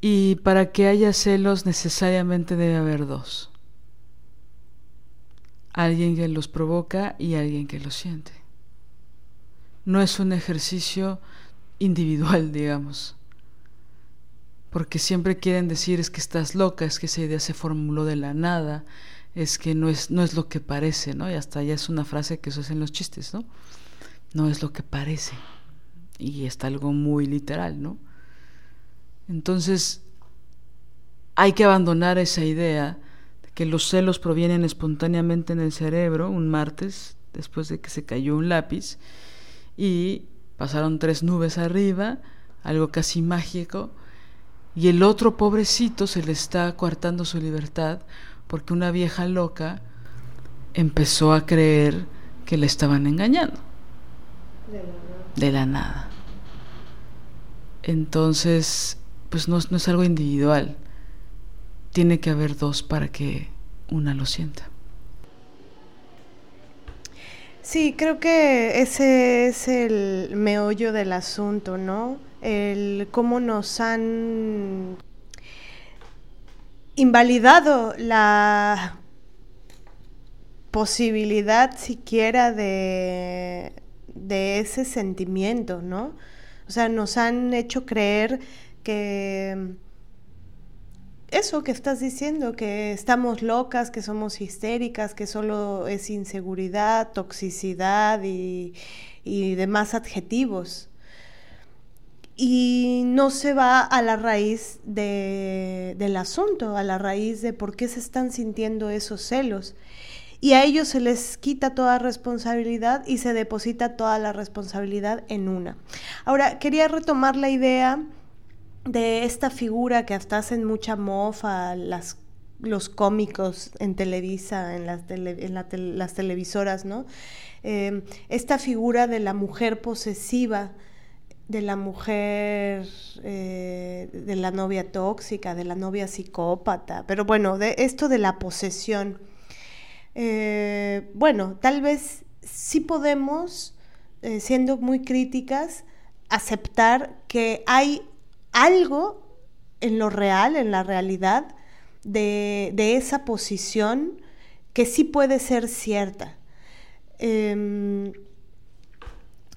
S3: Y para que haya celos necesariamente debe haber dos. Alguien que los provoca y alguien que los siente. No es un ejercicio individual, digamos. Porque siempre quieren decir es que estás loca, es que esa idea se formuló de la nada, es que no es, no es lo que parece, ¿no? Y hasta ya es una frase que se hace en los chistes, ¿no? No es lo que parece. Y está algo muy literal, ¿no? Entonces, hay que abandonar esa idea de que los celos provienen espontáneamente en el cerebro un martes, después de que se cayó un lápiz, y pasaron tres nubes arriba, algo casi mágico, y el otro pobrecito se le está coartando su libertad porque una vieja loca empezó a creer que le estaban engañando. De la nada. Entonces, pues no, no es algo individual. Tiene que haber dos para que una lo sienta.
S2: Sí, creo que ese es el meollo del asunto, ¿no? El cómo nos han invalidado la posibilidad siquiera de, ese sentimiento, ¿no? O sea, nos han hecho creer que eso que estás diciendo, que estamos locas, que somos histéricas, que solo es inseguridad, toxicidad y demás adjetivos y no se va a la raíz del asunto, a la raíz de por qué se están sintiendo esos celos. Y a ellos se les quita toda responsabilidad y se deposita toda la responsabilidad en una. Ahora, quería retomar la idea de esta figura que hasta hacen mucha mofa las, los cómicos en Televisa, en las, en las televisoras, ¿no? Eh, esta figura de la mujer posesiva de la mujer, eh, de la novia tóxica, de la novia psicópata, pero bueno, de esto de la posesión. Eh, bueno, tal vez sí podemos, eh, siendo muy críticas, aceptar que hay algo en lo real, en la realidad, de, esa posición que sí puede ser cierta. Em,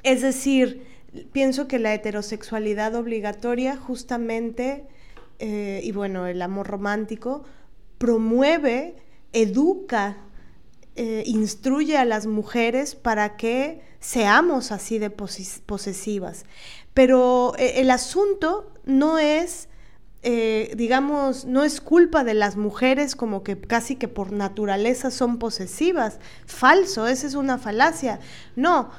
S2: es decir, pienso que la heterosexualidad obligatoria justamente, eh, y bueno, el amor romántico, promueve, educa, eh, instruye a las mujeres para que seamos así de posesivas. Pero eh, el asunto no es digamos, no es culpa de las mujeres como que casi que por naturaleza son posesivas. Falso, esa es una falacia. No,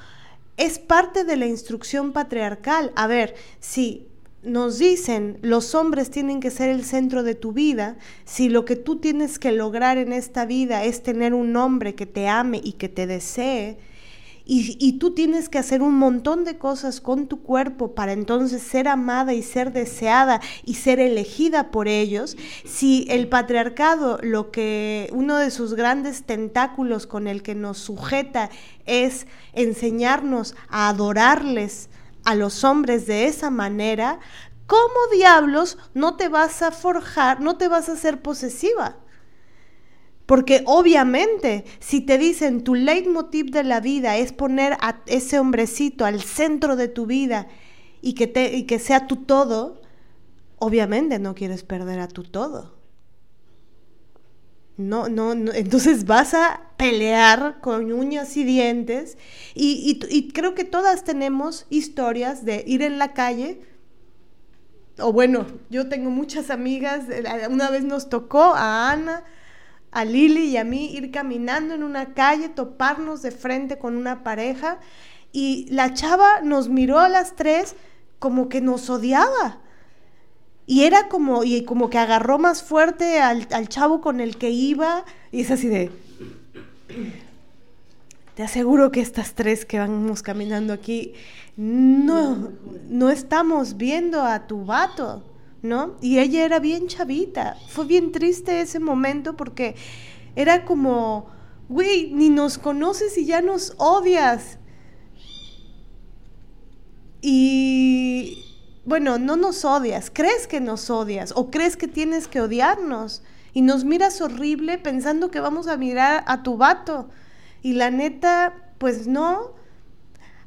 S2: es parte de la instrucción patriarcal. A ver, si nos dicen los hombres tienen que ser el centro de tu vida, si lo que tú tienes que lograr en esta vida es tener un hombre que te ame y que te desee, y, tú tienes que hacer un montón de cosas con tu cuerpo para entonces ser amada y ser deseada y ser elegida por ellos. Si el patriarcado, lo que uno de sus grandes tentáculos con el que nos sujeta es enseñarnos a adorarles a los hombres de esa manera, ¿cómo diablos no te vas a forjar, no te vas a hacer posesiva? Porque obviamente, si te dicen tu leitmotiv de la vida es poner a ese hombrecito al centro de tu vida y que, te, y que sea tu todo, obviamente no quieres perder a tu todo. No, no, no, entonces vas a pelear con uñas y dientes y, y creo que todas tenemos historias de ir en la calle o bueno, yo tengo muchas amigas, una vez nos tocó a Ana, a Lili y a mí ir caminando en una calle, toparnos de frente con una pareja y la chava nos miró a las tres como que nos odiaba. Y era como, y como que agarró más fuerte al, al chavo con el que iba y es así de... Te aseguro que estas tres que vamos caminando aquí, no, no estamos viendo a tu vato. ¿No? Y ella era bien chavita. Fue bien triste ese momento porque era como, güey, ni nos conoces y ya nos odias. Y bueno, no nos odias, crees que nos odias o crees que tienes que odiarnos y nos miras horrible pensando que vamos a mirar a tu vato. Y la neta, pues no,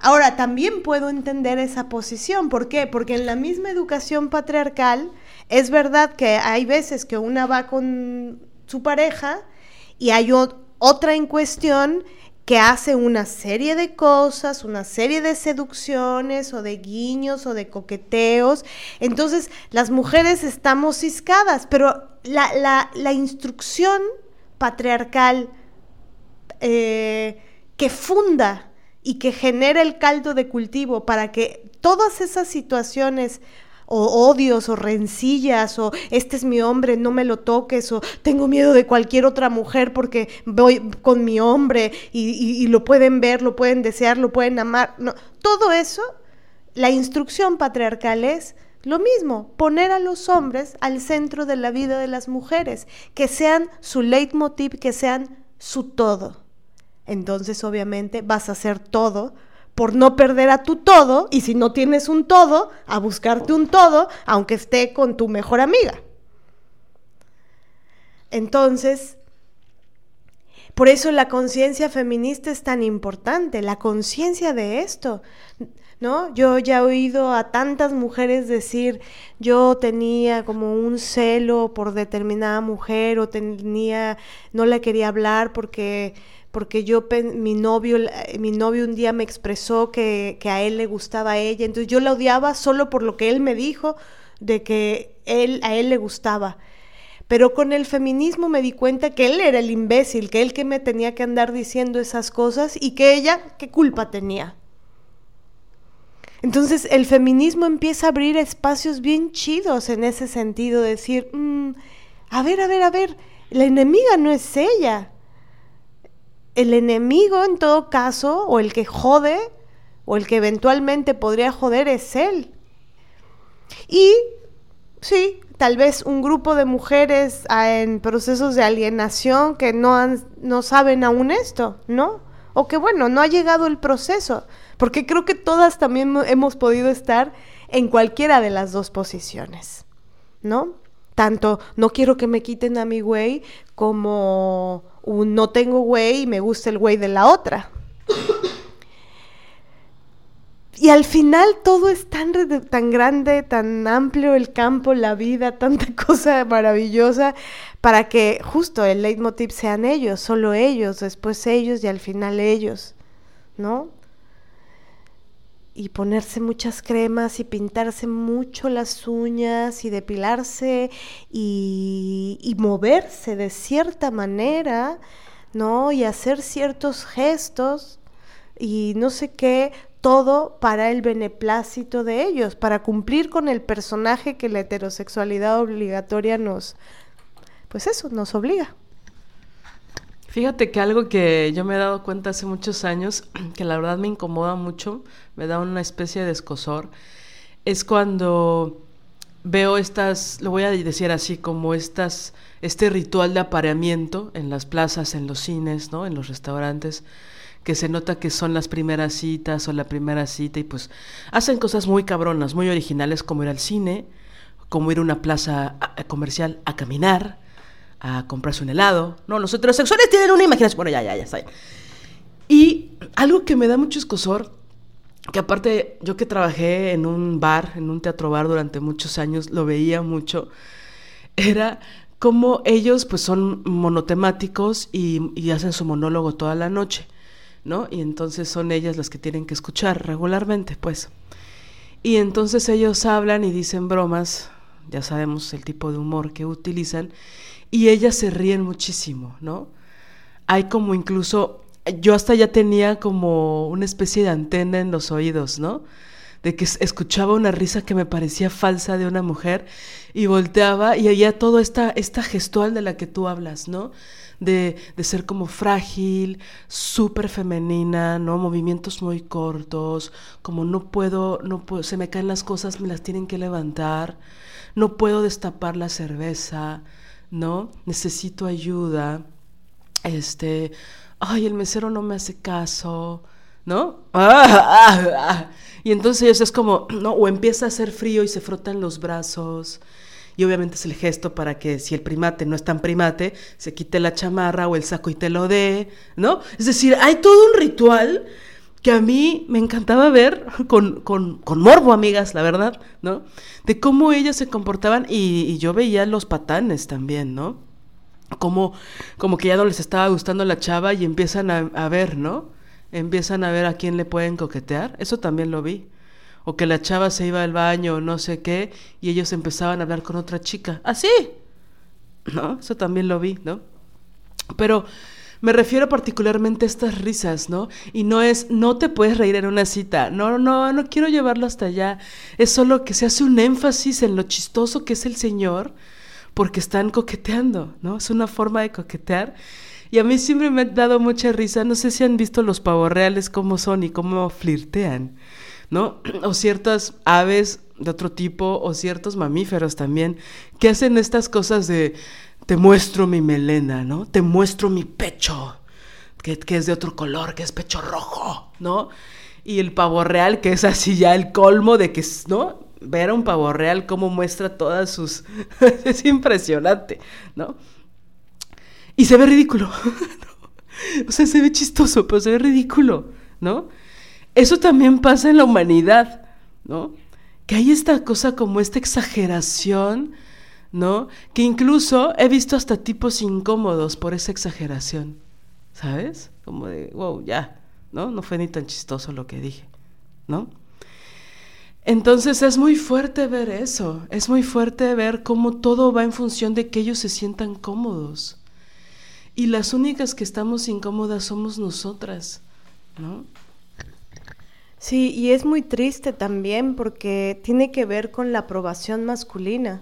S2: Ahora, también puedo entender esa posición. ¿Por qué? Porque en la misma educación patriarcal es verdad que hay veces que una va con su pareja y hay otra en cuestión que hace una serie de cosas, una serie de seducciones o de guiños o de coqueteos. Entonces las mujeres estamos ciscadas, pero la, instrucción patriarcal eh, que funda y que genera el caldo de cultivo para que todas esas situaciones o odios o rencillas o este es mi hombre, no me lo toques o tengo miedo de cualquier otra mujer porque voy con mi hombre y, lo pueden ver, lo pueden desear, lo pueden amar. No, todo eso, la instrucción patriarcal es lo mismo, poner a los hombres al centro de la vida de las mujeres, que sean su leitmotiv, que sean su todo entonces obviamente vas a hacer todo por no perder a tu todo y si no tienes un todo, a buscarte un todo, aunque esté con tu mejor amiga. Entonces, por eso la conciencia feminista es tan importante, la conciencia de esto. ¿No? Yo ya he oído a tantas mujeres decir, yo tenía como un celo por determinada mujer o tenía, no le quería hablar porque porque yo, mi novio, mi novio un día me expresó que, a él le gustaba a ella, entonces yo la odiaba solo por lo que él me dijo de que él, a él le gustaba. Pero con el feminismo me di cuenta que él era el imbécil, que él que me tenía que andar diciendo esas cosas y que ella, ¿qué culpa tenía? Entonces el feminismo empieza a abrir espacios bien chidos en ese sentido, decir, mm, a ver, a ver, a ver, la enemiga no es ella, el enemigo en todo caso, o el que jode, o el que eventualmente podría joder es él. Y sí, tal vez un grupo de mujeres ah, en procesos de alienación que no, han, no saben aún esto, ¿no? O que bueno, no ha llegado el proceso, porque creo que todas también hemos podido estar en cualquiera de las dos posiciones, ¿no? Tanto no quiero que me quiten a mi güey como no tengo güey y me gusta el güey de la otra. Y al final todo es tan, tan grande, tan amplio el campo, la vida, tanta cosa maravillosa, para que justo el leitmotiv sean ellos, solo ellos, después ellos y al final ellos, ¿no? Y ponerse muchas cremas y pintarse mucho las uñas y depilarse y, moverse de cierta manera, ¿no? Y hacer ciertos gestos y no sé qué, todo para el beneplácito de ellos, para cumplir con el personaje que la heterosexualidad obligatoria nos, pues eso, nos obliga.
S1: Fíjate que algo que yo me he dado cuenta hace muchos años, que la verdad me incomoda mucho, me da una especie de escosor, es cuando veo estas, lo voy a decir así, como estas, este ritual de apareamiento en las plazas, en los cines, ¿no? En los restaurantes, que se nota que son las primeras citas o la primera cita y pues hacen cosas muy cabronas, muy originales como ir al cine, como ir a una plaza comercial a caminar, a comprarse un helado. No, los heterosexuales tienen una imaginación. Bueno, ya, ya, ya está. Y algo que me da mucho escosor, que aparte yo que trabajé en un bar, en un teatro bar durante muchos años, lo veía mucho, era como ellos pues son monotemáticos y, y hacen su monólogo toda la noche. ¿no? Y entonces son ellas las que tienen que escuchar regularmente, pues. Y entonces ellos hablan y dicen bromas, ya sabemos el tipo de humor que utilizan, y ellas se ríen muchísimo, ¿no? Hay como incluso, yo hasta ya tenía como una especie de antena en los oídos, ¿no? De que escuchaba una risa que me parecía falsa de una mujer y volteaba y oía toda esta, esta gestual de la que tú hablas, ¿no? de, ser como frágil, súper femenina, ¿no? Movimientos muy cortos, como no puedo, no puedo, se me caen las cosas, me las tienen que levantar, no puedo destapar la cerveza, ¿no? Necesito ayuda, este, ay, el mesero no me hace caso, ¿no? Ah, ah, ah. Y entonces es como, ¿no? O empieza a hacer frío y se frotan los brazos, y obviamente es el gesto para que si el primate no es tan primate, se quite la chamarra o el saco y te lo dé, ¿no? Es decir, hay todo un ritual que a mí me encantaba ver con, con, con morbo, amigas, la verdad, ¿no? De cómo ellas se comportaban y, yo veía los patanes también, ¿no? Como, como que ya no les estaba gustando la chava y empiezan a, a ver, ¿no? Empiezan a ver a quién le pueden coquetear. Eso también lo vi o que la chava se iba al baño o no sé qué, y ellos empezaban a hablar con otra chica. Así. ¿No? Eso también lo vi, ¿no? Pero me refiero particularmente a estas risas, ¿no? Y no es, no te puedes reír en una cita. No, no, no quiero llevarlo hasta allá. Es solo que se hace un énfasis en lo chistoso que es el Señor, porque están coqueteando, ¿no? Es una forma de coquetear. Y a mí siempre me ha dado mucha risa. No sé si han visto los pavos reales cómo son y cómo flirtean. ¿no? O ciertas aves de otro tipo o ciertos mamíferos también que hacen estas cosas de te muestro mi melena, ¿no? Te muestro mi pecho, que, es de otro color, que es pecho rojo, ¿no? Y el pavo real, que es así ya el colmo de que, ¿no? Ver a un pavo real cómo muestra todas sus... es impresionante, ¿no? Y se ve ridículo. o sea, se ve chistoso, pero se ve ridículo, ¿no? Eso también pasa en la humanidad, ¿no? Que hay esta cosa como esta exageración, ¿no? Que incluso he visto hasta tipos incómodos por esa exageración, ¿sabes? Como de, wow, ya, ¿no? No fue ni tan chistoso lo que dije, ¿no? Entonces es muy fuerte ver eso, es muy fuerte ver cómo todo va en función de que ellos se sientan cómodos. Y las únicas que estamos incómodas somos nosotras, ¿no?
S2: Sí, y es muy triste también porque tiene que ver con la aprobación masculina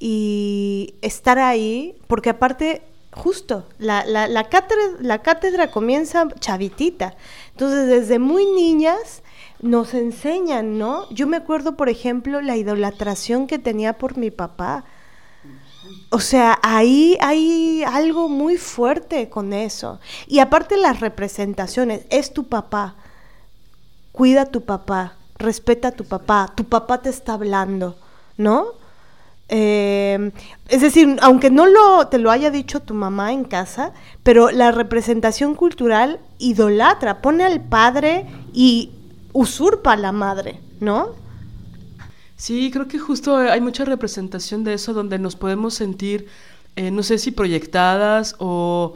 S2: y estar ahí, porque aparte, justo, la, la, la, cátedra, la cátedra comienza chavitita, entonces desde muy niñas nos enseñan, ¿no? Yo me acuerdo, por ejemplo, la idolatración que tenía por mi papá. O sea, ahí hay algo muy fuerte con eso. Y aparte las representaciones, es tu papá cuida a tu papá, respeta a tu papá, tu papá te está hablando, ¿no? Eh, es decir, aunque no lo, te lo haya dicho tu mamá en casa, pero la representación cultural idolatra, pone al padre y usurpa a la madre, ¿no?
S1: Sí, creo que justo hay mucha representación de eso donde nos podemos sentir, eh, no sé si proyectadas o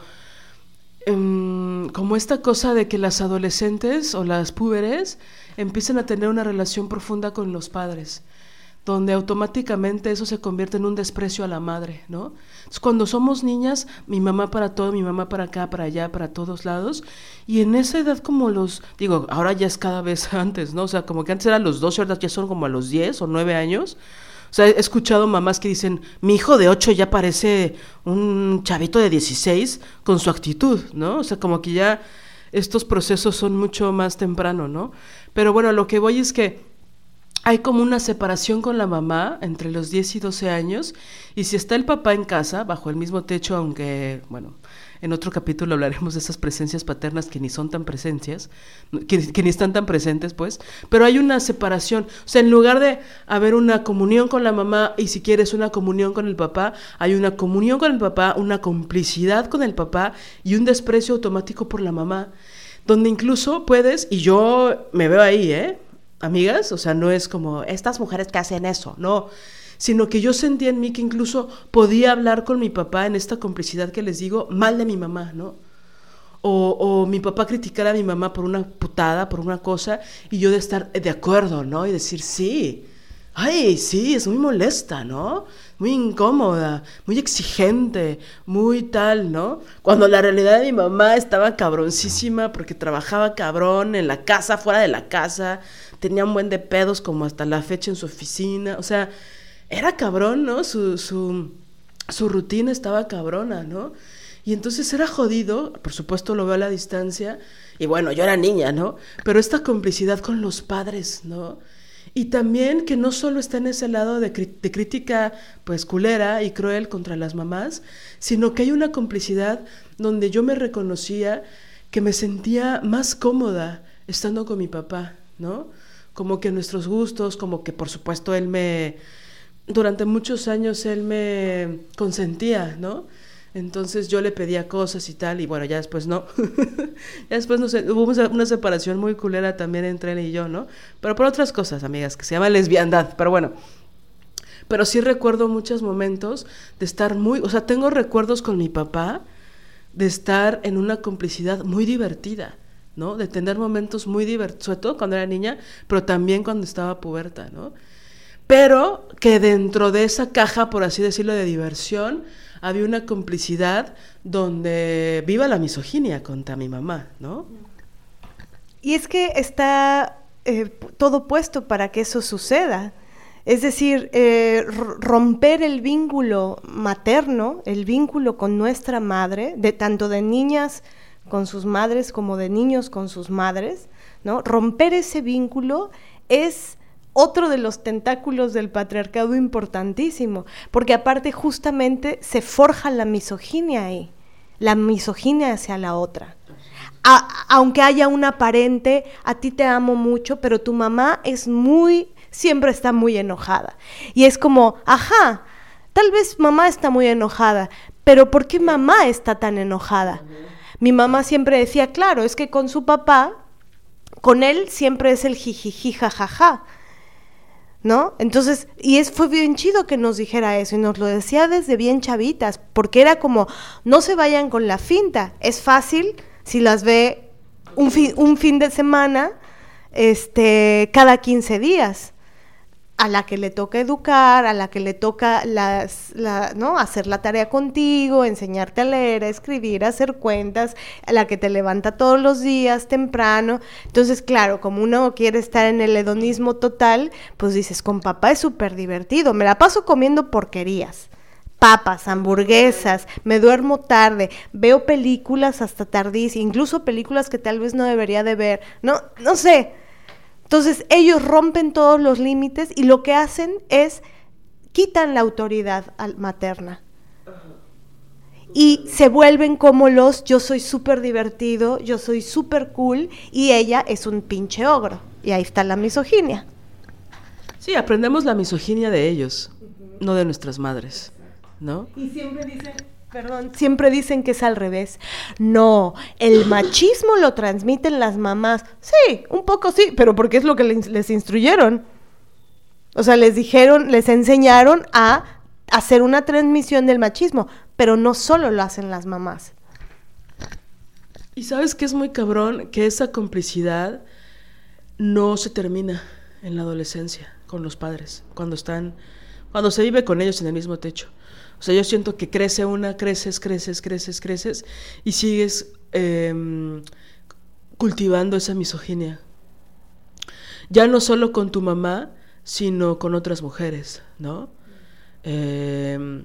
S1: em, como esta cosa de que las adolescentes o las púberes empiezan a tener una relación profunda con los padres donde automáticamente eso se convierte en un desprecio a la madre, ¿no? cuando somos niñas, mi mamá para todo, mi mamá para acá, para allá, para todos lados, y en esa edad como los, digo, ahora ya es cada vez antes, ¿no? O sea, como que antes eran los 12, ahora ya son como a los 10 o 9 años. O sea, he escuchado mamás que dicen, mi hijo de 8 ya parece un chavito de 16 con su actitud, ¿no? O sea, como que ya estos procesos son mucho más temprano, ¿no? Pero bueno, lo que voy es que hay como una separación con la mamá entre los 10 y 12 años, y si está el papá en casa, bajo el mismo techo, aunque, bueno, en otro capítulo hablaremos de esas presencias paternas que ni son tan presencias, que, ni están tan presentes, pues, pero hay una separación. O sea, en lugar de haber una comunión con la mamá y si quieres una comunión con el papá, hay una comunión con el papá, una complicidad con el papá y un desprecio automático por la mamá, donde incluso puedes, y yo me veo ahí, ¿eh? Amigas, o sea, no es como estas mujeres que hacen eso, no, sino que yo sentía en mí que incluso podía hablar con mi papá en esta complicidad que les digo, mal de mi mamá, ¿no? O, o, mi papá criticar a mi mamá por una putada, por una cosa, y yo de estar de acuerdo, ¿no? Y decir, sí, ay, sí, es muy molesta, ¿no? Muy incómoda, muy exigente, muy tal, ¿no? Cuando la realidad de mi mamá estaba cabroncísima porque trabajaba cabrón en la casa, fuera de la casa, tenía un buen de pedos como hasta la fecha en su oficina, o sea, era cabrón, ¿no? Su, su, su rutina estaba cabrona, ¿no? Y entonces era jodido, por supuesto lo veo a la distancia, y bueno, yo era niña, ¿no? Pero esta complicidad con los padres, ¿no? Y también que no solo está en ese lado de, de, crítica pues culera y cruel contra las mamás, sino que hay una complicidad donde yo me reconocía que me sentía más cómoda estando con mi papá, ¿no? como que nuestros gustos, como que por supuesto él me, durante muchos años él me consentía, ¿no? Entonces yo le pedía cosas y tal, y bueno, ya después no. ya después no sé, hubo una separación muy culera también entre él y yo, ¿no? Pero por otras cosas, amigas, que se llama lesbiandad, pero bueno. Pero sí recuerdo muchos momentos de estar muy, o sea, tengo recuerdos con mi papá de estar en una complicidad muy divertida. ¿no? De tener momentos muy divertidos, sobre todo cuando era niña, pero también cuando estaba puberta, ¿no? Pero que dentro de esa caja, por así decirlo, de diversión, había una complicidad donde viva la misoginia contra mi mamá, ¿no?
S2: Y es que está eh, todo puesto para que eso suceda. Es decir, eh, romper el vínculo materno, el vínculo con nuestra madre, de tanto de niñas con sus madres como de niños con sus madres, ¿no? Romper ese vínculo es otro de los tentáculos del patriarcado importantísimo, porque aparte justamente se forja la misoginia ahí, la misoginia hacia la otra. aunque haya una aparente, a ti te amo mucho, pero tu mamá es muy, siempre está muy enojada. Y es como, ajá, tal vez mamá está muy enojada, pero ¿por qué mamá está tan enojada? Mi mamá siempre decía, claro, es que con su papá, con él siempre es el jijiji, jajaja. ¿No? Entonces, y es, fue bien chido que nos dijera eso, y nos lo decía desde bien chavitas, porque era como, no se vayan con la finta, es fácil si las ve un fin, un fin de semana, este, cada 15 días a la que le toca educar, a la que le toca las, ¿no? hacer la tarea contigo, enseñarte a leer, a escribir, a hacer cuentas, a la que te levanta todos los días temprano. Entonces, claro, como uno quiere estar en el hedonismo total, pues dices, con papá es súper divertido, me la paso comiendo porquerías papas, hamburguesas, me duermo tarde, veo películas hasta tardísimo, incluso películas que tal vez no debería de ver, no, no sé, entonces ellos rompen todos los límites y lo que hacen es quitan la autoridad materna. Y se vuelven como los yo soy súper divertido, yo soy súper cool y ella es un pinche ogro. Y ahí está la misoginia.
S1: Sí, aprendemos la misoginia de ellos. no de nuestras madres, ¿no?
S2: Y siempre dicen, perdón, siempre dicen que es al revés. No, el machismo lo transmiten las mamás. Sí, un poco sí, pero porque es lo que les, instruyeron. O sea, les dijeron, les enseñaron a hacer una transmisión del machismo, pero no solo lo hacen las mamás.
S1: Y sabes que es muy cabrón que esa complicidad no se termina en la adolescencia con los padres, cuando están, cuando se vive con ellos en el mismo techo. O sea, yo siento que crece una, creces, creces, creces, creces y sigues em, cultivando esa misoginia. Ya no solo con tu mamá, sino con otras mujeres, ¿no? Em,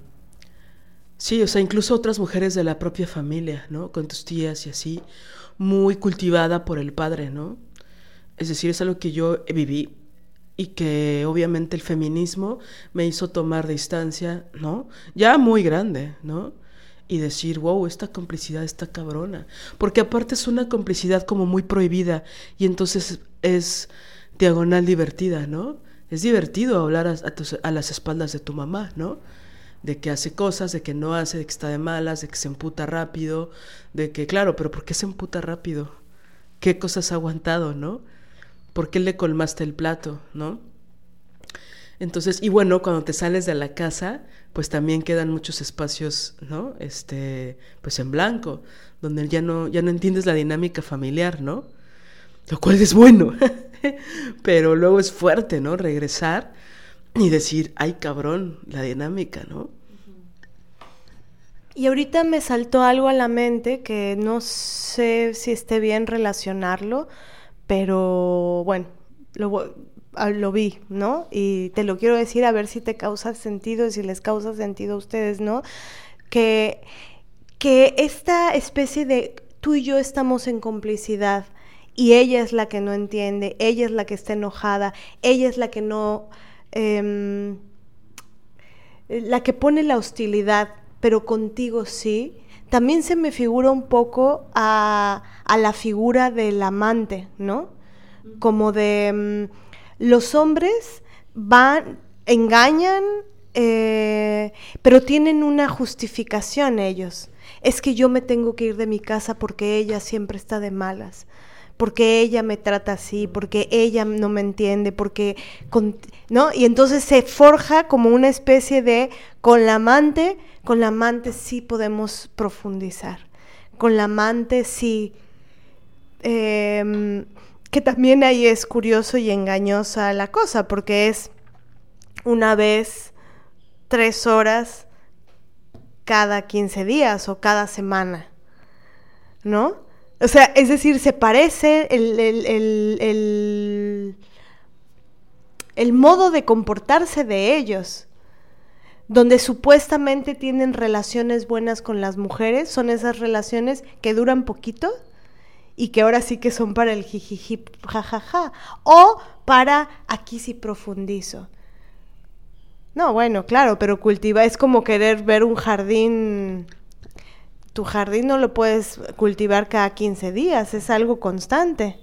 S1: sí, o sea, incluso otras mujeres de la propia familia, ¿no? Con tus tías y así, muy cultivada por el padre, ¿no? Es decir, es algo que yo viví y que obviamente el feminismo me hizo tomar distancia, ¿no? Ya muy grande, ¿no? Y decir, wow, esta complicidad está cabrona. Porque aparte es una complicidad como muy prohibida y entonces es diagonal divertida, ¿no? Es divertido hablar a, las espaldas de tu mamá, ¿no? De que hace cosas, de que no hace, de que está de malas, de que se emputa rápido, de que, claro, pero ¿por qué se emputa rápido? ¿Qué cosas ha aguantado, no? ¿Por qué le colmaste el plato, no? Entonces, y bueno, cuando te sales de la casa, pues también quedan muchos espacios, ¿no? Este, pues en blanco, donde ya no, ya no entiendes la dinámica familiar, ¿no? Lo cual es bueno. Pero luego es fuerte, ¿no? Regresar y decir, ay cabrón, la dinámica, ¿no?
S2: Y ahorita me saltó algo a la mente que no sé si esté bien relacionarlo, pero bueno, lo, ah, lo vi, ¿no? Y te lo quiero decir a ver si te causa sentido, si les causa sentido a ustedes, ¿no? Que, que esta especie de tú y yo estamos en complicidad y ella es la que no entiende, ella es la que está enojada, ella es la que no, em, la que pone la hostilidad, pero contigo sí, también se me figura un poco a, la figura del amante, ¿no? Como de em, los hombres van, engañan, eh, pero tienen una justificación ellos. Es que yo me tengo que ir de mi casa porque ella siempre está de malas porque ella me trata así, porque ella no me entiende, porque, ¿no? Y entonces se forja como una especie de, con la amante, con la amante sí podemos profundizar, con la amante sí, em, que también ahí es curioso y engañosa la cosa, porque es una vez, tres horas, cada 15 días o cada semana, ¿no? O sea, es decir, se parece el, el, modo de comportarse de ellos, donde supuestamente tienen relaciones buenas con las mujeres, son esas relaciones que duran poquito y que ahora sí que son para el jijiji, jajaja, o para aquí sí profundizo. No, bueno, claro, pero cultiva es como querer ver un jardín tu jardín no lo puedes cultivar cada 15 días, es algo constante,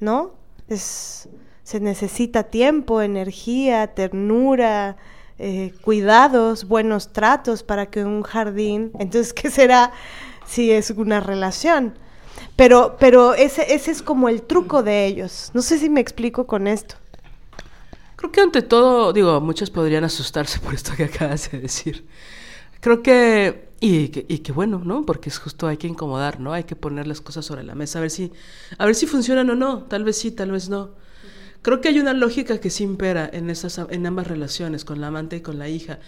S2: ¿no? Es, se necesita tiempo, energía, ternura, eh, cuidados, buenos tratos para que un jardín, entonces, ¿qué será si es una relación? Pero, pero ese, ese es como el truco de ellos. No sé si me explico con esto.
S1: Creo que ante todo, digo, muchos podrían asustarse por esto que acabas de decir. Creo que y que, y que bueno, ¿no? Porque es justo hay que incomodar, ¿no? Hay que poner las cosas sobre la mesa, a ver si, a ver si funcionan o no. Tal vez sí, tal vez no. Creo que hay una lógica que sí impera en, esas, en ambas relaciones, con la amante y con la hija,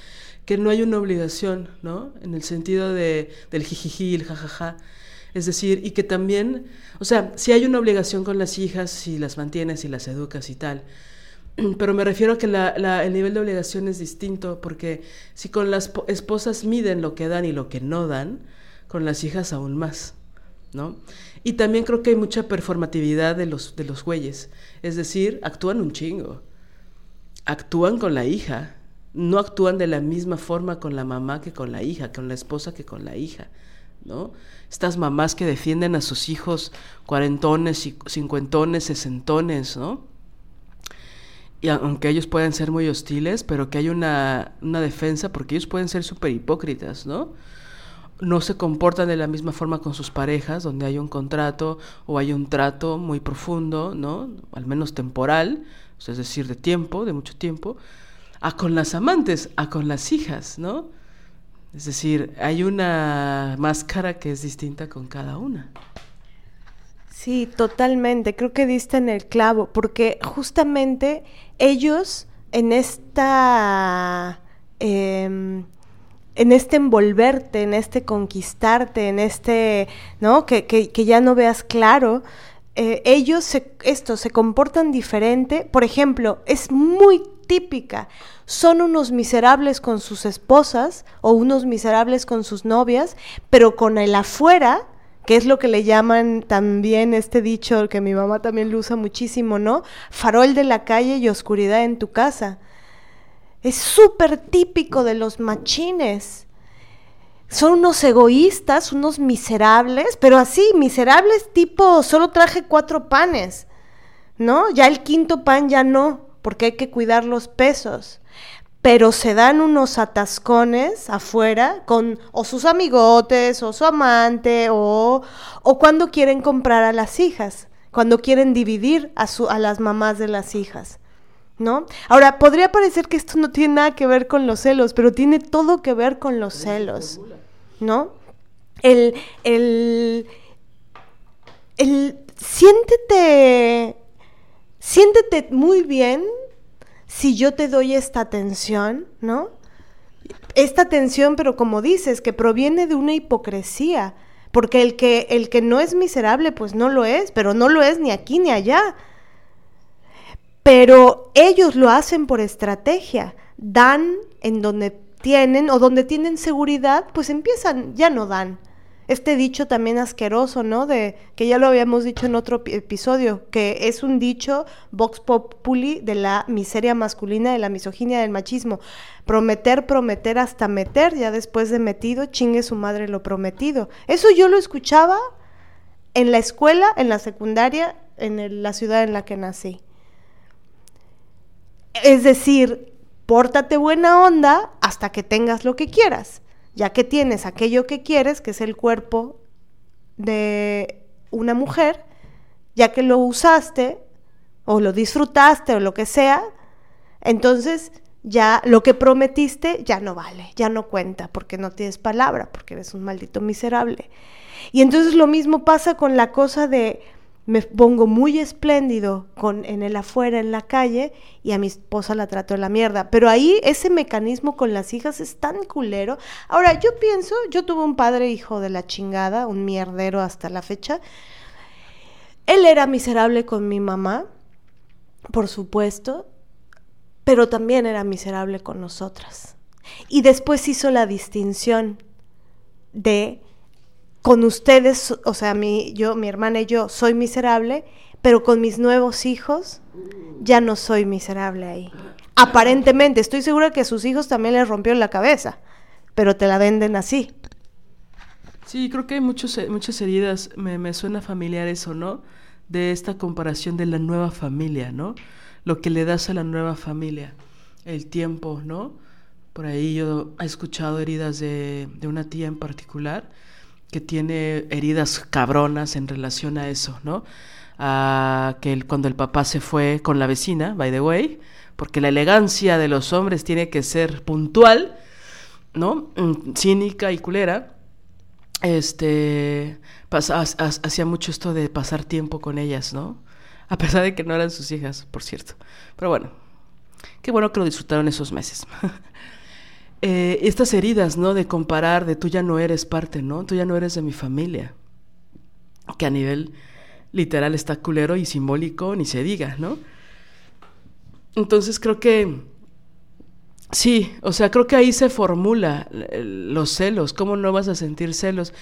S1: que no hay una obligación, ¿no? En el sentido de, del jijiji, el jajaja. Es decir, y que también, o sea, si hay una obligación con las hijas, si las mantienes, y las educas y tal, pero me refiero a que el nivel de obligación es distinto, porque si con las esposas miden lo que dan y lo que no dan, con las hijas aún más, ¿no? Y también creo que hay mucha performatividad de los, de los güeyes, es decir, actúan un chingo, actúan con la hija, no actúan de la misma forma con la mamá que con la hija, con la esposa que con la hija, ¿no? Estas mamás que defienden a sus hijos cuarentones, cincuentones, sesentones, ¿no? Y aunque ellos pueden ser muy hostiles, pero que hay una, una defensa porque ellos pueden ser súper hipócritas, ¿no? No se comportan de la misma forma con sus parejas, donde hay un contrato o hay un trato muy profundo, ¿no? Al menos temporal, es decir, de tiempo, de mucho tiempo, a con las amantes, a con las hijas, ¿no? Es decir, hay una máscara que es distinta con cada una.
S2: Sí, totalmente. Creo que diste en el clavo, porque justamente ellos en esta... Em, en este envolverte, en este conquistarte, en este, ¿no? Que, que, ya no veas claro, eh, ellos, se, esto, se comportan diferente. Por ejemplo, es muy típica. Son unos miserables con sus esposas o unos miserables con sus novias, pero con el afuera que es lo que le llaman también este dicho que mi mamá también lo usa muchísimo, ¿no? Farol de la calle y oscuridad en tu casa. Es súper típico de los machines. Son unos egoístas, unos miserables, pero así, miserables tipo, solo traje cuatro panes, ¿no? Ya el quinto pan ya no, porque hay que cuidar los pesos pero se dan unos atascones afuera con o sus amigotes o su amante o, o cuando quieren comprar a las hijas, cuando quieren dividir a, su, a las mamás de las hijas. ¿No? Ahora, podría parecer que esto no tiene nada que ver con los celos, pero tiene todo que ver con los celos, ¿no? El, el, el, siéntete, siéntete muy bien si yo te doy esta atención, ¿no? Esta atención, pero como dices, que proviene de una hipocresía, porque el que, el que no es miserable, pues no lo es, pero no lo es ni aquí ni allá. Pero ellos lo hacen por estrategia, dan en donde tienen o donde tienen seguridad, pues empiezan, ya no dan este dicho también asqueroso, ¿no? De que ya lo habíamos dicho en otro episodio, que es un dicho vox populi de la miseria masculina, de la misoginia, del machismo. Prometer, prometer hasta meter, ya después de metido, chingue su madre lo prometido. Eso yo lo escuchaba en la escuela, en la secundaria, en la ciudad en la que nací. Es decir, pórtate buena onda hasta que tengas lo que quieras ya que tienes aquello que quieres, que es el cuerpo de una mujer, ya que lo usaste o lo disfrutaste o lo que sea, entonces ya lo que prometiste ya no vale, ya no cuenta, porque no tienes palabra, porque eres un maldito miserable. Y entonces lo mismo pasa con la cosa de me pongo muy espléndido con, en el afuera, en la calle, y a mi esposa la trato de la mierda. Pero ahí ese mecanismo con las hijas es tan culero. Ahora, yo pienso, yo tuve un padre hijo de la chingada, un mierdero hasta la fecha. Él era miserable con mi mamá, por supuesto, pero también era miserable con nosotras. Y después hizo la distinción de con ustedes, o sea, mi, yo, mi hermana y yo soy miserable, pero con mis nuevos hijos ya no soy miserable ahí. Aparentemente, estoy segura que a sus hijos también les rompió la cabeza, pero te la venden así.
S1: Sí, creo que hay muchos, eh, muchas heridas, me, suena familiar eso, ¿no? De esta comparación de la nueva familia, ¿no? Lo que le das a la nueva familia, el tiempo, ¿no? Por ahí yo he escuchado heridas de, de una tía en particular, que tiene heridas cabronas en relación a eso, ¿no? A que cuando el papá se fue con la vecina, by the way, porque la elegancia de los hombres tiene que ser puntual, ¿no? Mm, cínica y culera. Este, hacía mucho esto de pasar tiempo con ellas, ¿no? A pesar de que no eran sus hijas, por cierto. Pero bueno, qué bueno que lo disfrutaron esos meses. Eh, estas heridas, ¿no? De comparar, de tú ya no eres parte, ¿no? Tú ya no eres de mi familia. Que a nivel literal está culero y simbólico, ni se diga, ¿no? Entonces creo que sí, o sea, creo que ahí se formula los celos, cómo no vas a sentir celos.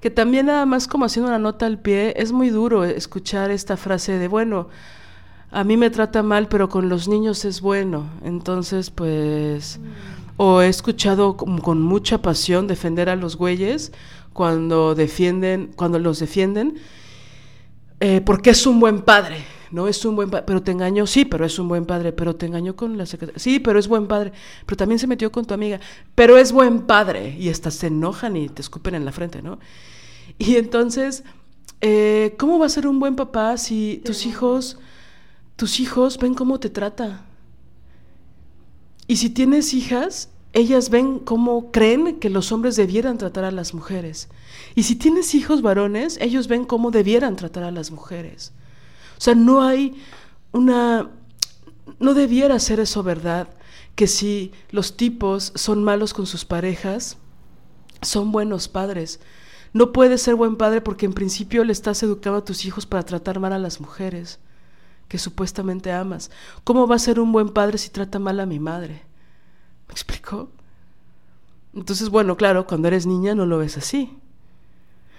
S1: Que también nada más como haciendo una nota al pie, es muy duro escuchar esta frase de, bueno, a mí me trata mal, pero con los niños es bueno. Entonces, pues o he escuchado con, mucha pasión defender a los güeyes cuando defienden, cuando los defienden, eh, porque es un buen padre, no es un buen padre, pero te engañó, sí, pero es un buen padre, pero te engañó con la secretaria, sí, pero es buen padre, pero también se metió con tu amiga, pero es buen padre, y hasta se enojan y te escupen en la frente, ¿no? Y entonces, eh, ¿cómo va a ser un buen papá si tus hijos, tus hijos ven cómo te trata? Y si tienes hijas, ellas ven cómo creen que los hombres debieran tratar a las mujeres. Y si tienes hijos varones, ellos ven cómo debieran tratar a las mujeres. O sea, no hay una... No debiera ser eso verdad, que si los tipos son malos con sus parejas, son buenos padres. No puedes ser buen padre porque en principio le estás educando a tus hijos para tratar mal a las mujeres que supuestamente amas. ¿Cómo va a ser un buen padre si trata mal a mi madre? ¿Me explico? Entonces, bueno, claro, cuando eres niña no lo ves así.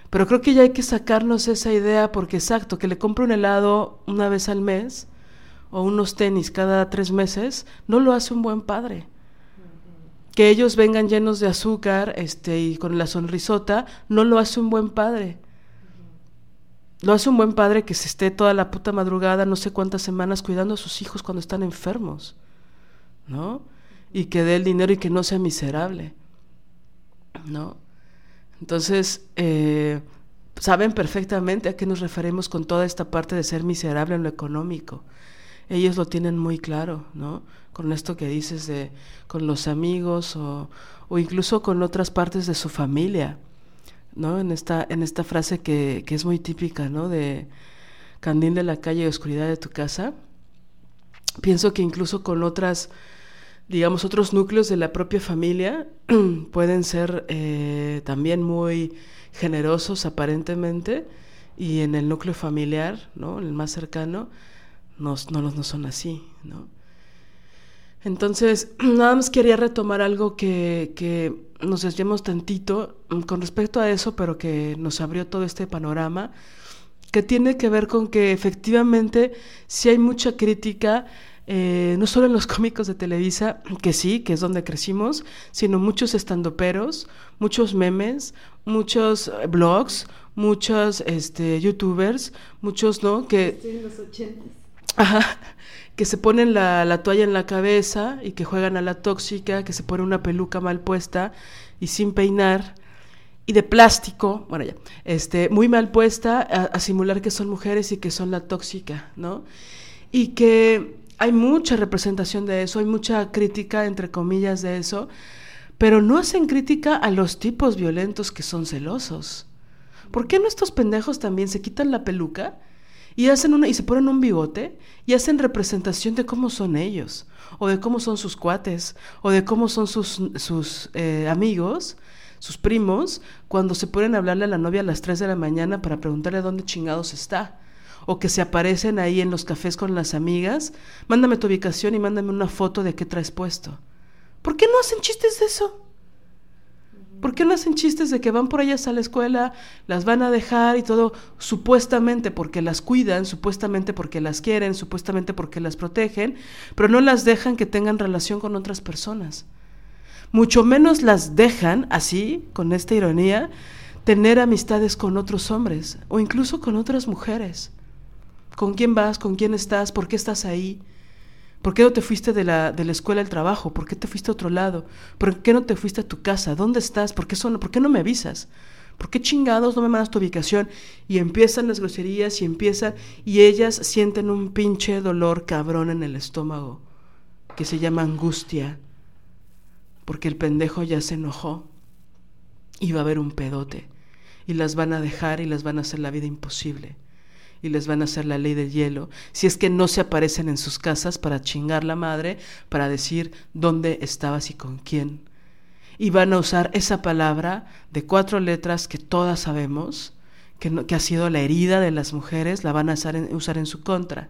S1: Pero creo que ya hay que sacarnos esa idea porque exacto, que le compro un helado una vez al mes o unos tenis cada tres meses, no lo hace un buen padre. Que ellos vengan llenos de azúcar este, y con la sonrisota, no lo hace un buen padre. Lo hace un buen padre que se esté toda la puta madrugada, no sé cuántas semanas, cuidando a sus hijos cuando están enfermos, ¿no? Y que dé el dinero y que no sea miserable, ¿no? Entonces, eh, saben perfectamente a qué nos referimos con toda esta parte de ser miserable en lo económico. Ellos lo tienen muy claro, ¿no? Con esto que dices de con los amigos o, o incluso con otras partes de su familia. ¿No? En esta, en esta frase que, que es muy típica, ¿no? De candil de la calle y oscuridad de tu casa. Pienso que incluso con otras, digamos, otros núcleos de la propia familia pueden ser eh, también muy generosos aparentemente y en el núcleo familiar, ¿no? El más cercano, no, no, no son así, ¿no? Entonces, nada más quería retomar algo que, que nos desviamos tantito mm, con respecto a eso, pero que nos abrió todo este panorama, que tiene que ver con que efectivamente sí hay mucha crítica, eh, no solo en los cómicos de Televisa, que sí, que es donde crecimos, sino muchos estandoperos, muchos memes, muchos eh, blogs, muchos este, youtubers, muchos, ¿no? Que,
S2: en los ochentas.
S1: Ajá, que se ponen la, la, toalla en la cabeza y que juegan a la tóxica, que se pone una peluca mal puesta y sin peinar y de plástico, bueno ya, este, muy mal puesta a, simular que son mujeres y que son la tóxica, ¿no? Y que hay mucha representación de eso, hay mucha crítica, entre comillas, de eso, pero no hacen crítica a los tipos violentos que son celosos. ¿Por qué no estos pendejos también se quitan la peluca? Y hacen una y se ponen un bigote y hacen representación de cómo son ellos o de cómo son sus cuates o de cómo son sus, sus eh, amigos sus primos cuando se ponen a hablarle a la novia a las 3 de la mañana para preguntarle dónde chingados está o que se aparecen ahí en los cafés con las amigas mándame tu ubicación y mándame una foto de qué traes puesto ¿por qué no hacen chistes de eso? ¿Por qué no hacen chistes de que van por ellas a la escuela, las van a dejar y todo, supuestamente porque las cuidan, supuestamente porque las quieren, supuestamente porque las protegen, pero no las dejan que tengan relación con otras personas? Mucho menos las dejan, así, con esta ironía, tener amistades con otros hombres o incluso con otras mujeres. ¿Con quién vas? ¿Con quién estás? ¿Por qué estás ahí? ¿Por qué no te fuiste de la, de la escuela al trabajo? ¿Por qué te fuiste a otro lado? ¿Por qué no te fuiste a tu casa? ¿Dónde estás? ¿Por qué, son, ¿por qué no me avisas? ¿Por qué chingados no me mandas tu ubicación? Y empiezan las groserías y empiezan, y ellas sienten un pinche dolor cabrón en el estómago, que se llama angustia, porque el pendejo ya se enojó y va a haber un pedote, y las van a dejar y las van a hacer la vida imposible y les van a hacer la ley del hielo, si es que no se aparecen en sus casas para chingar la madre, para decir dónde estabas y con quién. Y van a usar esa palabra de cuatro letras que todas sabemos, que, que ha sido la herida de las mujeres, la van a usar en, usar en su contra.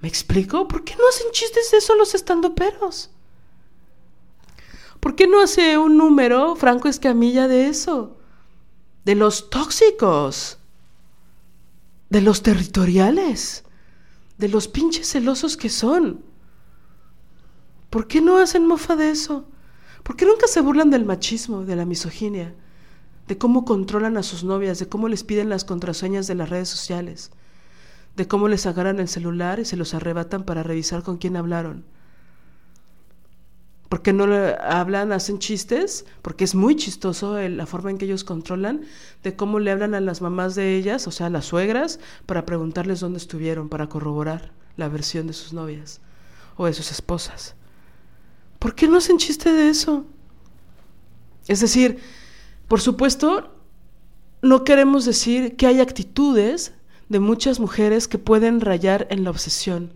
S1: ¿Me explico? ¿Por qué no hacen chistes de eso los estandoperos? ¿Por qué no hace un número Franco Escamilla de eso? De los tóxicos de los territoriales, de los pinches celosos que son. ¿Por qué no hacen mofa de eso? ¿Por qué nunca se burlan del machismo, de la misoginia, de cómo controlan a sus novias, de cómo les piden las contraseñas de las redes sociales, de cómo les agarran el celular y se los arrebatan para revisar con quién hablaron. Porque no le hablan, hacen chistes, porque es muy chistoso la forma en que ellos controlan, de cómo le hablan a las mamás de ellas, o sea, a las suegras, para preguntarles dónde estuvieron, para corroborar la versión de sus novias o de sus esposas. ¿Por qué no hacen chiste de eso? Es decir, por supuesto, no queremos decir que hay actitudes de muchas mujeres que pueden rayar en la obsesión,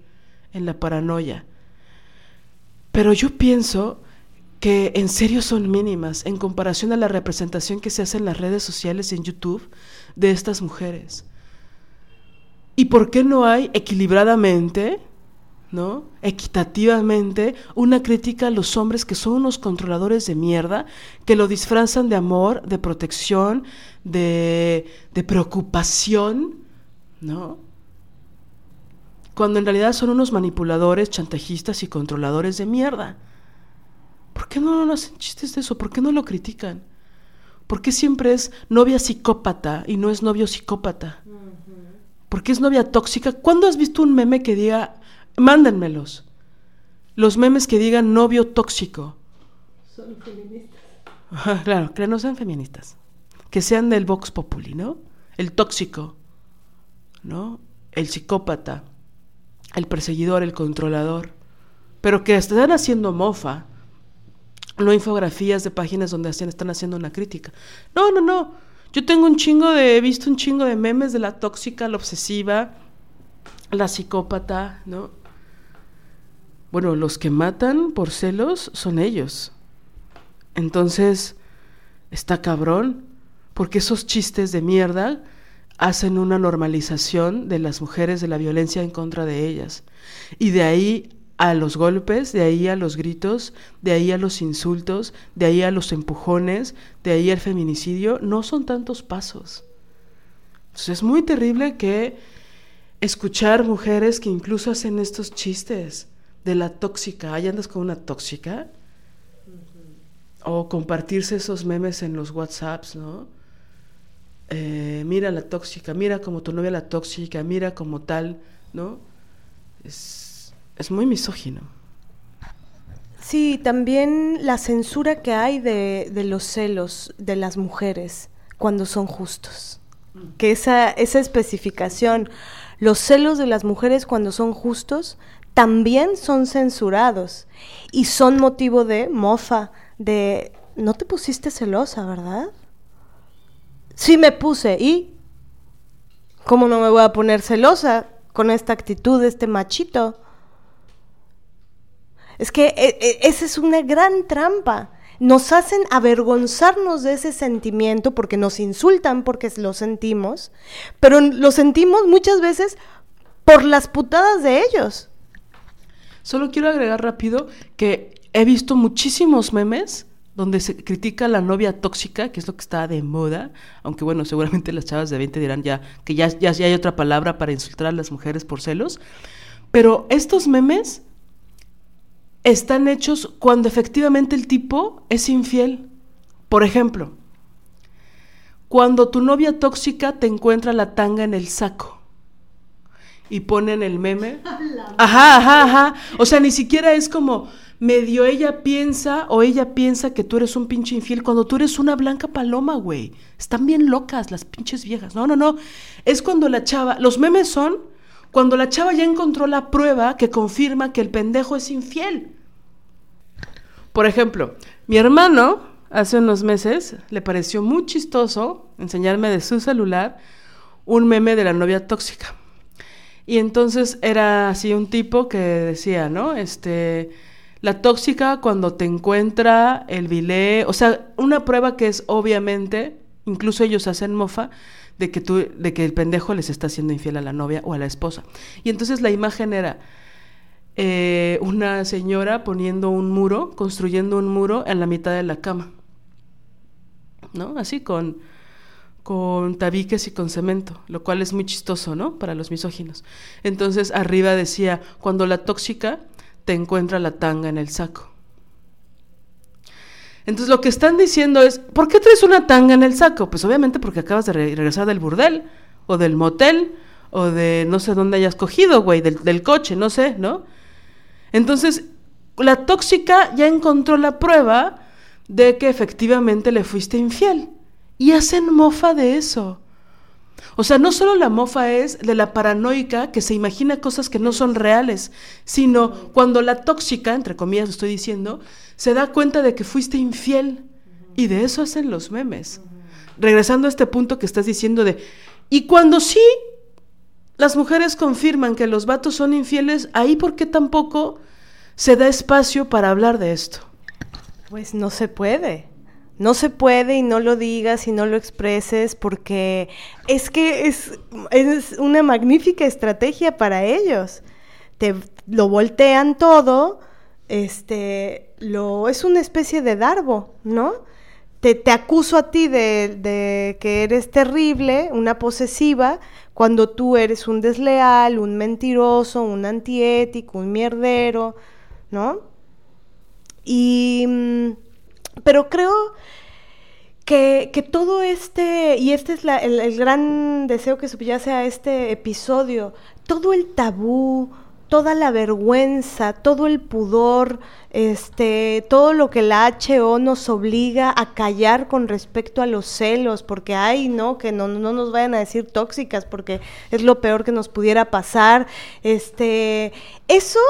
S1: en la paranoia. Pero yo pienso que en serio son mínimas en comparación a la representación que se hace en las redes sociales y en YouTube de estas mujeres. ¿Y por qué no hay equilibradamente, ¿no? Equitativamente, una crítica a los hombres que son unos controladores de mierda, que lo disfrazan de amor, de protección, de, de preocupación, ¿no? Cuando en realidad son unos manipuladores, chantajistas y controladores de mierda. ¿Por qué no, hacen chistes de eso? ¿Por qué no lo critican? ¿Por qué siempre es novia psicópata y no es novio psicópata? ¿Por qué es novia tóxica? ¿Cuándo has visto un meme que diga, mándenmelos? Los memes que digan novio tóxico.
S2: Son feministas.
S1: Ajá, claro, que no sean feministas. Que sean del Vox Populi, ¿no? El tóxico, ¿no? El psicópata, el perseguidor, el controlador. Pero que están haciendo mofa. No infografías de páginas donde están haciendo una crítica. No, no, no. Yo tengo un chingo de. He visto un chingo de memes de la tóxica, la obsesiva, la psicópata, ¿no? Bueno, los que matan por celos son ellos. Entonces, está cabrón, porque esos chistes de mierda hacen una normalización de las mujeres, de la violencia en contra de ellas. Y de ahí a los golpes, de ahí a los gritos, de ahí a los insultos, de ahí a los empujones, de ahí al feminicidio, no son tantos pasos. Entonces, es muy terrible que escuchar mujeres que incluso hacen estos chistes de la tóxica, ahí andas con una tóxica, o compartirse esos memes en los WhatsApps, ¿no? Eh, mira la tóxica, mira como tu novia la tóxica, mira como tal, ¿no? Es, es muy misógino.
S2: Sí, también la censura que hay de, de los celos de las mujeres cuando son justos. Que esa, esa especificación, los celos de las mujeres cuando son justos, también son censurados y son motivo de mofa, de no te pusiste celosa, ¿verdad? Sí me puse y ¿cómo no me voy a poner celosa con esta actitud de este machito? Es que e- e- esa es una gran trampa. Nos hacen avergonzarnos de ese sentimiento porque nos insultan porque lo sentimos, pero lo sentimos muchas veces por las putadas de ellos.
S1: Solo quiero agregar rápido que he visto muchísimos memes donde se critica a la novia tóxica, que es lo que está de moda, aunque bueno, seguramente las chavas de 20 dirán ya que ya, ya, ya hay otra palabra para insultar a las mujeres por celos, pero estos memes están hechos cuando efectivamente el tipo es infiel. Por ejemplo, cuando tu novia tóxica te encuentra la tanga en el saco y ponen el meme. Ajá, ajá, ajá. O sea, ni siquiera es como medio ella piensa o ella piensa que tú eres un pinche infiel cuando tú eres una blanca paloma, güey. Están bien locas las pinches viejas. No, no, no. Es cuando la chava, los memes son cuando la chava ya encontró la prueba que confirma que el pendejo es infiel. Por ejemplo, mi hermano hace unos meses le pareció muy chistoso enseñarme de su celular un meme de la novia tóxica. Y entonces era así un tipo que decía, ¿no? Este, la tóxica cuando te encuentra el bilé, o sea, una prueba que es obviamente, incluso ellos hacen mofa, de que tú, de que el pendejo les está haciendo infiel a la novia o a la esposa. Y entonces la imagen era eh, una señora poniendo un muro, construyendo un muro en la mitad de la cama. ¿No? Así con con tabiques y con cemento, lo cual es muy chistoso, ¿no? Para los misóginos. Entonces arriba decía, cuando la tóxica te encuentra la tanga en el saco. Entonces lo que están diciendo es, ¿por qué traes una tanga en el saco? Pues obviamente porque acabas de re regresar del burdel o del motel o de no sé dónde hayas cogido, güey, del, del coche, no sé, ¿no? Entonces, la tóxica ya encontró la prueba de que efectivamente le fuiste infiel. Y hacen mofa de eso. O sea, no solo la mofa es de la paranoica que se imagina cosas que no son reales, sino cuando la tóxica, entre comillas estoy diciendo, se da cuenta de que fuiste infiel. Y de eso hacen los memes. Regresando a este punto que estás diciendo de, y cuando sí las mujeres confirman que los vatos son infieles, ahí por qué tampoco se da espacio para hablar de esto.
S2: Pues no se puede. No se puede y no lo digas y no lo expreses porque es que es, es una magnífica estrategia para ellos. Te lo voltean todo, este, lo, es una especie de darbo, ¿no? Te, te acuso a ti de, de, que eres terrible, una posesiva, cuando tú eres un desleal, un mentiroso, un antiético, un mierdero, ¿no? Y, mm, pero creo que, que todo este, y este es el, el, gran deseo que subyace a este episodio, todo el tabú, toda la vergüenza, todo el pudor, este, todo lo que la HO nos obliga a callar con respecto a los celos, porque hay, ¿no? Que no, no nos vayan a decir tóxicas, porque es lo peor que nos pudiera pasar. Este, eso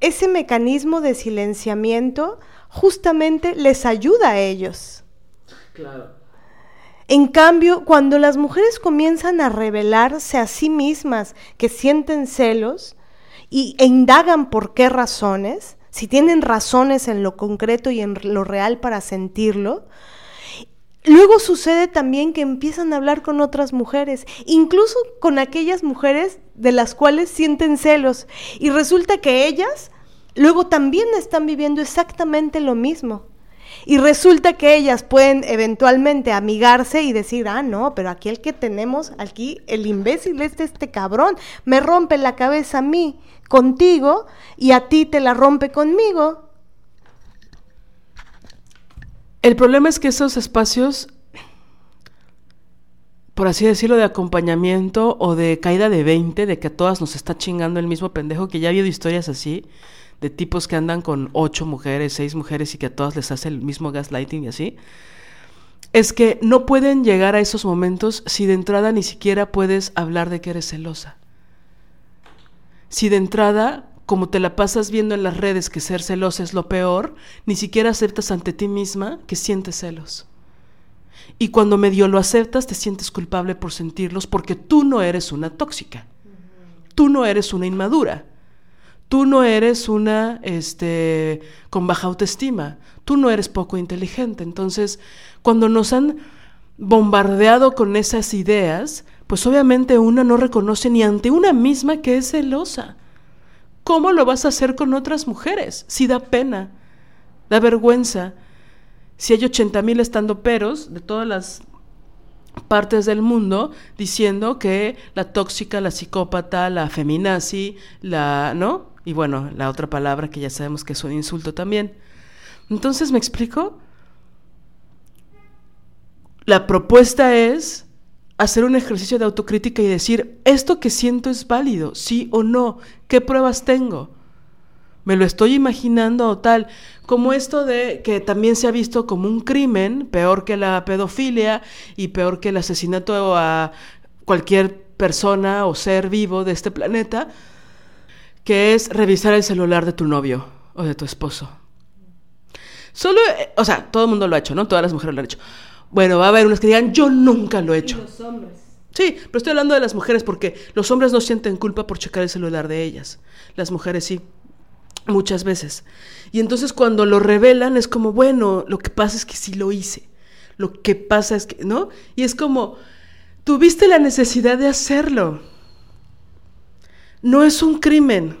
S2: ese mecanismo de silenciamiento justamente les ayuda a ellos.
S1: Claro.
S2: En cambio, cuando las mujeres comienzan a revelarse a sí mismas que sienten celos y, e indagan por qué razones, si tienen razones en lo concreto y en lo real para sentirlo, Luego sucede también que empiezan a hablar con otras mujeres, incluso con aquellas mujeres de las cuales sienten celos. Y resulta que ellas luego también están viviendo exactamente lo mismo. Y resulta que ellas pueden eventualmente amigarse y decir, ah, no, pero aquí el que tenemos, aquí el imbécil es este cabrón, me rompe la cabeza a mí contigo y a ti te la rompe conmigo.
S1: El problema es que esos espacios, por así decirlo, de acompañamiento o de caída de 20, de que a todas nos está chingando el mismo pendejo, que ya ha habido historias así, de tipos que andan con ocho mujeres, seis mujeres y que a todas les hace el mismo gaslighting y así, es que no pueden llegar a esos momentos si de entrada ni siquiera puedes hablar de que eres celosa. Si de entrada como te la pasas viendo en las redes que ser celosa es lo peor, ni siquiera aceptas ante ti misma que sientes celos. Y cuando medio lo aceptas, te sientes culpable por sentirlos porque tú no eres una tóxica. Tú no eres una inmadura. Tú no eres una este con baja autoestima. Tú no eres poco inteligente. Entonces, cuando nos han bombardeado con esas ideas, pues obviamente una no reconoce ni ante una misma que es celosa. ¿Cómo lo vas a hacer con otras mujeres? Si da pena, da vergüenza. Si hay 80 mil estando peros de todas las partes del mundo diciendo que la tóxica, la psicópata, la feminazi, la, ¿no? Y bueno, la otra palabra que ya sabemos que es un insulto también. Entonces, ¿me explico? La propuesta es hacer un ejercicio de autocrítica y decir, esto que siento es válido, sí o no, ¿qué pruebas tengo? Me lo estoy imaginando o tal, como esto de que también se ha visto como un crimen, peor que la pedofilia y peor que el asesinato a cualquier persona o ser vivo de este planeta, que es revisar el celular de tu novio o de tu esposo. Solo, eh, o sea, todo el mundo lo ha hecho, ¿no? Todas las mujeres lo han hecho. Bueno, va a haber unos que digan, yo nunca lo he hecho.
S2: Y los hombres.
S1: Sí, pero estoy hablando de las mujeres porque los hombres no sienten culpa por checar el celular de ellas. Las mujeres sí, muchas veces. Y entonces cuando lo revelan es como, bueno, lo que pasa es que sí lo hice. Lo que pasa es que, ¿no? Y es como, tuviste la necesidad de hacerlo. No es un crimen.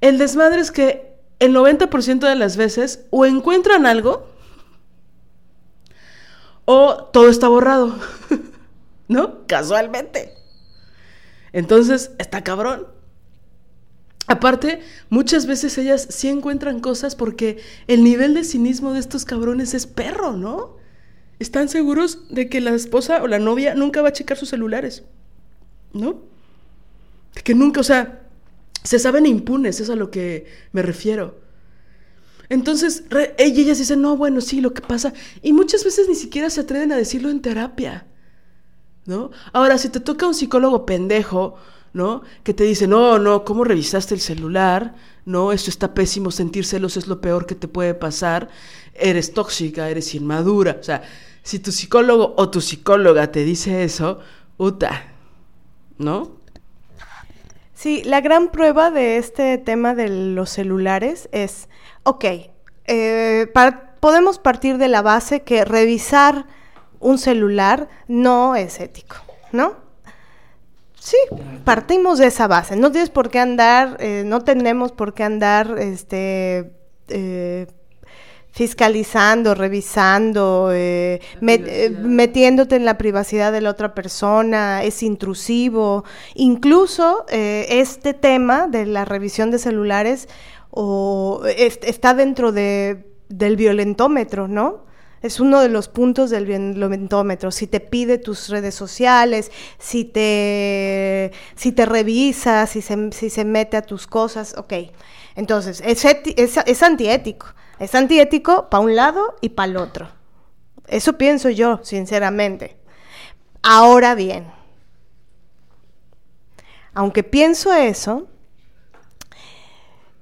S1: El desmadre es que el 90% de las veces o encuentran algo o todo está borrado, ¿no? Casualmente. Entonces, está cabrón. Aparte, muchas veces ellas sí encuentran cosas porque el nivel de cinismo de estos cabrones es perro, ¿no? Están seguros de que la esposa o la novia nunca va a checar sus celulares. ¿no? Que nunca, o sea, se saben impunes, es a lo que me refiero. Entonces, ellas dicen, no, bueno, sí, lo que pasa. Y muchas veces ni siquiera se atreven a decirlo en terapia, ¿no? Ahora, si te toca un psicólogo pendejo, ¿no? Que te dice, no, no, ¿cómo revisaste el celular? No, esto está pésimo, sentir celos es lo peor que te puede pasar. Eres tóxica, eres inmadura. O sea, si tu psicólogo o tu psicóloga te dice eso, uta, ¿no?
S2: Sí, la gran prueba de este tema de los celulares es, ok, eh, podemos partir de la base que revisar un celular no es ético, ¿no? Sí, partimos de esa base. No tienes por qué andar, eh, no tenemos por qué andar, este, eh, fiscalizando, revisando, eh, eh, metiéndote en la privacidad de la otra persona, es intrusivo. Incluso eh, este tema de la revisión de celulares o, está dentro de, del violentómetro, ¿no? Es uno de los puntos del violentómetro. Si te pide tus redes sociales, si te, si te revisa, si se, si se mete a tus cosas, ok. Entonces, es, es, es antiético. Es antiético para un lado y para el otro. Eso pienso yo, sinceramente. Ahora bien, aunque pienso eso,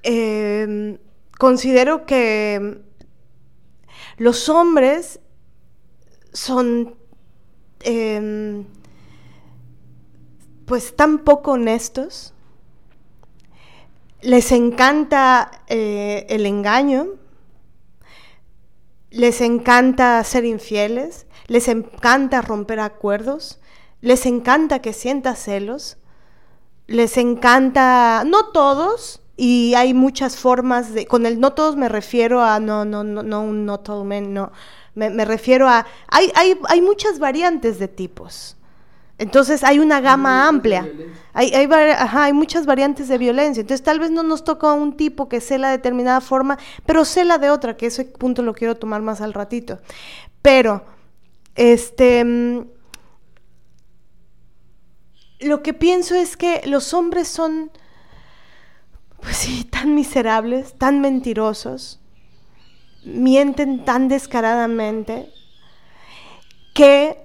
S2: em, considero que los hombres son em, pues tan poco honestos, les encanta eh, el engaño, les encanta ser infieles, les encanta romper acuerdos, les encanta que sientas celos, les encanta, no todos, y hay muchas formas de, con el no todos me refiero a, no, no, no, no, no todo men, no, me, me, refiero a, hay, hay, hay muchas variantes de tipos. Entonces hay una gama amplia. Hay, hay, hay, muchas variantes de violencia. Entonces tal vez no nos toca a un tipo que cela de determinada forma, pero cela de otra, que ese punto lo quiero tomar más al ratito. Pero, este, mm, lo que pienso es que los hombres son, pues sí, tan miserables, tan mentirosos, mienten tan descaradamente, que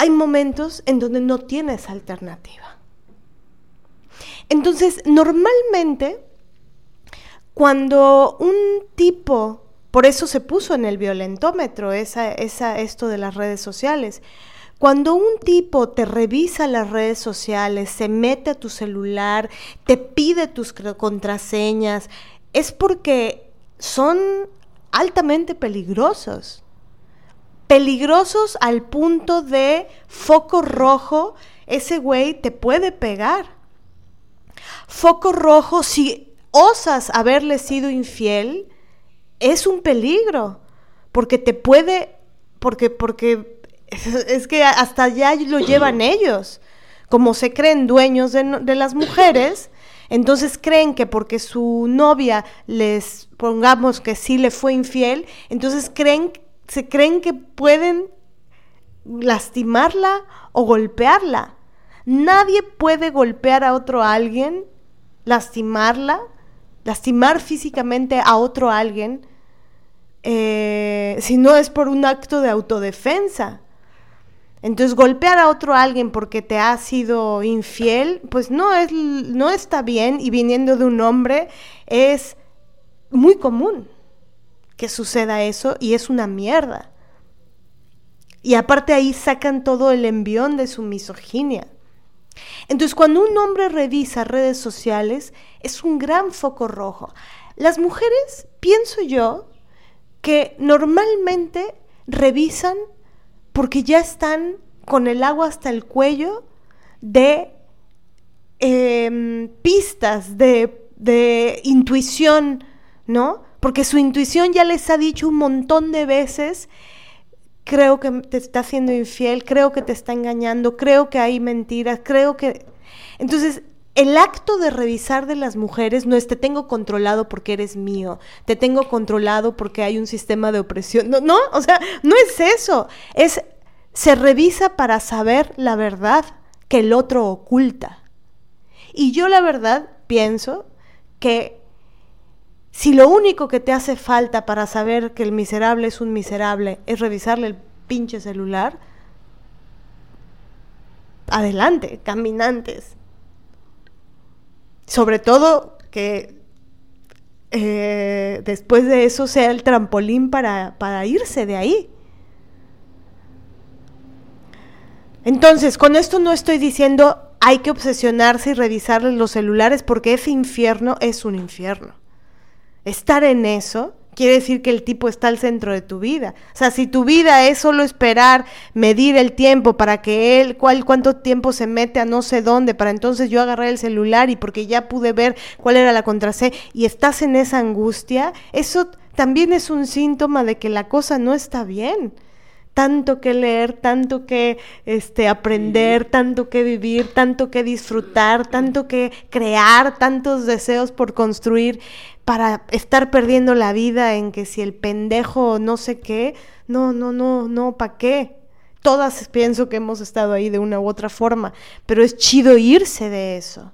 S2: hay momentos en donde no tienes alternativa. Entonces, normalmente, cuando un tipo, por eso se puso en el violentómetro esa, esa, esto de las redes sociales, cuando un tipo te revisa las redes sociales, se mete a tu celular, te pide tus contraseñas, es porque son altamente peligrosos peligrosos al punto de foco rojo, ese güey te puede pegar. Foco rojo, si osas haberle sido infiel, es un peligro, porque te puede, porque, porque es que hasta allá lo llevan ellos. Como se creen dueños de, de las mujeres, entonces creen que porque su novia les pongamos que sí le fue infiel, entonces creen se creen que pueden lastimarla o golpearla. Nadie puede golpear a otro alguien, lastimarla, lastimar físicamente a otro alguien, eh, si no es por un acto de autodefensa. Entonces, golpear a otro alguien porque te ha sido infiel, pues no, es, no está bien y viniendo de un hombre es muy común que suceda eso y es una mierda. Y aparte ahí sacan todo el envión de su misoginia. Entonces cuando un hombre revisa redes sociales es un gran foco rojo. Las mujeres, pienso yo, que normalmente revisan porque ya están con el agua hasta el cuello de em, pistas, de, de intuición, ¿no? Porque su intuición ya les ha dicho un montón de veces, creo que te está haciendo infiel, creo que te está engañando, creo que hay mentiras, creo que... Entonces, el acto de revisar de las mujeres no es te tengo controlado porque eres mío, te tengo controlado porque hay un sistema de opresión. No, no, o sea, no es eso. Es se revisa para saber la verdad que el otro oculta. Y yo la verdad pienso que si lo único que te hace falta para saber que el miserable es un miserable es revisarle el pinche celular, adelante, caminantes. Sobre todo que eh, después de eso sea el trampolín para, para irse de ahí. Entonces, con esto no estoy diciendo hay que obsesionarse y revisarles los celulares porque ese infierno es un infierno. Estar en eso quiere decir que el tipo está al centro de tu vida. O sea, si tu vida es solo esperar, medir el tiempo para que él, cuál, cuánto tiempo se mete a no sé dónde, para entonces yo agarrar el celular y porque ya pude ver cuál era la contraseña y estás en esa angustia, eso también es un síntoma de que la cosa no está bien tanto que leer, tanto que este, aprender, tanto que vivir, tanto que disfrutar, tanto que crear, tantos deseos por construir para estar perdiendo la vida en que si el pendejo no sé qué, no, no, no, no, ¿para qué? Todas pienso que hemos estado ahí de una u otra forma, pero es chido irse de eso.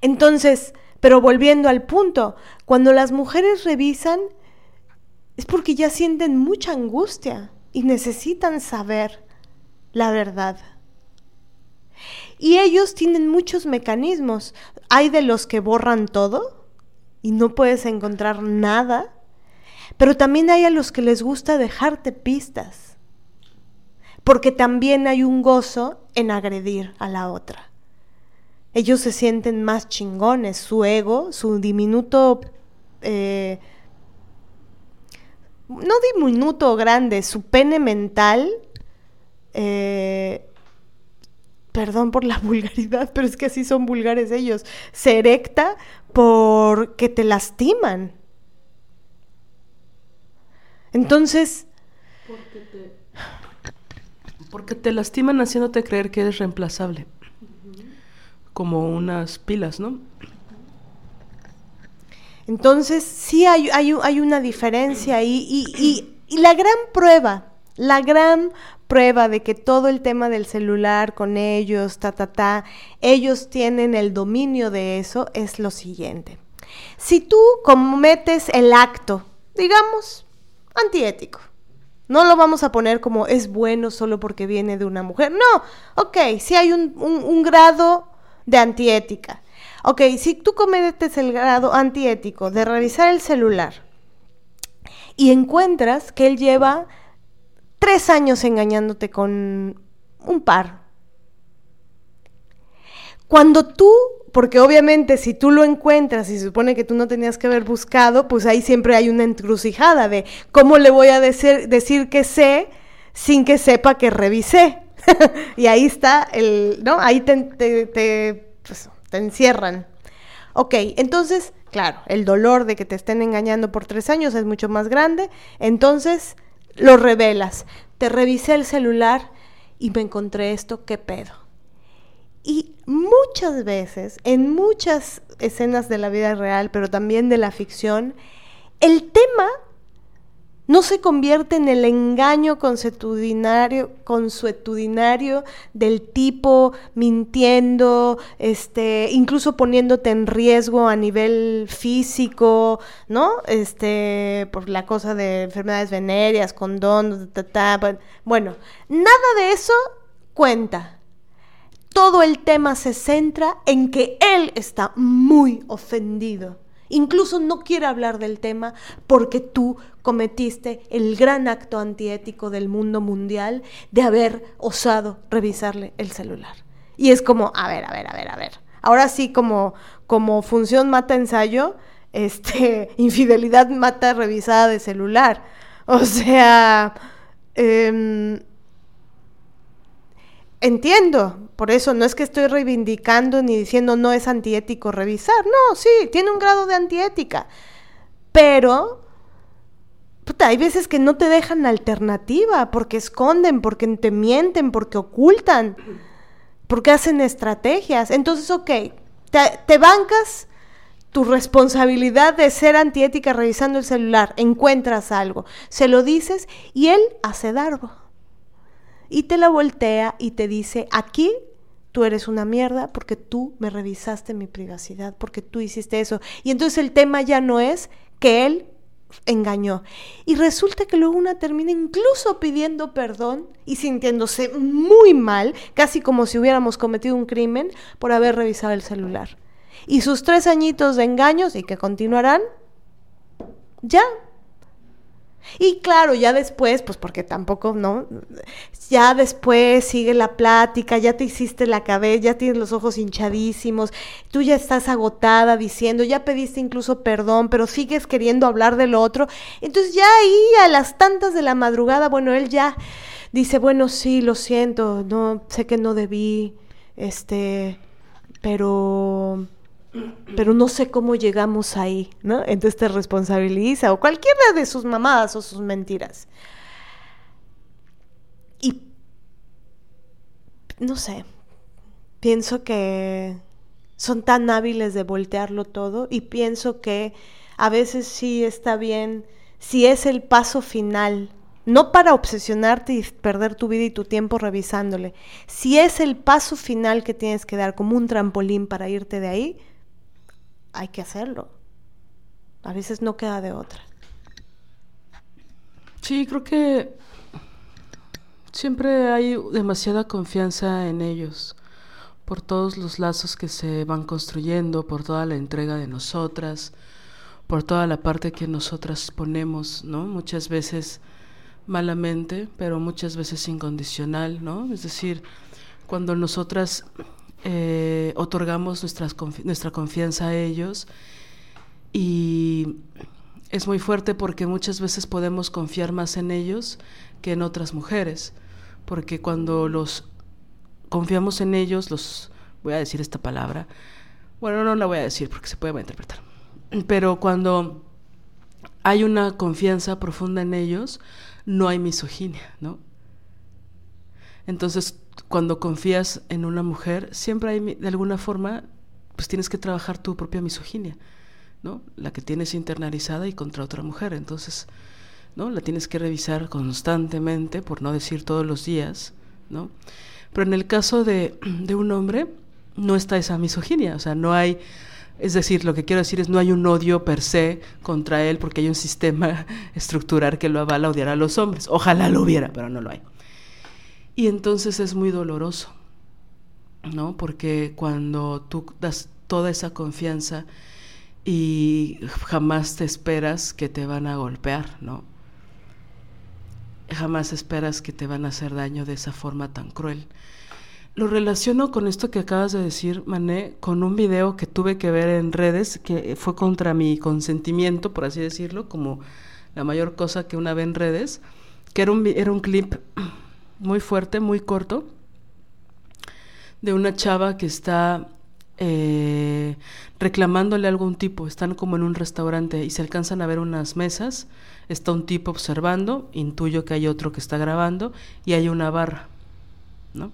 S2: Entonces, pero volviendo al punto, cuando las mujeres revisan, es porque ya sienten mucha angustia y necesitan saber la verdad. Y ellos tienen muchos mecanismos. Hay de los que borran todo y no puedes encontrar nada, pero también hay a los que les gusta dejarte pistas, porque también hay un gozo en agredir a la otra. Ellos se sienten más chingones, su ego, su diminuto eh, no diminuto o grande, su pene mental, eh, perdón por la vulgaridad, pero es que así son vulgares ellos, se erecta porque te lastiman. Entonces...
S1: Porque te, porque te lastiman haciéndote creer que eres reemplazable. Como unas pilas, ¿no?
S2: Entonces, sí hay, hay, una diferencia ahí y, y, la gran prueba, la gran prueba de que todo el tema del celular con ellos, ta, ta, ta, ellos tienen el dominio de eso, es lo siguiente. Si tú cometes el acto, digamos, antiético, no lo vamos a poner como es bueno solo porque viene de una mujer. No, ok, si hay un, un grado de antiética. Ok, si tú cometes el grado antiético de revisar el celular y encuentras que él lleva tres años engañándote con un par, cuando tú, porque obviamente si tú lo encuentras y se supone que tú no tenías que haber buscado, pues ahí siempre hay una encrucijada de cómo le voy a decir, decir que sé sin que sepa que revisé. y ahí está el, ¿no? Ahí te, te, pues, te encierran. Ok, entonces, claro, el dolor de que te estén engañando por tres años es mucho más grande, entonces lo revelas. Te revisé el celular y me encontré esto, ¿qué pedo? Y muchas veces, en muchas escenas de la vida real, pero también de la ficción, el tema no se convierte en el engaño consuetudinario, consuetudinario del tipo mintiendo, este, incluso poniéndote en riesgo a nivel físico, ¿no? Este, por la cosa de enfermedades venéreas, condón, bueno, nada de eso cuenta. Todo el tema se centra en que él está muy ofendido Incluso no quiere hablar del tema porque tú cometiste el gran acto antiético del mundo mundial de haber osado revisarle el celular. Y es como, a ver, a ver, a ver, a ver. Ahora sí, como, como función mata ensayo, este, infidelidad mata revisada de celular. O sea, em, entiendo, por eso no es que estoy reivindicando ni diciendo no es antiético revisar, no, sí, tiene un grado de antiética, pero hay veces que no te dejan alternativa porque esconden, porque te mienten, porque ocultan, porque hacen estrategias. Entonces, ok, te, bancas tu responsabilidad de ser antiética revisando el celular, encuentras algo, se lo dices y él hace darbo y te la voltea y te dice, aquí tú eres una mierda porque tú me revisaste mi privacidad, porque tú hiciste eso. Y entonces el tema ya no es que él engañó. Y resulta que luego una termina incluso pidiendo perdón y sintiéndose muy mal, casi como si hubiéramos cometido un crimen por haber revisado el celular. Y sus tres añitos de engaños, y que continuarán, ya y claro, ya después, pues porque tampoco, ¿no? Ya después sigue la plática, ya te hiciste la cabeza, ya tienes los ojos hinchadísimos, tú ya estás agotada diciendo, ya pediste incluso perdón, pero sigues queriendo hablar del otro. Entonces ya ahí a las tantas de la madrugada, bueno, él ya dice, bueno, sí, lo siento, no, sé que no debí, este, pero pero no sé cómo llegamos ahí, ¿no? Entonces te responsabiliza o cualquiera de sus mamadas o sus mentiras. Y no sé, pienso que son tan hábiles de voltearlo todo y pienso que a veces sí está bien si es el paso final, no para obsesionarte y perder tu vida y tu tiempo revisándole, si es el paso final que tienes que dar como un trampolín para irte de ahí, hay que hacerlo. A veces no queda de otra.
S1: Sí, creo que siempre hay demasiada confianza en ellos, por todos los lazos que se van construyendo, por toda la entrega de nosotras, por toda la parte que nosotras ponemos, ¿no? Muchas veces malamente, pero muchas veces incondicional, ¿no? Es decir, cuando nosotras eh, otorgamos nuestra confianza a ellos y es muy fuerte porque muchas veces podemos confiar más en ellos que en otras mujeres, porque cuando los confiamos en ellos, los voy a decir esta palabra, bueno, no la voy a decir porque se puede malinterpretar, pero cuando hay una confianza profunda en ellos, no hay misoginia, ¿no? Entonces cuando confías en una mujer, siempre hay, de alguna forma, pues tienes que trabajar tu propia misoginia, ¿no? La que tienes internalizada y contra otra mujer. Entonces, ¿no? La tienes que revisar constantemente, por no decir todos los días, ¿no? Pero en el caso de, de un hombre, no está esa misoginia, o sea, no hay... Es decir, lo que quiero decir es no hay un odio per se contra él porque hay un sistema estructural que lo avala odiar a los hombres. Ojalá lo hubiera, pero no lo hay. Y entonces es muy doloroso, ¿no? Porque cuando tú das toda esa confianza y jamás te esperas que te van a golpear, ¿no? Jamás esperas que te van a hacer daño de esa forma tan cruel. Lo relaciono con esto que acabas de decir, Mané, con un video que tuve que ver en redes, que fue contra mi consentimiento, por así decirlo, como la mayor cosa que una ve en redes, que era un, era un clip muy fuerte, muy corto, de una chava que está eh, reclamándole a algún tipo. Están como en un restaurante y se alcanzan a ver unas mesas. Está un tipo observando, intuyo que hay otro que está grabando y hay una barra, ¿no?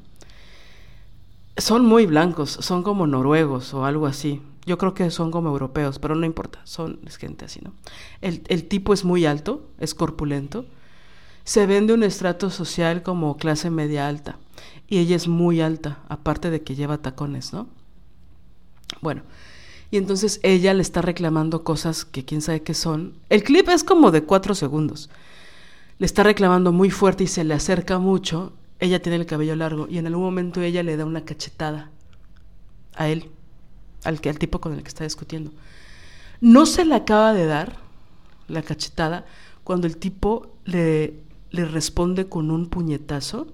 S1: Son muy blancos, son como noruegos o algo así. Yo creo que son como europeos, pero no importa, son gente así, ¿no? El, el tipo es muy alto, es corpulento, se vende un estrato social como clase media alta. Y ella es muy alta, aparte de que lleva tacones, ¿no? Bueno, y entonces ella le está reclamando cosas que quién sabe qué son. El clip es como de cuatro segundos. Le está reclamando muy fuerte y se le acerca mucho. Ella tiene el cabello largo y en algún momento ella le da una cachetada a él, al, al tipo con el que está discutiendo. No se le acaba de dar la cachetada cuando el tipo le le responde con un puñetazo.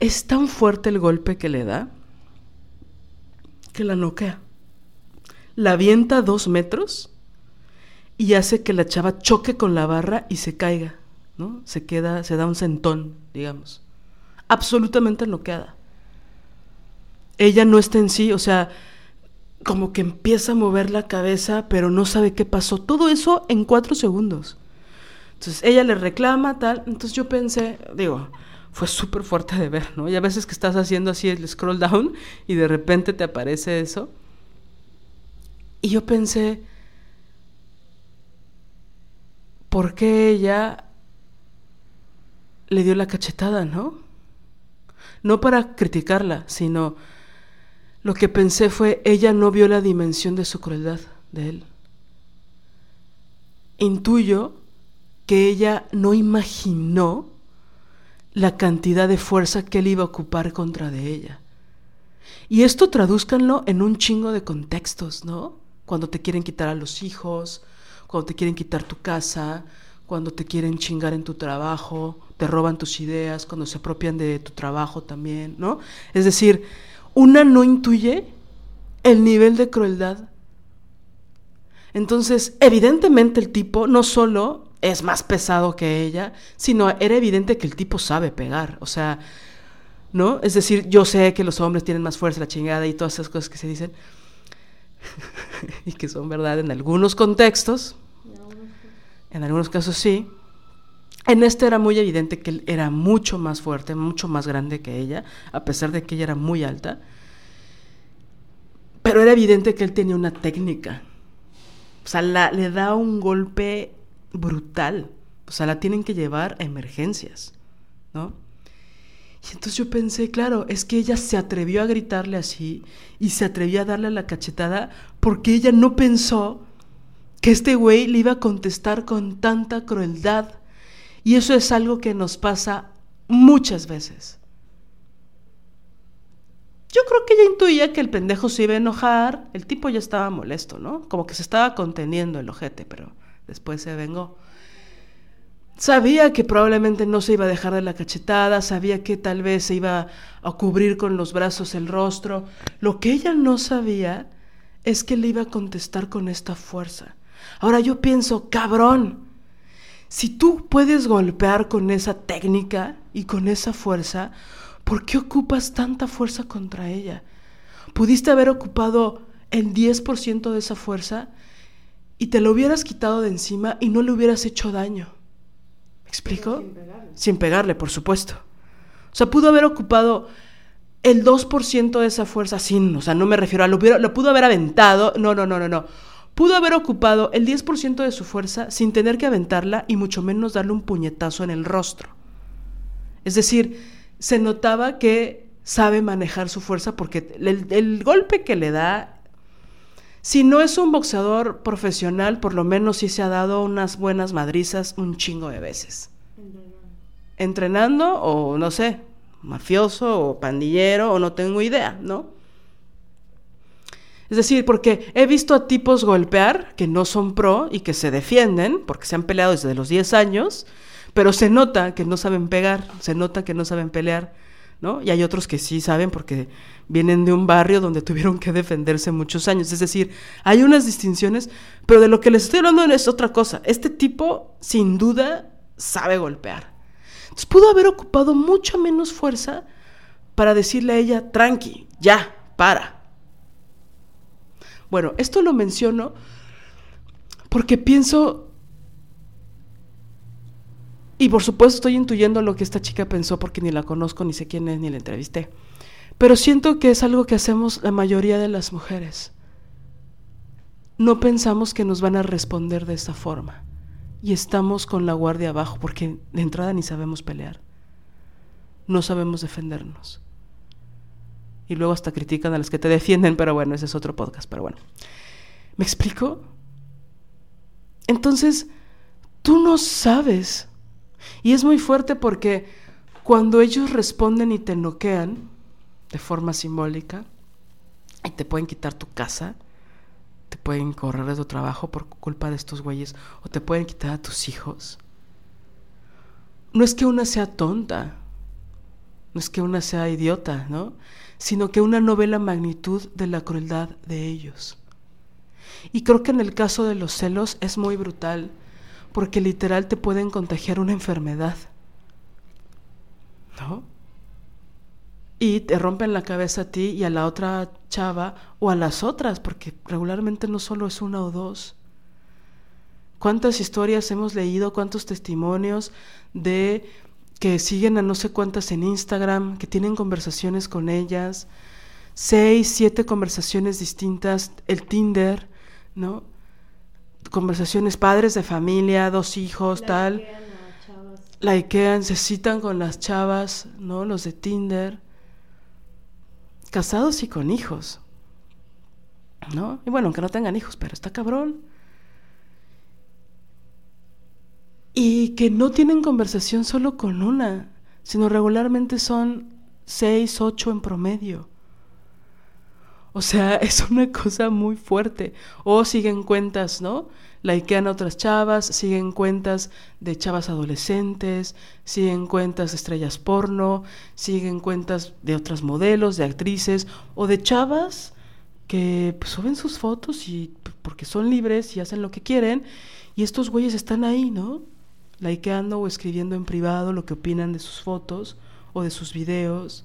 S1: Es tan fuerte el golpe que le da que la noquea. La avienta dos metros y hace que la chava choque con la barra y se caiga, ¿no? Se queda, se da un sentón, digamos. Absolutamente noqueada. Ella no está en sí, o sea, como que empieza a mover la cabeza, pero no sabe qué pasó. Todo eso en cuatro segundos. Entonces ella le reclama, tal. Entonces yo pensé, digo, fue súper fuerte de ver, ¿no? Y a veces que estás haciendo así el scroll down y de repente te aparece eso. Y yo pensé, ¿por qué ella le dio la cachetada, ¿no? No para criticarla, sino lo que pensé fue, ella no vio la dimensión de su crueldad de él. Intuyo que ella no imaginó la cantidad de fuerza que él iba a ocupar contra de ella. Y esto tradúzcanlo en un chingo de contextos, ¿no? Cuando te quieren quitar a los hijos, cuando te quieren quitar tu casa, cuando te quieren chingar en tu trabajo, te roban tus ideas, cuando se apropian de tu trabajo también, ¿no? Es decir, una no intuye el nivel de crueldad. Entonces, evidentemente el tipo no solo es más pesado que ella, sino era evidente que el tipo sabe pegar, o sea, ¿no? Es decir, yo sé que los hombres tienen más fuerza, la chingada y todas esas cosas que se dicen, y que son verdad en algunos contextos, en algunos casos sí. En este era muy evidente que él era mucho más fuerte, mucho más grande que ella, a pesar de que ella era muy alta. Pero era evidente que él tenía una técnica. O sea, le da un golpe brutal. O sea, la tienen que llevar a emergencias, ¿no? Y entonces yo pensé, claro, es que ella se atrevió a gritarle así y se atrevió a darle la cachetada porque ella no pensó que este güey le iba a contestar con tanta crueldad. Y eso es algo que nos pasa muchas veces. Yo creo que ella intuía que el pendejo se iba a enojar, el tipo ya estaba molesto, ¿no? Como que se estaba conteniendo el ojete, pero después se vengó. Sabía que probablemente no se iba a dejar de la cachetada, sabía que tal vez se iba a cubrir con los brazos el rostro. Lo que ella no sabía es que le iba a contestar con esta fuerza. Ahora yo pienso, cabrón, si tú puedes golpear con esa técnica y con esa fuerza, ¿por qué ocupas tanta fuerza contra ella? Pudiste haber ocupado el 10% de esa fuerza y te lo hubieras quitado de encima y no le hubieras hecho daño. ¿Me explico? Sin pegarle. sin pegarle. por supuesto. O sea, pudo haber ocupado el 2% de esa fuerza sin, o sea, no me refiero a lo, lo pudo haber aventado, no, no, no, no, no. Pudo haber ocupado el 10% de su fuerza sin tener que aventarla y mucho menos darle un puñetazo en el rostro. Es decir, se notaba que sabe manejar su fuerza porque el, el golpe que le da si no es un boxeador profesional, por lo menos sí se ha dado unas buenas madrizas un chingo de veces. Entrenando. o no sé, mafioso o pandillero o no tengo idea, ¿no? Es decir, porque he visto a tipos golpear que no son pro y que se defienden, porque se han peleado desde los 10 años, pero se nota que no saben pegar, se nota que no saben pelear. ¿no? Y hay otros que sí saben porque vienen de un barrio donde tuvieron que defenderse muchos años. Es decir, hay unas distinciones, pero de lo que les estoy hablando es otra cosa. Este tipo, sin duda, sabe golpear. Entonces pudo haber ocupado mucha menos fuerza para decirle a ella, tranqui, ya, para. Bueno, esto lo menciono porque pienso y por supuesto estoy intuyendo lo que esta chica pensó porque ni la conozco, ni sé quién es, ni la entrevisté. Pero siento que es algo que hacemos la mayoría de las mujeres. No pensamos que nos van a responder de esta forma. Y estamos con la guardia abajo porque de entrada ni sabemos pelear. No sabemos defendernos. Y luego hasta critican a las que te defienden, pero bueno, ese es otro podcast, pero bueno. ¿Me explico? Entonces, tú no sabes y es muy fuerte porque cuando ellos responden y te noquean de forma simbólica, y te pueden quitar tu casa, te pueden correr de tu trabajo por culpa de estos güeyes, o te pueden quitar a tus hijos. No es que una sea tonta, no es que una sea idiota, ¿no? Sino que una no ve la magnitud de la crueldad de ellos. Y creo que en el caso de los celos es muy brutal porque literal te pueden contagiar una enfermedad. ¿No? Y te rompen la cabeza a ti y a la otra chava o a las otras, porque regularmente no solo es una o dos. ¿Cuántas historias hemos leído, cuántos testimonios de que siguen a no sé cuántas en Instagram, que tienen conversaciones con ellas, seis, siete conversaciones distintas, el Tinder, ¿no? conversaciones padres de familia, dos hijos, tal. likean, se citan con las chavas, ¿no? Los de Tinder, casados y con hijos, ¿no? Y bueno, aunque no tengan hijos, pero está cabrón. Y que no tienen conversación solo con una, sino regularmente son seis, ocho en promedio. O sea, es una cosa muy fuerte. O siguen cuentas, ¿no? Likean a otras chavas, siguen cuentas de chavas adolescentes, siguen cuentas de estrellas porno, siguen cuentas de otras modelos, de actrices o de chavas que pues, suben sus fotos y porque son libres y hacen lo que quieren y estos güeyes están ahí, ¿no? Likeando o escribiendo en privado lo que opinan de sus fotos o de sus videos.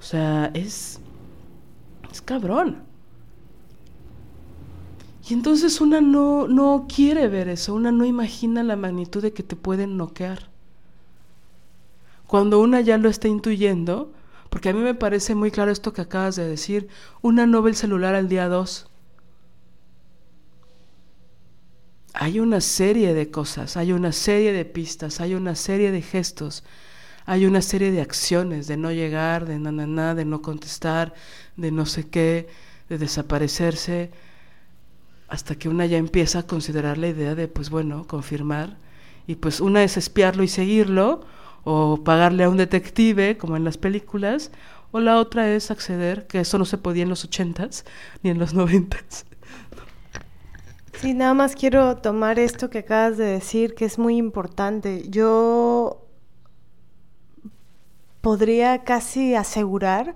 S1: O sea, es es cabrón. Y entonces una no, no quiere ver eso, una no imagina la magnitud de que te pueden noquear. Cuando una ya lo está intuyendo, porque a mí me parece muy claro esto que acabas de decir, una no ve el celular al día 2. Hay una serie de cosas, hay una serie de pistas, hay una serie de gestos, hay una serie de acciones, de no llegar, de na, de no contestar, de no sé qué, de desaparecerse hasta que una ya empieza a considerar la idea de, pues bueno, confirmar. Y pues una es espiarlo y seguirlo, o pagarle a un detective, como en las películas, o la otra es acceder, que eso no se podía en los ochentas ni en los noventas.
S2: Sí, nada más quiero tomar esto que acabas de decir, que es muy importante. Yo podría casi asegurar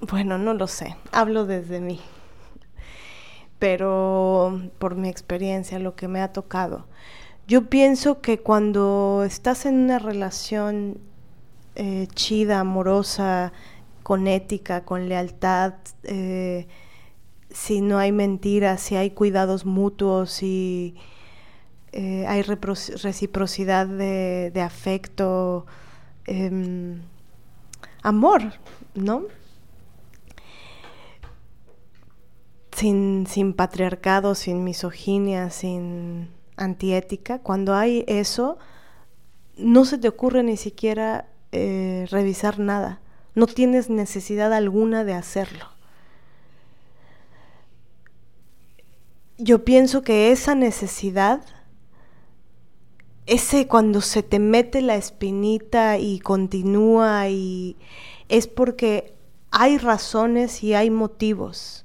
S2: Bueno, no lo sé, hablo desde mí, pero por mi experiencia, lo que me ha tocado. Yo pienso que cuando estás en una relación eh, chida, amorosa, con ética, con lealtad, eh, si no hay mentiras, si hay cuidados mutuos, si eh, hay reciprocidad de, de afecto, em, amor, ¿no? Sin, sin patriarcado, sin misoginia, sin antiética, cuando hay eso, no se te ocurre ni siquiera eh, revisar nada. No tienes necesidad alguna de hacerlo. Yo pienso que esa necesidad, ese cuando se te mete la espinita y continúa y es porque hay razones y hay motivos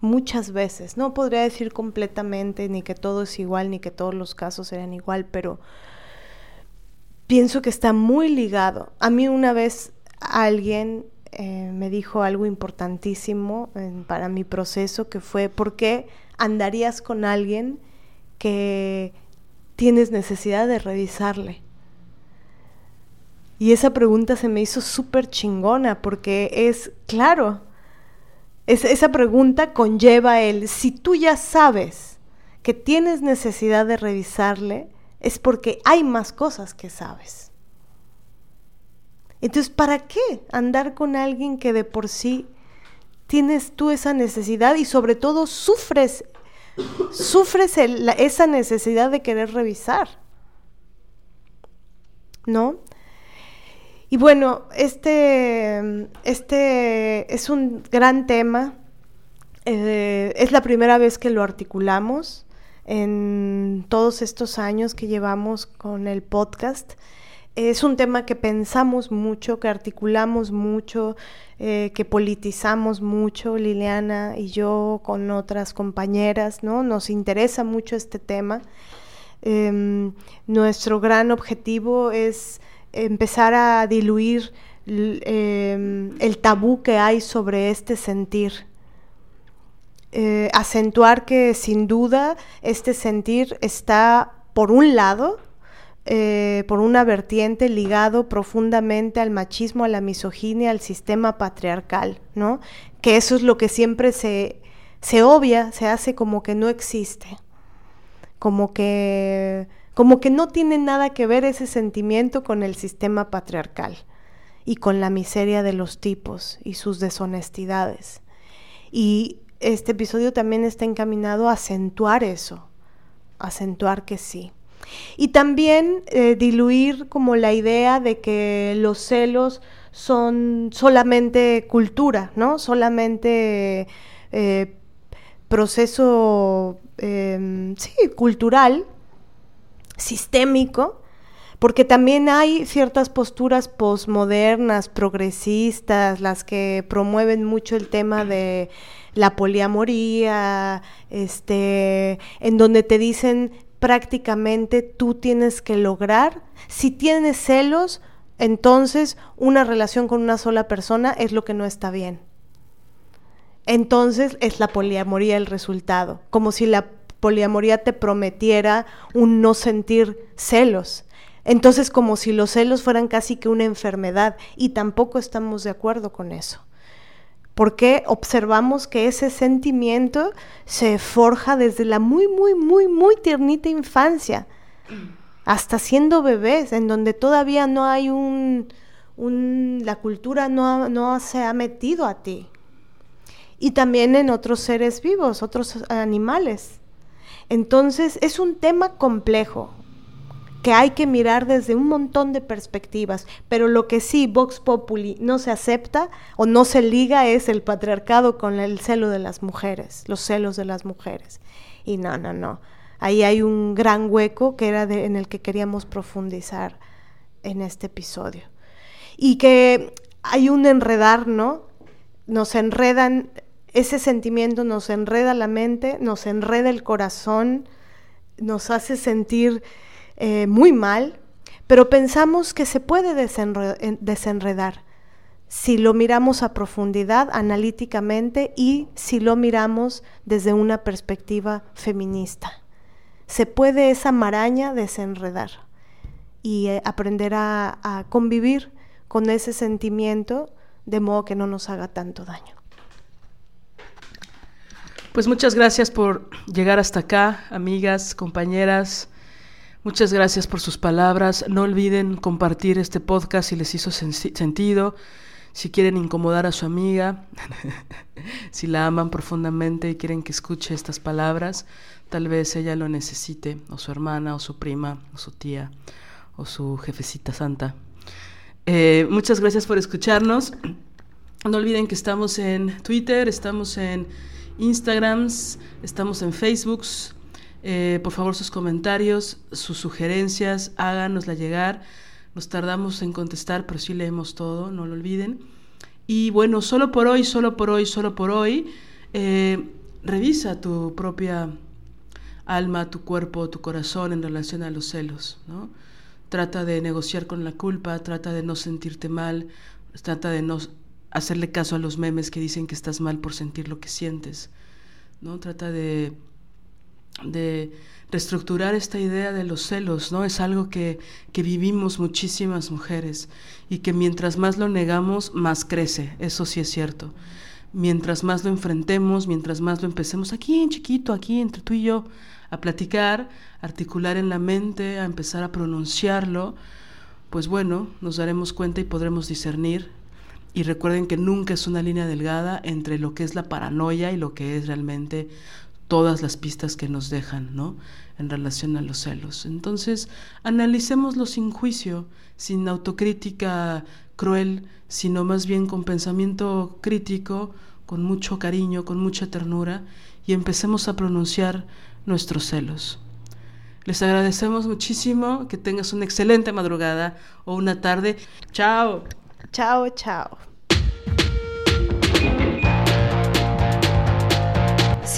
S2: muchas veces. No podría decir completamente ni que todo es igual, ni que todos los casos sean igual, pero pienso que está muy ligado. A mí una vez alguien eh, me dijo algo importantísimo para mi proceso, que fue, ¿por qué andarías con alguien que tienes necesidad de revisarle? Y esa pregunta se me hizo súper chingona porque es, claro, esa pregunta conlleva el, si tú ya sabes que tienes necesidad de revisarle, es porque hay más cosas que sabes. Entonces, ¿para qué andar con alguien que de por sí tienes tú esa necesidad y sobre todo sufres, sufres esa necesidad de querer revisar? ¿No? Y bueno, este, este es un gran tema. Eh, es la primera vez que lo articulamos en todos estos años que llevamos con el podcast. Es un tema que pensamos mucho, que articulamos mucho, eh, que politizamos mucho, Liliana y yo con otras compañeras, ¿no? Nos interesa mucho este tema. Em, nuestro gran objetivo es empezar a diluir em, el tabú que hay sobre este sentir. Eh, acentuar que sin duda este sentir está, por un lado, eh, por una vertiente ligado profundamente al machismo, a la misoginia, al sistema patriarcal, ¿no? Que eso es lo que siempre se, se obvia, se hace como que no existe, como que como que no tiene nada que ver ese sentimiento con el sistema patriarcal y con la miseria de los tipos y sus deshonestidades. Y este episodio también está encaminado a acentuar eso, acentuar que sí. Y también eh, diluir como la idea de que los celos son solamente cultura, ¿no? Solamente eh, proceso, em, sí, cultural, sistémico, porque también hay ciertas posturas posmodernas, progresistas, las que promueven mucho el tema de la poliamoría, este, en donde te dicen prácticamente tú tienes que lograr, si tienes celos, entonces una relación con una sola persona es lo que no está bien. Entonces es la poliamoría el resultado, como si la poliamoría te prometiera un no sentir celos. Entonces como si los celos fueran casi que una enfermedad y tampoco estamos de acuerdo con eso porque observamos que ese sentimiento se forja desde la muy, muy, muy, muy tiernita infancia, hasta siendo bebés, en donde todavía no hay un, la cultura no, no se ha metido a ti. Y también en otros seres vivos, otros animales. Entonces es un tema complejo, que hay que mirar desde un montón de perspectivas, pero lo que sí Vox Populi no se acepta o no se liga es el patriarcado con el celo de las mujeres, los celos de las mujeres. Y no, no, no. Ahí hay un gran hueco que era en el que queríamos profundizar en este episodio. Y que hay un enredar, ¿no? Nos enredan, ese sentimiento nos enreda la mente, nos enreda el corazón, nos hace sentir eh, muy mal, pero pensamos que se puede desenredar si lo miramos a profundidad, analíticamente y si lo miramos desde una perspectiva feminista. Se puede esa maraña desenredar y eh, aprender a convivir con ese sentimiento de modo que no nos haga tanto daño.
S1: Pues muchas gracias por llegar hasta acá, amigas, compañeras. Muchas gracias por sus palabras. No olviden compartir este podcast si les hizo sentido. Si quieren incomodar a su amiga, si la aman profundamente y quieren que escuche estas palabras, tal vez ella lo necesite, o su hermana, o su prima, o su tía, o su jefecita santa. Eh, muchas gracias por escucharnos. No olviden que estamos en Twitter, estamos en Instagram, estamos en Facebook. Eh, por favor, sus comentarios, sus sugerencias, háganosla llegar. Nos tardamos en contestar, pero sí leemos todo, no lo olviden. Y bueno, solo por hoy, solo por hoy, solo por hoy, eh, revisa tu propia alma, tu cuerpo, tu corazón en relación a los celos. ¿no? Trata de negociar con la culpa, trata de no sentirte mal, trata de no hacerle caso a los memes que dicen que estás mal por sentir lo que sientes. ¿no? Trata de de reestructurar esta idea de los celos, ¿no? Es algo que, que, vivimos muchísimas mujeres y que mientras más lo negamos, más crece, eso sí es cierto. Mientras más lo enfrentemos, mientras más lo empecemos aquí en chiquito, aquí entre tú y yo, a platicar, articular en la mente, a empezar a pronunciarlo, pues bueno, nos daremos cuenta y podremos discernir. Y recuerden que nunca es una línea delgada entre lo que es la paranoia y lo que es realmente todas las pistas que nos dejan, ¿no? En relación a los celos. Entonces, analicémoslo sin juicio, sin autocrítica cruel, sino más bien con pensamiento crítico, con mucho cariño, con mucha ternura, y empecemos a pronunciar nuestros celos. Les agradecemos muchísimo, que tengas una excelente madrugada o una tarde. Chao.
S2: Chao, chao.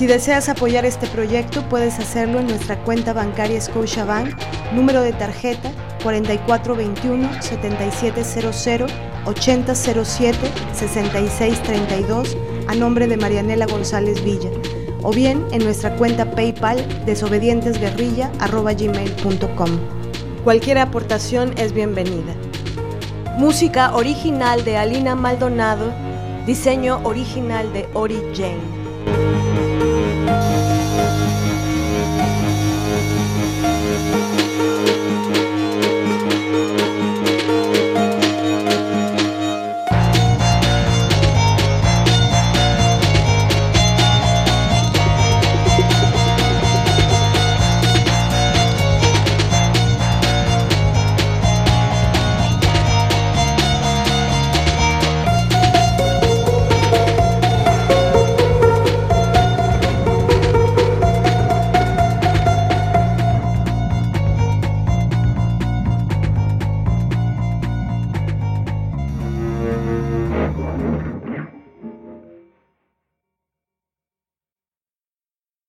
S2: Si deseas apoyar este proyecto, puedes hacerlo en nuestra cuenta bancaria Scotiabank, número de tarjeta 4421-7700-8007-6632, a nombre de Marianela González Villa, o bien en nuestra cuenta PayPal desobedientesguerrilla.gmail.com. Cualquier aportación es bienvenida. Música original de Alina Maldonado, diseño original de Ori Jane.